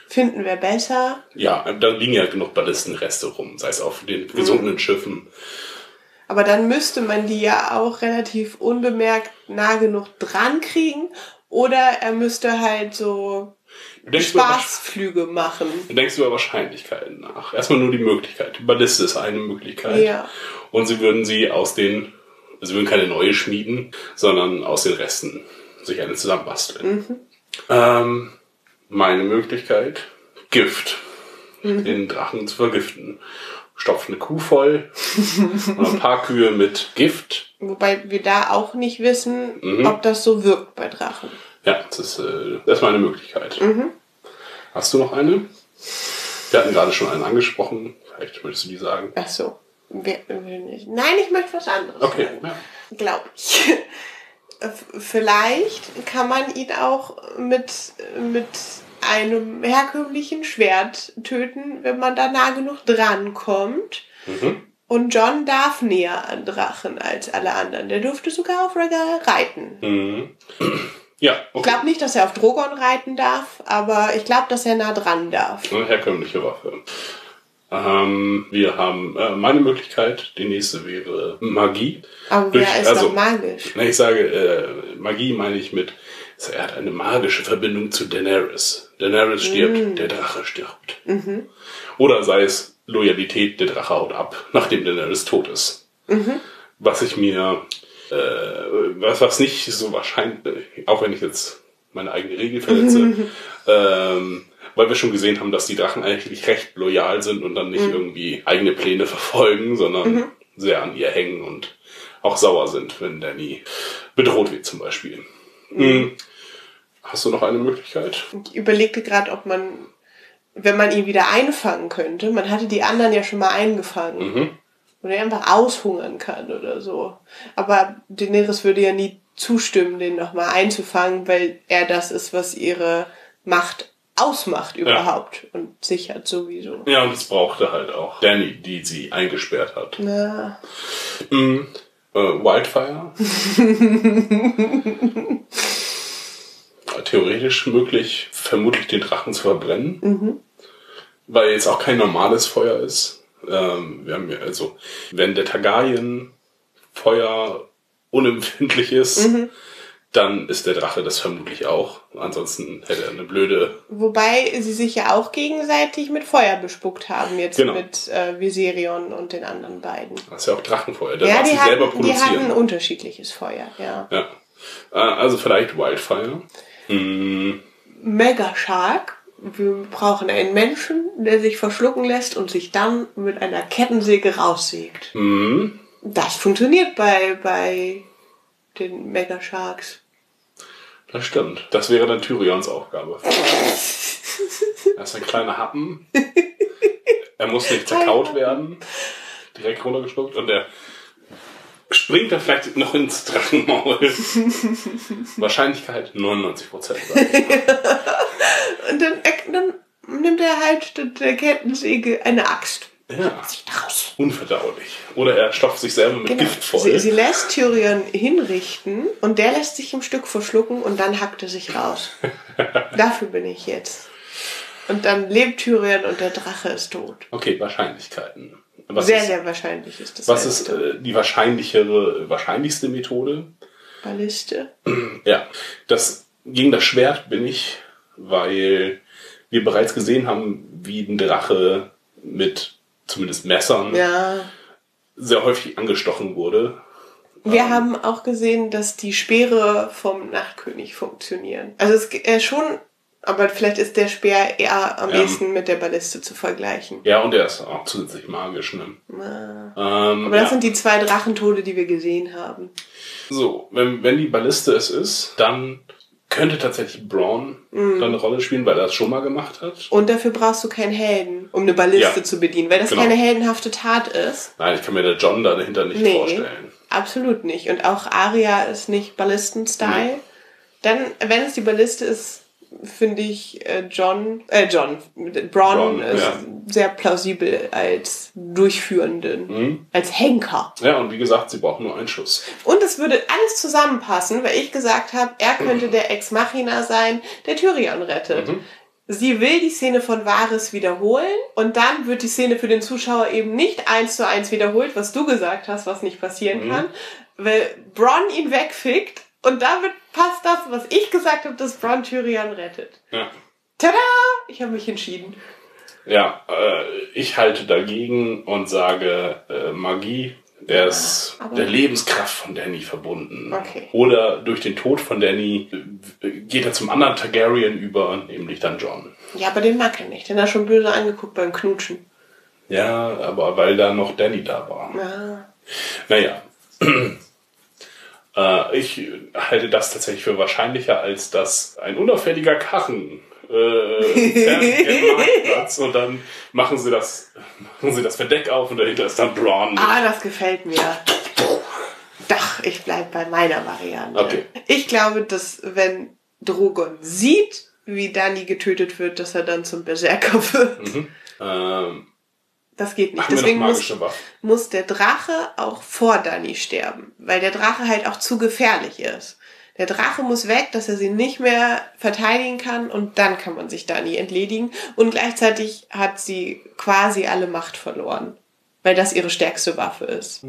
Finden wir besser. Ja, da liegen ja genug Ballistenreste rum, sei es auf den gesunkenen Schiffen. Aber dann müsste man die ja auch relativ unbemerkt nah genug dran kriegen. Oder er müsste halt so Spaßflüge machen. du denkst über Wahrscheinlichkeiten nach. Erstmal nur die Möglichkeit. Die Balliste ist eine Möglichkeit. Ja. Und sie würden sie aus den, sie würden keine neue schmieden, sondern aus den Resten sich eine zusammenbasteln. Ähm, meine Möglichkeit, Gift. Den Drachen zu vergiften. Stopft eine Kuh voll und ein paar Kühe mit Gift. Wobei wir da auch nicht wissen, Mhm. ob das so wirkt bei Drachen. Ja, das ist, äh, das ist meine Möglichkeit. Hast du noch eine? Wir hatten gerade schon einen angesprochen. Vielleicht möchtest du die sagen. Ach so. Nein, ich möchte was anderes Okay. Ja. Glaube ich. F- Vielleicht kann man ihn auch mit, mit einem herkömmlichen Schwert töten, wenn man da nah genug drankommt. Mhm. Und John darf näher an Drachen als alle anderen. Der durfte sogar auf Rhaegar reiten. Mhm. Ja, Ich okay. glaube nicht, dass er auf Drogon reiten darf, aber ich glaube, dass er nah dran darf. Eine herkömmliche Waffe. Ähm, wir haben äh, meine Möglichkeit. Die nächste wäre Magie. Aber Durch- wer ist also- doch magisch? Na, ich sage, äh, Magie meine ich mit, er hat eine magische Verbindung zu Daenerys. Daenerys stirbt, der Drache stirbt. Oder sei es Loyalität, der Drache haut ab, nachdem Daenerys tot ist. Was ich mir, äh, was, was nicht so wahrscheinlich, auch wenn ich jetzt meine eigene Regel verletze, ähm, weil wir schon gesehen haben, dass die Drachen eigentlich recht loyal sind und dann nicht irgendwie eigene Pläne verfolgen, sondern sehr an ihr hängen und auch sauer sind, wenn Danny bedroht wird zum Beispiel. Mhm. Hast du noch eine Möglichkeit? Ich überlegte gerade, ob man, wenn man ihn wieder einfangen könnte, man hatte die anderen ja schon mal eingefangen. Mhm. Oder er einfach aushungern kann oder so. Aber Daenerys würde ja nie zustimmen, den nochmal einzufangen, weil er das ist, was ihre Macht ausmacht überhaupt und sichert sowieso. Ja, und es brauchte halt auch Danny, die sie eingesperrt hat. Na, Mhm. Äh, Wildfire. Theoretisch möglich, vermutlich den Drachen zu verbrennen. Weil jetzt auch kein normales Feuer ist. Ähm, wir haben ja also, wenn der Targaryen Feuer unempfindlich ist, dann ist der Drache das vermutlich auch. Ansonsten hätte er eine blöde. wobei sie sich ja auch gegenseitig mit Feuer bespuckt haben, jetzt Genau. mit äh, Viserion und den anderen beiden. Das ist ja auch Drachenfeuer. Der ja, die sie selber hatten, die produzieren. hatten unterschiedliches Feuer, ja. Ja. Äh, Also vielleicht Wildfire. Mm, Mega Shark. Wir brauchen einen Menschen, der sich verschlucken lässt und sich dann mit einer Kettensäge raussägt. mm, Das funktioniert bei, bei den Mega Sharks. das stimmt. Das wäre dann Tyrions Aufgabe. Er ist ein kleiner Happen. Er muss nicht zerkaut werden. Direkt runtergeschluckt und er springt dann vielleicht noch ins Drachenmaul. Wahrscheinlichkeit 99 Prozent. Und dann, dann nimmt er halt statt der Kettensäge eine Axt. Ja, Sieht unverdaulich. Oder er stopft sich selber mit Genau. Gift voll. Sie, sie lässt Tyrion hinrichten und der lässt sich im Stück verschlucken und dann hackt er sich raus. Dafür bin ich jetzt. Und dann lebt Tyrion und der Drache ist tot. Okay, Wahrscheinlichkeiten. Was sehr, ist, sehr wahrscheinlich ist das. was ist äh, die wahrscheinlichere, wahrscheinlichste Methode? Balliste? Ja, das gegen das Schwert bin ich, weil wir bereits gesehen haben, wie ein Drache mit zumindest Messern Ja. sehr häufig angestochen wurde. Wir Ähm. haben auch gesehen, dass die Speere vom Nachtkönig funktionieren. Also es äh, schon, aber vielleicht ist der Speer eher am Ja. ehesten mit der Balliste zu vergleichen. Ja, und er ist auch zusätzlich magisch. Ne? Ähm, Aber das ja. sind die zwei Drachentode, die wir gesehen haben. So, wenn, wenn die Balliste es ist, dann könnte tatsächlich Braun Mhm. dann eine Rolle spielen, weil er das schon mal gemacht hat. Und dafür brauchst du keinen Helden, um eine Balliste Ja. zu bedienen, weil das Genau. keine heldenhafte Tat ist. Nein, ich kann mir der John da dahinter nicht Nee. vorstellen. Absolut nicht. Und auch Aria ist nicht Ballisten-Style. Nee. Dann, wenn es die Balliste ist, finde ich äh, John, äh, John, Braun Bronn, ist ja. sehr plausibel als Durchführenden, Mhm. als Henker. Ja, und wie gesagt, sie brauchen nur einen Schuss. Und es würde alles zusammenpassen, weil ich gesagt habe, er könnte der Ex Machina sein, der Tyrion rettet. Mhm. Sie will die Szene von Varys wiederholen und dann wird die Szene für den Zuschauer eben nicht eins zu eins wiederholt, was du gesagt hast, was nicht passieren Mhm. kann, weil Bronn ihn wegfickt und damit passt das, was ich gesagt habe, dass Bronn Tyrion rettet. Ja. Tada! Ich habe mich entschieden. Ja, äh, ich halte dagegen und sage äh, Magie. Der ist aber- der Lebenskraft von Danny verbunden. Okay. Oder durch den Tod von Danny äh, geht er zum anderen Targaryen über, nämlich dann John. Ja, aber den mag er nicht. Den hat er schon böse angeguckt beim Knutschen. Ja, aber weil da noch Danny da war. Ja. Naja. äh, ich halte das tatsächlich für wahrscheinlicher, als dass ein unauffälliger Karren äh, und dann machen sie das, machen sie das Verdeck auf und dahinter ist dann Braun. Ah, das gefällt mir. Doch, ich bleib bei meiner Variante. Okay. Ich glaube, dass wenn Drogon sieht, wie Dani getötet wird, dass er dann zum Berserker wird. Ähm, Das geht nicht. machen Deswegen muss, muss der Drache auch vor Dani sterben, weil der Drache halt auch zu gefährlich ist. Der Drache muss weg, dass er sie nicht mehr verteidigen kann und dann kann man sich Dani entledigen und gleichzeitig hat sie quasi alle Macht verloren, weil das ihre stärkste Waffe ist.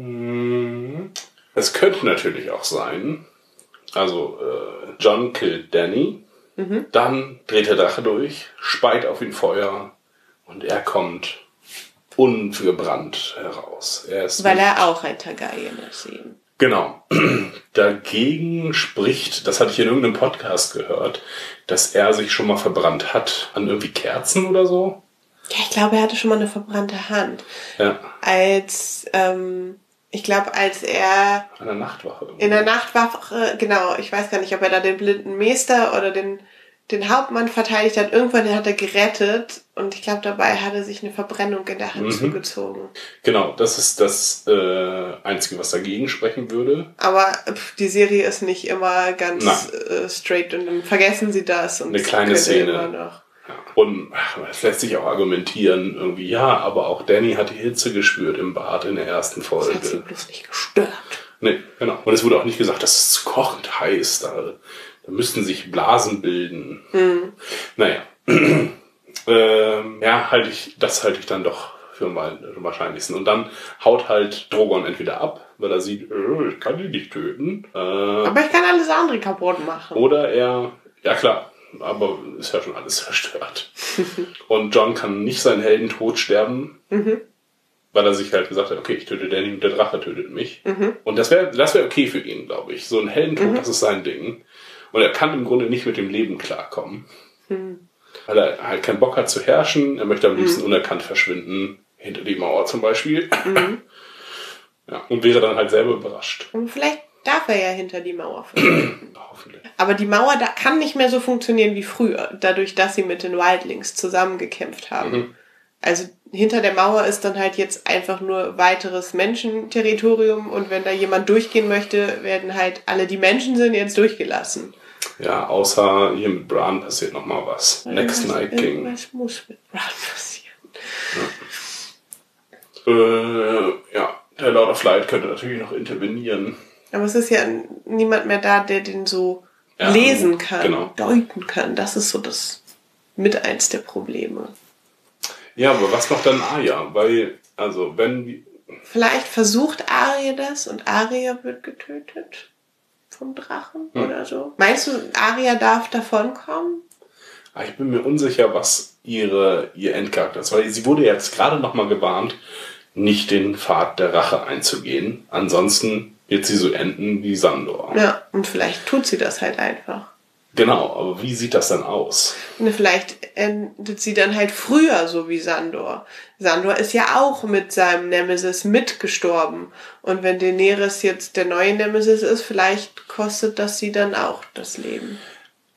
Es könnte natürlich auch sein, also äh, John killt Danny, Mhm. dann dreht der Drache durch, speit auf ihn Feuer und er kommt ungebrannt heraus. Er Weil nicht- er auch ein Targaryen ist eben. Genau. Dagegen spricht, das hatte ich in irgendeinem Podcast gehört, dass er sich schon mal verbrannt hat an irgendwie Kerzen oder so. Ja, ich glaube, er hatte schon mal eine verbrannte Hand. Ja, Als, ähm, ich glaube, als er an der Nachtwache. irgendwie. in der Nachtwache, genau, ich weiß gar nicht, ob er da den blinden Meester oder den, den Hauptmann verteidigt hat. Irgendwann hat er gerettet und ich glaube, dabei hat er sich eine Verbrennung in der Hand Mhm. zugezogen. Genau, das ist das äh, Einzige, was dagegen sprechen würde. Aber pff, die Serie ist nicht immer ganz äh, straight und dann vergessen sie das und Eine kleine Szene. Immer noch. Ja. Und es lässt sich auch argumentieren, irgendwie, ja, aber auch Danny hat die Hitze gespürt im Bad in der ersten Das hat sie Folge. bloß nicht gestört. Nee, genau. Und es wurde auch nicht gesagt, dass es kochend heiß. Da, da müssten sich Blasen bilden. Naja. ähm, ja, halte ich, das halte ich dann doch für mal am wahrscheinlichsten. Und dann haut halt Drogon entweder ab, weil er sieht, äh, ich kann ihn nicht töten. Äh, Aber ich kann alles andere kaputt machen. oder er, ja klar, aber ist ja schon alles zerstört. und John kann nicht seinen Heldentod sterben, weil er sich halt gesagt hat, okay, ich töte Danny und der Drache tötet mich. Und das wäre das wäre okay für ihn, glaube ich. So ein Heldentod, das ist sein Ding. Und er kann im Grunde nicht mit dem Leben klarkommen. Weil er halt keinen Bock hat zu herrschen. Er möchte am liebsten unerkannt verschwinden. Hinter die Mauer zum Beispiel. Ja, und wäre dann halt selber überrascht. Und vielleicht darf er ja hinter die Mauer verschwinden. Hoffentlich. Aber die Mauer da kann nicht mehr so funktionieren wie früher, dadurch, dass sie mit den Wildlings zusammengekämpft haben. Also hinter der Mauer ist dann halt jetzt einfach nur weiteres Menschenterritorium und wenn da jemand durchgehen möchte, werden halt alle, die Menschen sind, jetzt durchgelassen. Ja, außer hier mit Bran passiert noch mal was. Next Irgendwas- Night King. Irgendwas muss mit Bran passieren. Äh, ja, der Lord of Light könnte natürlich noch intervenieren. Aber es ist ja niemand mehr da, der den so Ja, lesen kann, genau. deuten kann. Das ist so das mit eins der Probleme. Ja, aber was macht dann Arya? Weil, also, wenn. Vielleicht versucht Arya das und Arya wird getötet vom Drachen Hm. oder so. Meinst du, Arya darf davonkommen? Ah, Ich bin mir unsicher, was ihre, ihr Endcharakter ist. Weil sie wurde jetzt gerade noch mal gewarnt, nicht den Pfad der Rache einzugehen. Ansonsten wird sie so enden wie Sandor. Ja, und vielleicht tut sie das halt einfach. Genau, aber wie sieht das dann aus? Und vielleicht endet sie dann halt früher, so wie Sandor. Sandor ist ja auch mit seinem Nemesis mitgestorben. Und wenn Daenerys jetzt der neue Nemesis ist, vielleicht kostet das sie dann auch das Leben.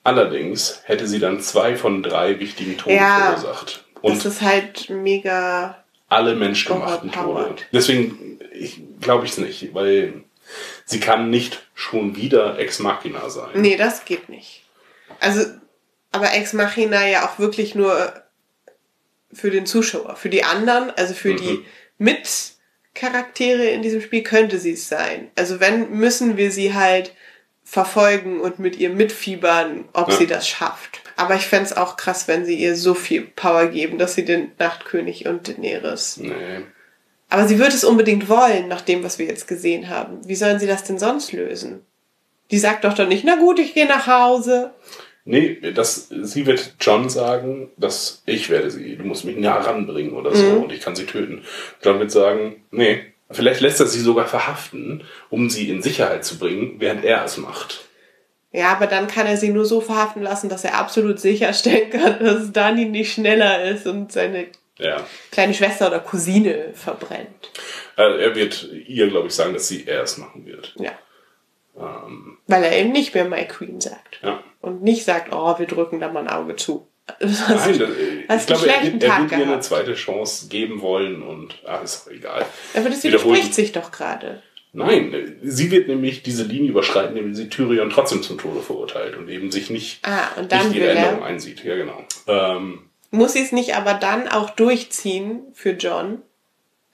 Allerdings hätte sie dann zwei von drei wichtigen Toten Ja. verursacht. Das Und ist halt mega. alle menschgemachten Tode. Deswegen ich, glaube ich es nicht, weil sie kann nicht schon wieder Ex Machina sein. Nee, das geht nicht. Also, aber Ex Machina ja auch wirklich nur für den Zuschauer. Für die anderen, also für die Mitcharaktere in diesem Spiel könnte sie es sein. Also wenn, müssen wir sie halt verfolgen und mit ihr mitfiebern, ob Ja. sie das schafft. Aber ich fänd's auch krass, wenn sie ihr so viel Power geben, dass sie den Nachtkönig und Daenerys. Nee. Aber sie wird es unbedingt wollen, nach dem, was wir jetzt gesehen haben. Wie sollen sie das denn sonst lösen? Die sagt doch dann nicht, na gut, ich gehe nach Hause. Nee, das, sie wird John sagen, dass ich werde sie, du musst mich nah ranbringen oder so und ich kann sie töten. John wird sagen, nee, vielleicht lässt er sie sogar verhaften, um sie in Sicherheit zu bringen, während er es macht. Ja, aber dann kann er sie nur so verhaften lassen, dass er absolut sicherstellen kann, dass Dani nicht schneller ist und seine Ja. kleine Schwester oder Cousine verbrennt. Also er wird ihr, glaube ich, sagen, dass sie er es machen wird. Ja. Ähm, Weil er eben nicht mehr My Queen sagt. ja. Und nicht sagt, oh, wir drücken da mal ein Auge zu. Das Nein, das, hast ich glaube, er, er Tag wird ihr eine gehabt. zweite Chance geben wollen und ach, ist doch egal. aber das widerspricht sich doch gerade. Nein, sie wird nämlich diese Linie überschreiten, indem sie Tyrion trotzdem zum Tode verurteilt und eben sich nicht, Ah, und dann nicht will ihre Änderung er. einsieht. Ja, genau. Ähm, Muss sie es nicht aber dann auch durchziehen für John?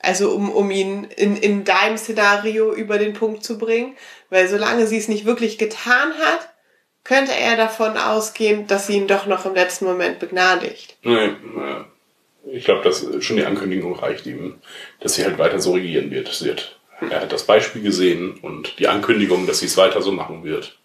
Also um, um ihn in, in deinem Szenario über den Punkt zu bringen? Weil solange sie es nicht wirklich getan hat, könnte er davon ausgehen, dass sie ihn doch noch im letzten Moment begnadigt. nein, naja. ich glaube, dass schon die Ankündigung reicht ihm, dass sie halt weiter so regieren wird. Sie hat. Er hat das Beispiel gesehen und die Ankündigung, dass sie es weiter so machen wird.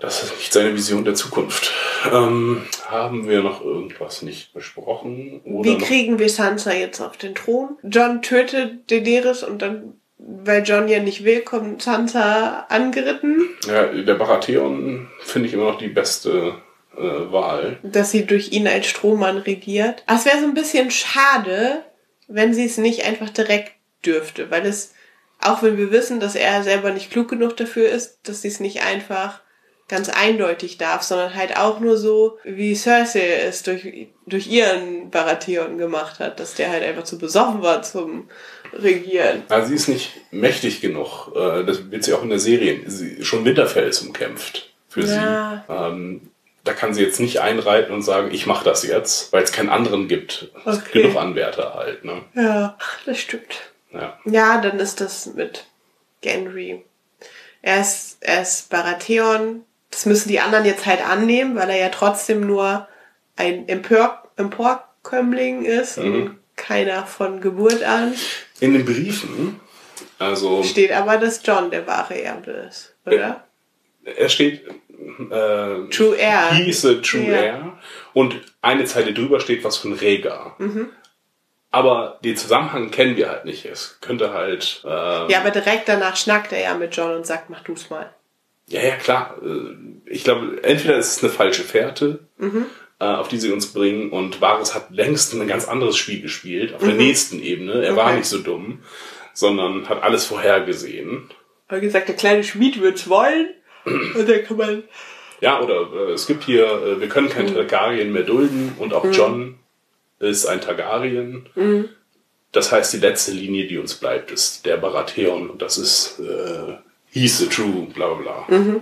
Das ist nicht seine Vision der Zukunft. Ähm, haben wir noch irgendwas nicht besprochen? Oder Wie kriegen wir Sansa jetzt auf den Thron? John tötet Daenerys und dann, weil John ja nicht will, kommt Sansa angeritten, Ja, der Baratheon finde ich immer noch die beste äh, Wahl. dass sie durch ihn als Strohmann regiert. Aber es wäre so ein bisschen schade, wenn sie es nicht einfach direkt dürfte, weil es, auch wenn wir wissen, dass er selber nicht klug genug dafür ist, dass sie es nicht einfach ganz eindeutig darf, sondern halt auch nur so, wie Cersei es durch, durch ihren Baratheon gemacht hat, dass der halt einfach zu besoffen war zum Regieren. Also sie ist nicht mächtig genug. Äh, das wird sie auch in der Serie. Sie, schon Winterfell ist umkämpft für Ja. sie. Ähm, da kann sie jetzt nicht einreiten und sagen, ich mache das jetzt, weil es keinen anderen gibt Okay. genug Anwärter halt. Ne? Ja, das stimmt. Ja. Ja, dann ist das mit Gendry. Er ist, er ist Baratheon. Das müssen die anderen jetzt halt annehmen, weil er ja trotzdem nur ein Empor Emporkömmling ist und keiner von Geburt an. In den Briefen, also Steht aber, dass John der wahre Erbe ist, oder? er steht äh, True Heir. He is a true Ja. heir. Und eine Zeile drüber steht was von Rhaegar. Mhm. Aber den Zusammenhang kennen wir halt nicht. Es könnte halt. Äh, Ja, aber direkt danach schnackt er ja mit John und sagt, mach du's mal. Ja, ja, klar. Äh, Ich glaube, entweder ist es eine falsche Fährte, äh, auf die sie uns bringen, und Varys hat längst ein ganz anderes Spiel gespielt, auf der nächsten Ebene. Er war Okay. nicht so dumm, sondern hat alles vorhergesehen. Er hat gesagt, der kleine Schmied wird's wollen. Und dann kann man. Ja, oder äh, es gibt hier, äh, wir können kein Targaryen mehr dulden, und auch John ist ein Targaryen. Das heißt, die letzte Linie, die uns bleibt, ist der Baratheon, und das ist äh, he's the true, bla bla bla.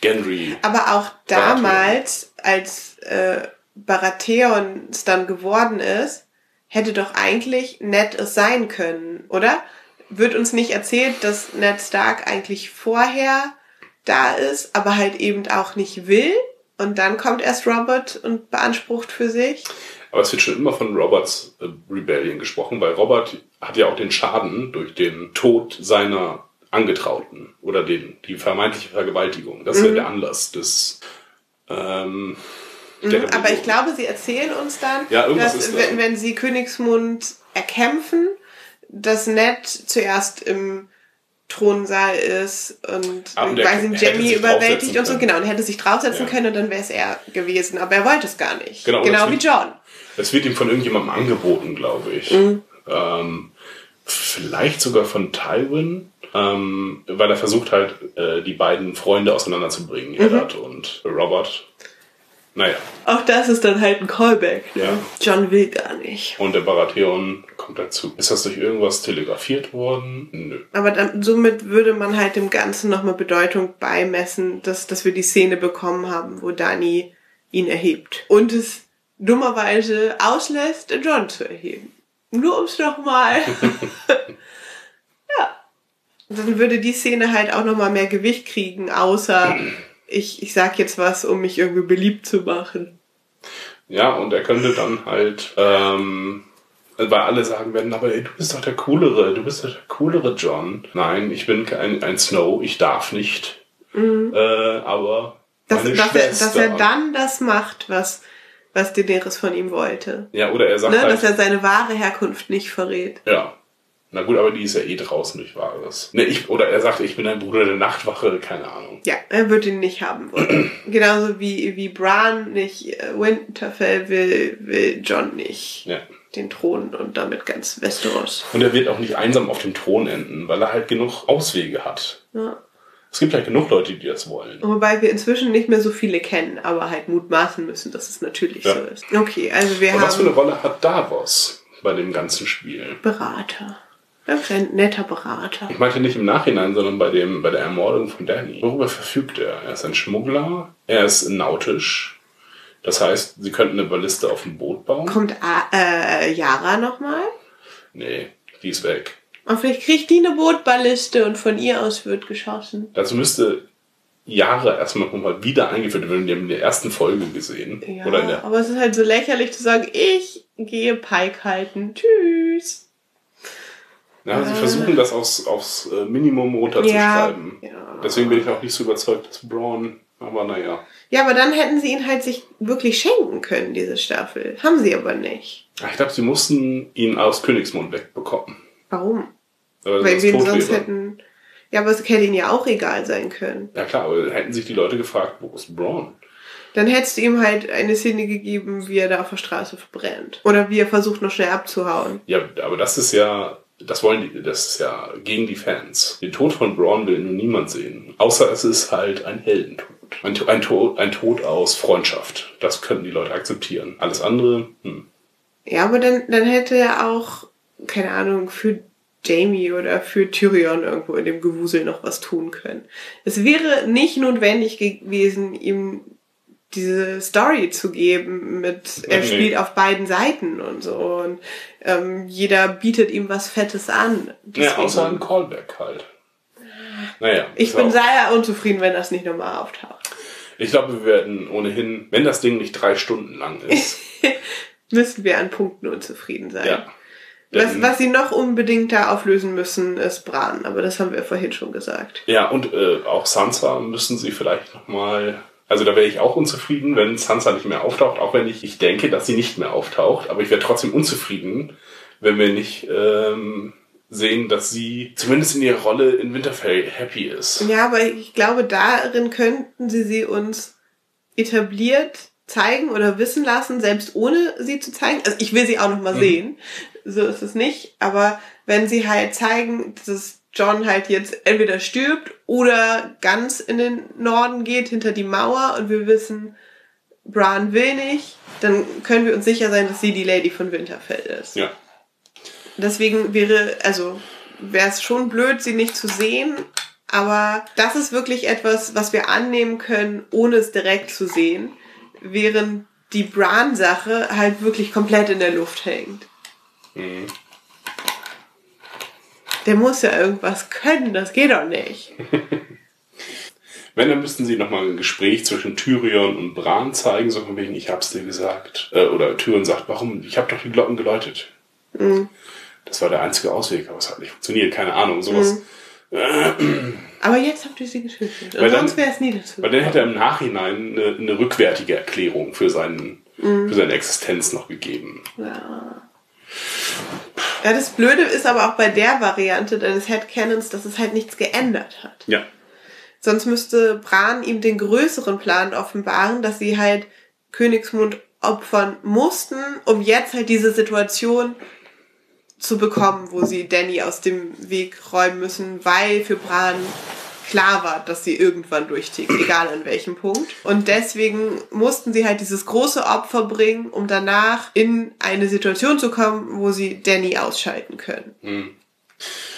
Gendry. Aber auch damals, als äh, Baratheon es dann geworden ist, hätte doch eigentlich Ned es sein können, oder? Wird uns nicht erzählt, dass Ned Stark eigentlich vorher da ist, aber halt eben auch nicht will? Und dann kommt erst Robert und beansprucht für sich. Aber es wird schon immer von Roberts äh, Rebellion gesprochen, weil Robert hat ja auch den Schaden durch den Tod seiner Angetrauten oder den, die vermeintliche Vergewaltigung. Das ist ja der Anlass des. Ähm, Mhm, Aber ich glaube, sie erzählen uns dann, Ja, dass ist da. wenn, wenn sie Königsmund erkämpfen, dass Ned zuerst im Thronsaal ist und Ah, sie hätte Jamie überwältigt und so, können. genau, und hätte sich draufsetzen Ja. können und dann wäre es er gewesen. Aber er wollte es gar nicht. Genau, Genau, wie wird- John. Es wird ihm von irgendjemandem angeboten, glaube ich. Mhm. Ähm, vielleicht sogar von Tywin, ähm, weil er versucht halt, äh, die beiden Freunde auseinanderzubringen, Mhm. Eddard und Robert. Naja, Auch das ist dann halt ein Callback. Ne? Ja. John will gar nicht. und der Baratheon kommt dazu. Ist das durch irgendwas telegrafiert worden? Nö. Aber dann, somit würde man halt dem Ganzen nochmal Bedeutung beimessen, dass, dass wir die Szene bekommen haben, wo Dani ihn erhebt. Und es dummerweise auslässt, John zu erheben. Nur ums nochmal. Dann würde die Szene halt auch nochmal mehr Gewicht kriegen, außer ich, ich sag jetzt was, um mich irgendwie beliebt zu machen. Ja, und er könnte dann halt, ähm, weil alle sagen werden, aber ey, du bist doch der coolere, du bist doch der coolere John. Nein, ich bin kein ein Snow, ich darf nicht. Äh, aber Dass, dass, er, dass er dann das macht, was, was Daenerys von ihm wollte. Ja, oder er sagt Ne? halt, Dass er seine wahre Herkunft nicht verrät. ja. Na gut, aber die ist ja eh draußen durch Wahres. Ne, ich, oder er sagt, ich bin ein Bruder der Nachtwache, keine Ahnung. Ja, er wird ihn nicht haben wollen. Genauso wie, wie Bran nicht äh, Winterfell will, will John nicht Ja. den Thron und damit ganz Westeros. Und er wird auch nicht einsam auf dem Thron enden, weil er halt genug Auswege hat. Ja. Es gibt halt genug Leute, die das wollen. Wobei wir inzwischen nicht mehr so viele kennen, aber halt mutmaßen müssen, dass es natürlich Ja. so ist. Okay, also wir Und was für eine haben Rolle hat Davos bei dem ganzen Spiel? Berater. Ja, ein netter Berater. Ich meinte nicht im Nachhinein, sondern bei, dem, bei der Ermordung von Danny. Worüber verfügt er? Er ist ein Schmuggler, er ist nautisch. Das heißt, sie könnten eine Balliste auf dem Boot bauen. Kommt A äh, Yara nochmal? Nee, die ist weg. Und vielleicht kriegt die eine Bootballiste und von ihr aus wird geschossen. Dazu müsste Jahre erstmal nochmal wieder eingeführt werden. Wir haben in der ersten Folge gesehen. Ja, Oder in der, aber es ist halt so lächerlich zu sagen, ich gehe Pike halten. Tschüss. Na, sie versuchen das aufs, aufs äh, Minimum runterzuschreiben. Ja, ja. Deswegen bin ich auch nicht so überzeugt, dass Braun, aber naja. Ja, aber dann hätten sie ihn halt sich wirklich schenken können, diese Staffel. Haben sie aber nicht. Ich glaube, sie mussten ihn aus Königsmund wegbekommen. Warum? Weil, Weil wir ihn sonst wäre. hätten. Ja, aber es hätte ihnen ja auch egal sein können. Ja klar, aber hätten sich die Leute gefragt, wo ist Braun? Dann hättest du ihm halt eine Szene gegeben, wie er da auf der Straße verbrennt. Oder wie er versucht, noch schnell abzuhauen. Ja, aber das ist ja, das wollen die, das ist ja gegen die Fans. Den Tod von Braun will nun niemand sehen. Außer es ist halt ein Heldentod. Ein, ein, Tod, ein Tod aus Freundschaft. Das können die Leute akzeptieren. Alles andere, hm. Ja, aber dann, dann hätte er auch, keine Ahnung, für Jamie oder für Tyrion irgendwo in dem Gewusel noch was tun können. Es wäre nicht notwendig gewesen, ihm diese Story zu geben mit er Nee. spielt auf beiden Seiten und so und ähm, jeder bietet ihm was Fettes an. Ja, außer ein Callback halt. Naja. ich bin sehr unzufrieden, wenn das nicht nochmal auftaucht. Ich glaube, wir werden ohnehin, wenn das Ding nicht drei Stunden lang ist, Müssen wir an Punkten unzufrieden sein. ja. Was, was sie noch unbedingt da auflösen müssen, ist Bran, aber das haben wir vorhin schon gesagt. Ja, und äh, auch Sansa müssen sie vielleicht nochmal. Also da wäre ich auch unzufrieden, wenn Sansa nicht mehr auftaucht, auch wenn ich, ich denke, dass sie nicht mehr auftaucht. Aber ich wäre trotzdem unzufrieden, wenn wir nicht ähm, sehen, dass sie zumindest in ihrer Rolle in Winterfell happy ist. Ja, aber ich glaube, darin könnten sie sie uns etabliert zeigen oder wissen lassen, selbst ohne sie zu zeigen. Also ich will sie auch noch mal sehen. So ist es nicht. Aber wenn sie halt zeigen, dass John halt jetzt entweder stirbt oder ganz in den Norden geht, hinter die Mauer und wir wissen, Bran will nicht, dann können wir uns sicher sein, dass sie die Lady von Winterfell ist. Ja. Deswegen wäre, also wäre es schon blöd, sie nicht zu sehen. Aber das ist wirklich etwas, was wir annehmen können, ohne es direkt zu sehen. Während die Bran-Sache halt wirklich komplett in der Luft hängt. Mhm. Der muss ja irgendwas können, das geht doch nicht. Wenn, dann müssten sie nochmal ein Gespräch zwischen Tyrion und Bran zeigen, so von wegen, ich hab's dir gesagt. Äh, oder Tyrion sagt, warum? Ich hab doch die Glocken geläutet. Mhm. Das war der einzige Ausweg, aber es hat nicht funktioniert, keine Ahnung, sowas. Aber jetzt habt ihr sie getötet. Und sonst wäre es nie dazu. Weil dann hätte er im Nachhinein eine, eine rückwärtige Erklärung für, seinen, Mhm. für seine Existenz noch gegeben. Ja. Ja, das Blöde ist aber auch bei der Variante deines Headcanons, dass es halt nichts geändert hat. Ja. Sonst müsste Bran ihm den größeren Plan offenbaren, dass sie halt Königsmund opfern mussten, um jetzt halt diese Situation zu bekommen, wo sie Danny aus dem Weg räumen müssen, weil für Bran klar war, dass sie irgendwann durchtickt, egal an welchem Punkt. Und deswegen mussten sie halt dieses große Opfer bringen, um danach in eine Situation zu kommen, wo sie Danny ausschalten können. Hm.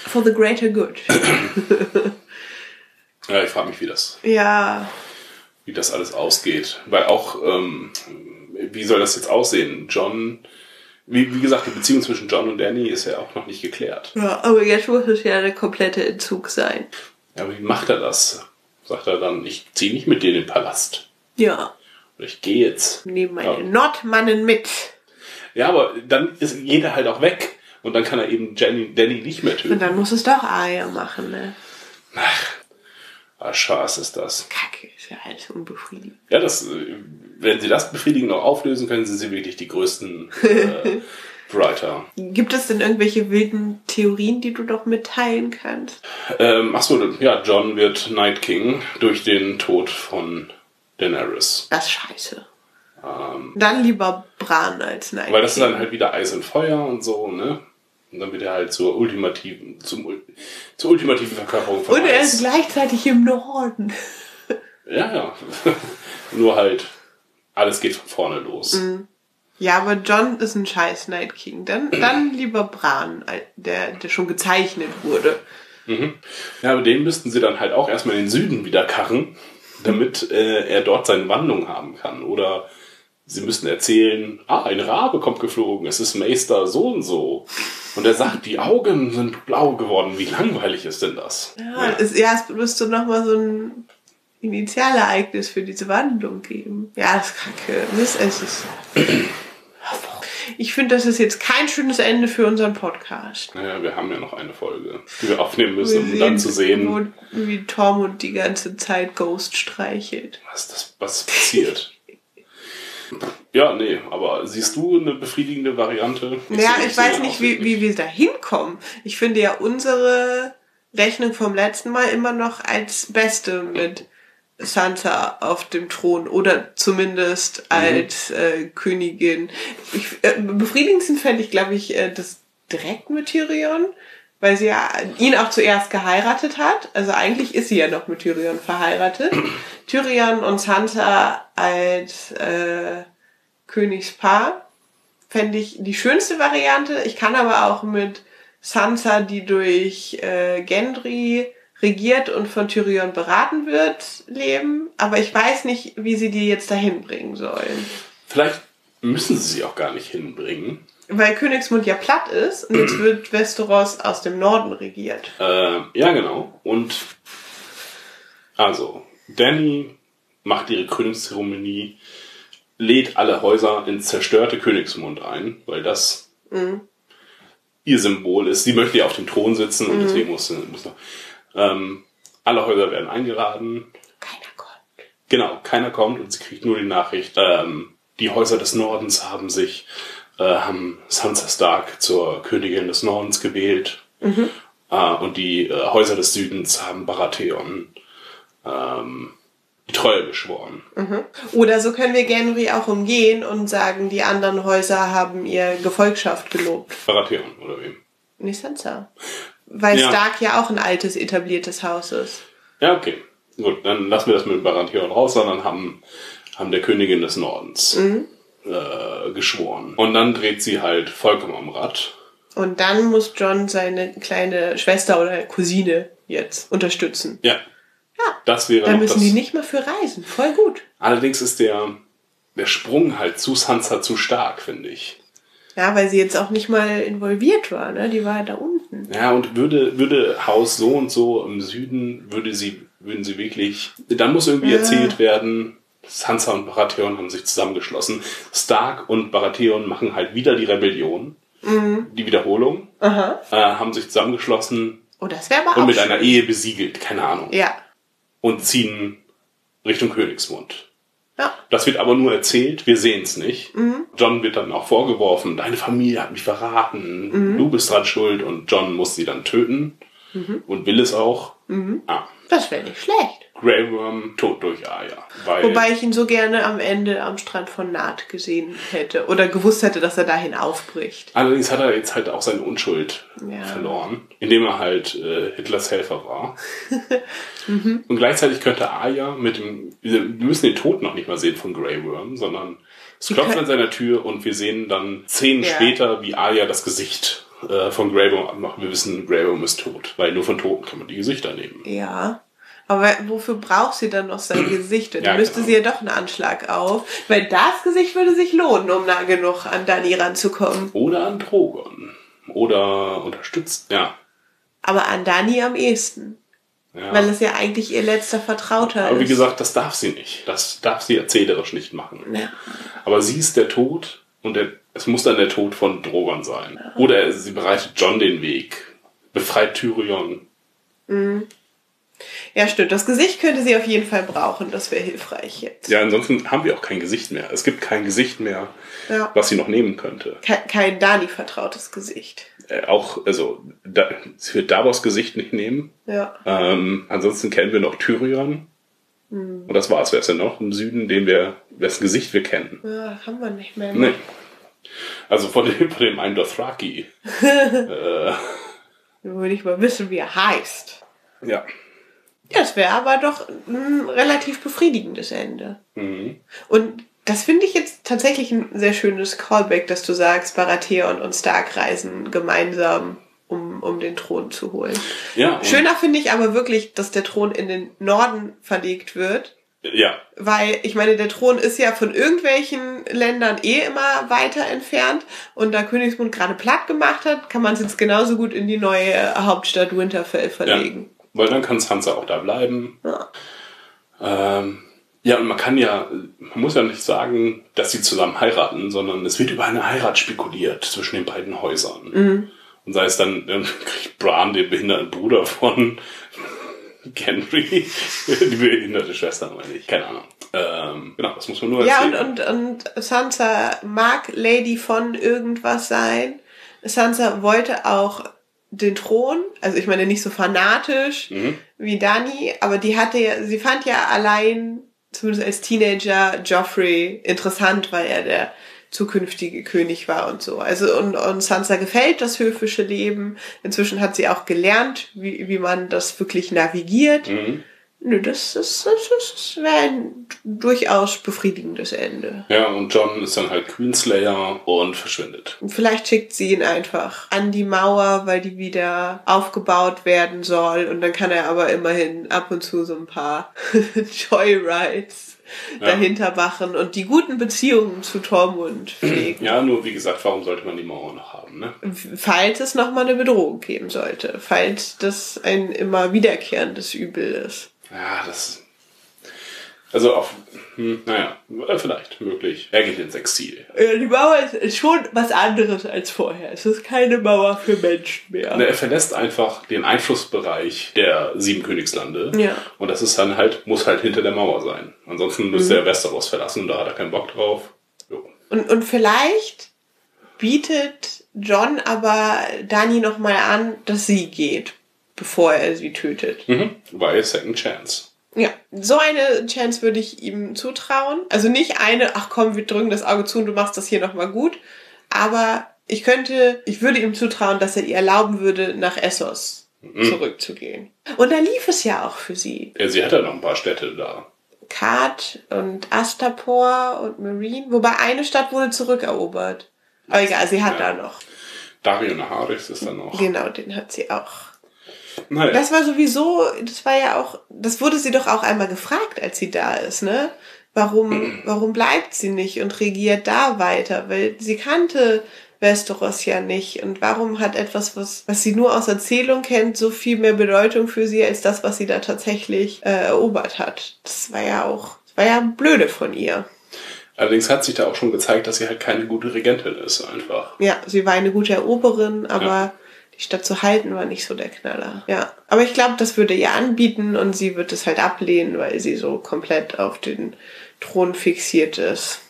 For the greater good. Ja, ich frage mich, wie das, ja, wie das alles ausgeht. Weil auch, ähm, wie soll das jetzt aussehen? John, wie, wie gesagt, die Beziehung zwischen John und Danny ist ja auch noch nicht geklärt. Ja, aber jetzt muss es ja der komplette Entzug sein. Ja, aber wie macht er das? Sagt er dann, ich ziehe nicht mit dir in den Palast. Ja. Oder ich gehe jetzt. Nehmen meine Ja. Nordmannen mit. Ja, aber dann ist jeder halt auch weg. Und dann kann er eben Jenny, Danny nicht mehr töten. Und dann muss es doch Arya machen, ne? Ah, Schaß ist das. Kacke, ist ja alles unbefriedigend. Ja, das, äh, wenn sie das befriedigend noch auflösen können, sind sie wirklich die größten äh, Writer. Gibt es denn irgendwelche wilden Theorien, die du doch mitteilen kannst? Ähm, achso, ja, John wird Night King durch den Tod von Daenerys. Das ist scheiße. Dann lieber Bran als Night Ähm. Weil das ist King. dann halt wieder Eis und Feuer und so, ne? Und dann wird er halt zur ultimativen, zum, zur ultimativen Verkörperung von Und er ist gleichzeitig im Norden. Ja, ja. Nur halt, alles geht von vorne los. Mhm. Ja, aber John ist ein scheiß Night King. Dann, dann lieber Bran, der, der schon gezeichnet wurde. Ja, aber den müssten sie dann halt auch erstmal in den Süden wieder karren, damit äh, er dort seine Wandlung haben kann. Oder sie müssten erzählen, ah, ein Rabe kommt geflogen, es ist Meister so und so. Und er sagt, die Augen sind blau geworden. Wie langweilig ist denn das? Ja, Es, ja, es müsste nochmal so ein Initialereignis für diese Wandlung geben. Ja, das ist kacke. Das ist es. Ich finde, das ist jetzt kein schönes Ende für unseren Podcast. Naja, wir haben ja noch eine Folge, die wir aufnehmen müssen, um dann zu sehen, wo, wie Tormund die ganze Zeit Ghost streichelt. was, das, was passiert. Ja, nee, aber siehst du eine befriedigende Variante? Ja, sehe- ich weiß nicht, wie, wie wir da hinkommen. Ich finde ja unsere Rechnung vom letzten Mal immer noch als beste mit Sansa auf dem Thron oder zumindest als äh, Königin. Ich, äh, befriedigendsten fände ich, glaube ich, äh, das direkt mit Tyrion, weil sie ja ihn auch zuerst geheiratet hat. Also eigentlich ist sie ja noch mit Tyrion verheiratet. Tyrion und Sansa als äh, Königspaar fände ich die schönste Variante. Ich kann aber auch mit Sansa, die durch äh, Gendry regiert und von Tyrion beraten wird, leben. Aber ich weiß nicht, wie sie die jetzt dahin bringen sollen. Vielleicht müssen sie sie auch gar nicht hinbringen. Weil Königsmund ja platt ist und jetzt wird Westeros aus dem Norden regiert. Äh, ja, genau. Und also, Danny macht ihre Königszeremonie, lädt alle Häuser ins zerstörte Königsmund ein, weil das ihr Symbol ist. Sie möchte ja auf dem Thron sitzen und deswegen muss. Muss sie ähm, alle Häuser werden eingeladen. Keiner kommt. Genau, keiner kommt und sie kriegt nur die Nachricht, ähm, die Häuser des Nordens haben sich, äh, haben Sansa Stark zur Königin des Nordens gewählt. Äh, und die äh, Häuser des Südens haben Baratheon ähm, die Treue geschworen. Oder so können wir Gendry auch umgehen und sagen, die anderen Häuser haben ihr Gefolgschaft gelobt. Baratheon, oder wem? Nicht Sansa. Weil Ja. Stark ja auch ein altes, etabliertes Haus ist. Ja, okay. Gut, dann lassen wir das mit Baratheon raus, sondern haben, haben der Königin des Nordens äh, geschworen. Und dann dreht sie halt vollkommen am Rad. Und dann muss John seine kleine Schwester oder Cousine jetzt unterstützen. Ja. Ja. Das wäre Da noch müssen die nicht mal für reisen. Voll gut. Allerdings ist der, der Sprung halt zu Sansa zu stark, finde ich. Ja, weil sie jetzt auch nicht mal involviert war, ne? Die war da unten. Ja, und würde, würde Haus so und so im Süden, würde sie, würden sie wirklich, dann muss irgendwie Ja. erzählt werden, Sansa und Baratheon haben sich zusammengeschlossen. Stark und Baratheon machen halt wieder die Rebellion. Die Wiederholung. Äh, haben sich zusammengeschlossen Oh, das wäre aber und mit schön. einer Ehe besiegelt, keine Ahnung. Ja. Und ziehen Richtung Königsmund. Ja. Das wird aber nur erzählt, wir sehen es nicht. Mhm. John wird dann auch vorgeworfen, deine Familie hat mich verraten, Mhm. du bist dran schuld und John muss sie dann töten Mhm. und will es auch. Ah, Das wäre nicht schlecht. Grey Worm tot durch. Weil, Wobei ich ihn so gerne am Ende am Strand von Naht gesehen hätte. Oder gewusst hätte, dass er dahin aufbricht. allerdings hat er jetzt halt auch seine Unschuld Ja. verloren, indem er halt äh, Hitlers Helfer war. Mhm. Und gleichzeitig könnte Arya mit dem, wir müssen den Tod noch nicht mal sehen von Grey Worm, sondern es klopft an seiner Tür und wir sehen dann Szenen Ja. später, wie Arya das Gesicht äh, von Grey Worm abmacht. Wir wissen, Worm ist tot, weil nur von Toten kann man die Gesichter nehmen. Ja. Aber wofür braucht sie dann noch sein Gesicht? Dann Ja, müsste genau. sie ja doch einen Anschlag auf. Weil das Gesicht würde sich lohnen, um nah genug an Dani ranzukommen. Oder an Drogon. Oder unterstützt, ja. Aber an Dani am ehesten. ja. Weil es ja eigentlich ihr letzter Vertrauter Aber wie ist. gesagt, das darf sie nicht. Das darf sie erzählerisch nicht machen. Ja. Aber sie ist der Tod und der, es muss dann der Tod von Drogon sein. Oder sie bereitet John den Weg, befreit Tyrion. Ja, stimmt. Das Gesicht könnte sie auf jeden Fall brauchen. Das wäre hilfreich jetzt. Ja, ansonsten haben wir auch kein Gesicht mehr. Es gibt kein Gesicht mehr, Ja. was sie noch nehmen könnte. Kein, kein Dani vertrautes Gesicht. Äh, auch, also, da, sie wird Davos Gesicht nicht nehmen. Ja. Ähm, ansonsten kennen wir noch Tyrion. Und das war's. Wer ist denn noch im Süden, den wir, wessen Gesicht wir kennen? ja haben wir nicht mehr. Nee. Also von dem, von dem einen Dothraki. Wir will nicht mal wissen, wie er heißt. Ja. Das wäre aber doch ein relativ befriedigendes Ende. Mhm. Und das finde ich jetzt tatsächlich ein sehr schönes Callback, dass du sagst, Baratheon und Stark reisen gemeinsam, um, um den Thron zu holen. Ja. Schöner finde ich aber wirklich, dass der Thron in den Norden verlegt wird. Ja. Weil, ich meine, der Thron ist ja von irgendwelchen Ländern eh immer weiter entfernt. Und da Königsmund gerade platt gemacht hat, kann man es jetzt genauso gut in die neue Hauptstadt Winterfell ja. verlegen. Weil dann kann Sansa auch da bleiben. Ja. Ähm, ja, und man kann ja, man muss ja nicht sagen, dass sie zusammen heiraten, sondern es wird über eine Heirat spekuliert zwischen den beiden Häusern. Mhm. Und sei es dann, dann kriegt Bran den behinderten Bruder von Henry, die behinderte Schwester, meine ich, keine Ahnung. Ähm, genau, das muss man nur Ja, erzählen. und, und, und Sansa mag Lady von irgendwas sein. Sansa wollte auch den Thron, also ich meine nicht so fanatisch Mhm. wie Dani, aber die hatte ja, sie fand ja allein, zumindest als Teenager, Joffrey interessant, weil er der zukünftige König war und so. Also und, und Sansa gefällt das höfische Leben. Inzwischen hat sie auch gelernt, wie, wie man das wirklich navigiert. Mhm. Nö, das, ist, das, ist, das wäre ein durchaus befriedigendes Ende. Ja, und John ist dann halt Queenslayer und verschwindet. Vielleicht schickt sie ihn einfach an die Mauer, weil die wieder aufgebaut werden soll. Und dann kann er aber immerhin ab und zu so ein paar Joyrides Ja. dahinter machen und die guten Beziehungen zu Tormund pflegen. Ja, nur wie gesagt, warum sollte man die Mauer noch haben, ne? Falls es nochmal eine Bedrohung geben sollte. Falls das ein immer wiederkehrendes Übel ist. Ja, das. Also auf. Hm, naja, äh, vielleicht, möglich. Er geht ins Exil. Ja, Die Mauer ist- schon was anderes als vorher. Es ist keine Mauer für Menschen mehr. Ne, Er verlässt einfach den Einflussbereich der sieben Königslande. Ja. Und das ist dann halt, muss halt hinter der Mauer sein. Ansonsten müsste er Westeros verlassen und da hat er keinen Bock drauf. Jo. Und, und vielleicht bietet John aber Dani nochmal an, dass sie geht, bevor er sie tötet. Mhm. Weil Second Chance. Ja, so eine Chance würde ich ihm zutrauen. Also nicht eine, ach komm, wir drücken das Auge zu und du machst das hier nochmal gut. Aber ich könnte, ich würde ihm zutrauen, dass er ihr erlauben würde, nach Essos zurückzugehen. Und da lief es ja auch für sie. Ja, sie hat ja noch ein paar Städte da. Kat und Astapor und Marine. Wobei eine Stadt wurde zurückerobert. Aber egal, sie hat Ja. da noch. Dario Naharis ist dann noch. Genau, den hat sie auch. Naja. Das war sowieso, das war ja auch, das wurde sie doch auch einmal gefragt, als sie da ist, ne? Warum, warum bleibt sie nicht und regiert da weiter? Weil sie kannte Westeros ja nicht. Und warum hat etwas, was, was sie nur aus Erzählung kennt, so viel mehr Bedeutung für sie als das, was sie da tatsächlich äh, erobert hat? Das war ja auch, das war ja blöde von ihr. Allerdings hat sich da auch schon gezeigt, dass sie halt keine gute Regentin ist, einfach. Ja, sie war eine gute Eroberin, aber Ja. Die Stadt zu halten war nicht so der Knaller. Ja, aber ich glaube, das würde ihr anbieten und sie wird es halt ablehnen, weil sie so komplett auf den Thron fixiert ist.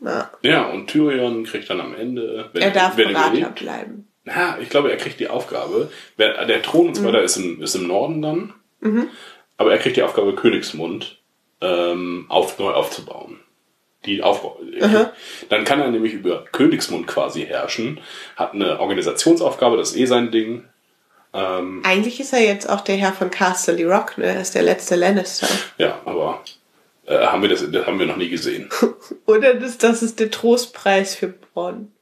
Ja, Ja, und Tyrion kriegt dann am Ende, wenn er darf wenn Berater bleiben. Ja, ich glaube, er kriegt die Aufgabe. Der Thron und so Mhm. weiter ist im, ist im Norden dann. Aber er kriegt die Aufgabe, Königsmund ähm, auf, neu aufzubauen. Die Aufbau. Dann kann er nämlich über Königsmund quasi herrschen, hat eine Organisationsaufgabe, das ist eh sein Ding. Ähm, Eigentlich ist er jetzt auch der Herr von Castle Rock, ne? Er ist der letzte Lannister. ja, aber äh, haben wir das, das haben wir noch nie gesehen. Oder das, das ist der Trostpreis für Bronn.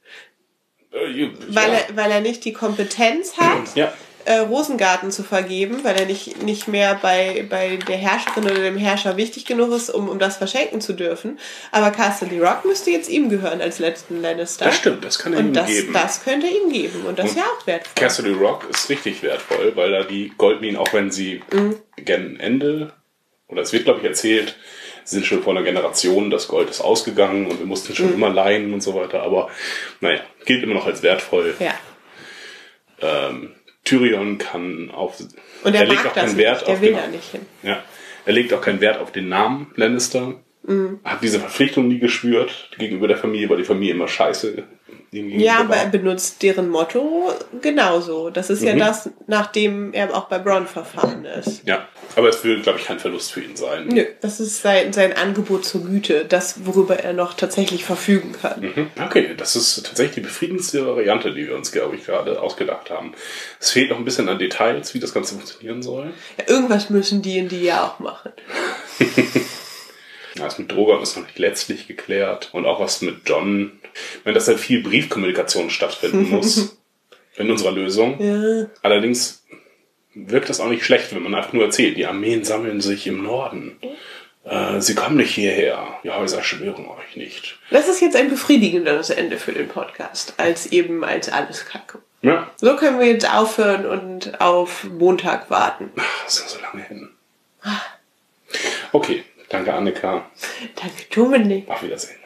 Äh, ja. Weil, er, weil er nicht die Kompetenz hat, ja. Äh, Rosengarten zu vergeben, weil er nicht, nicht mehr bei, bei der Herrscherin oder dem Herrscher wichtig genug ist, um, um das verschenken zu dürfen. Aber Castle Rock müsste jetzt ihm gehören als letzten Lannister. Das stimmt, das kann er ihm Und das, geben. das könnte ihm geben. Und das ja auch wertvoll. Castle Rock ist richtig wertvoll, weil da die Goldminen, auch wenn sie Mhm. gen Ende, oder es wird, glaube ich, erzählt, sind schon vor einer Generation, das Gold ist ausgegangen und wir mussten Mhm. schon immer leihen und so weiter. Aber naja, gilt immer noch als wertvoll. Ja. Ähm, Tyrion kann auf. Und er, legt mag auch keinen Wert nicht, auf den. Ja. Er legt auch keinen Wert auf den Namen Lannister. Hat diese Verpflichtung nie gespürt gegenüber der Familie, weil die Familie immer scheiße gegenüber Ja, aber er benutzt deren Motto genauso. Das ist ja Mhm. das, nachdem er auch bei Bronn verfahren ist. Ja, aber es will, glaube ich, kein Verlust für ihn sein. Nö, das ist sein, sein Angebot zur Güte, das, worüber er noch tatsächlich verfügen kann. Mhm. Okay, das ist tatsächlich die befriedigendste Variante, die wir uns, glaube ich, gerade ausgedacht haben. Es fehlt noch ein bisschen an Details, wie das Ganze funktionieren soll. Ja, irgendwas müssen die in die ja auch machen. Das mit Drogon ist noch nicht letztlich geklärt. Und auch was mit John. Wenn das halt viel Briefkommunikation stattfinden muss. in unserer Lösung. Ja. Allerdings wirkt das auch nicht schlecht, wenn man einfach nur erzählt, die Armeen sammeln sich im Norden. Äh, sie kommen nicht hierher. Die Häuser schwören euch nicht. Das ist jetzt ein befriedigenderes Ende für den Podcast, als eben als alles Kacke. Ja, So können wir jetzt aufhören und auf Montag warten. das ist so lange hin. Okay, danke Annika. Danke, Dominik. Auf Wiedersehen.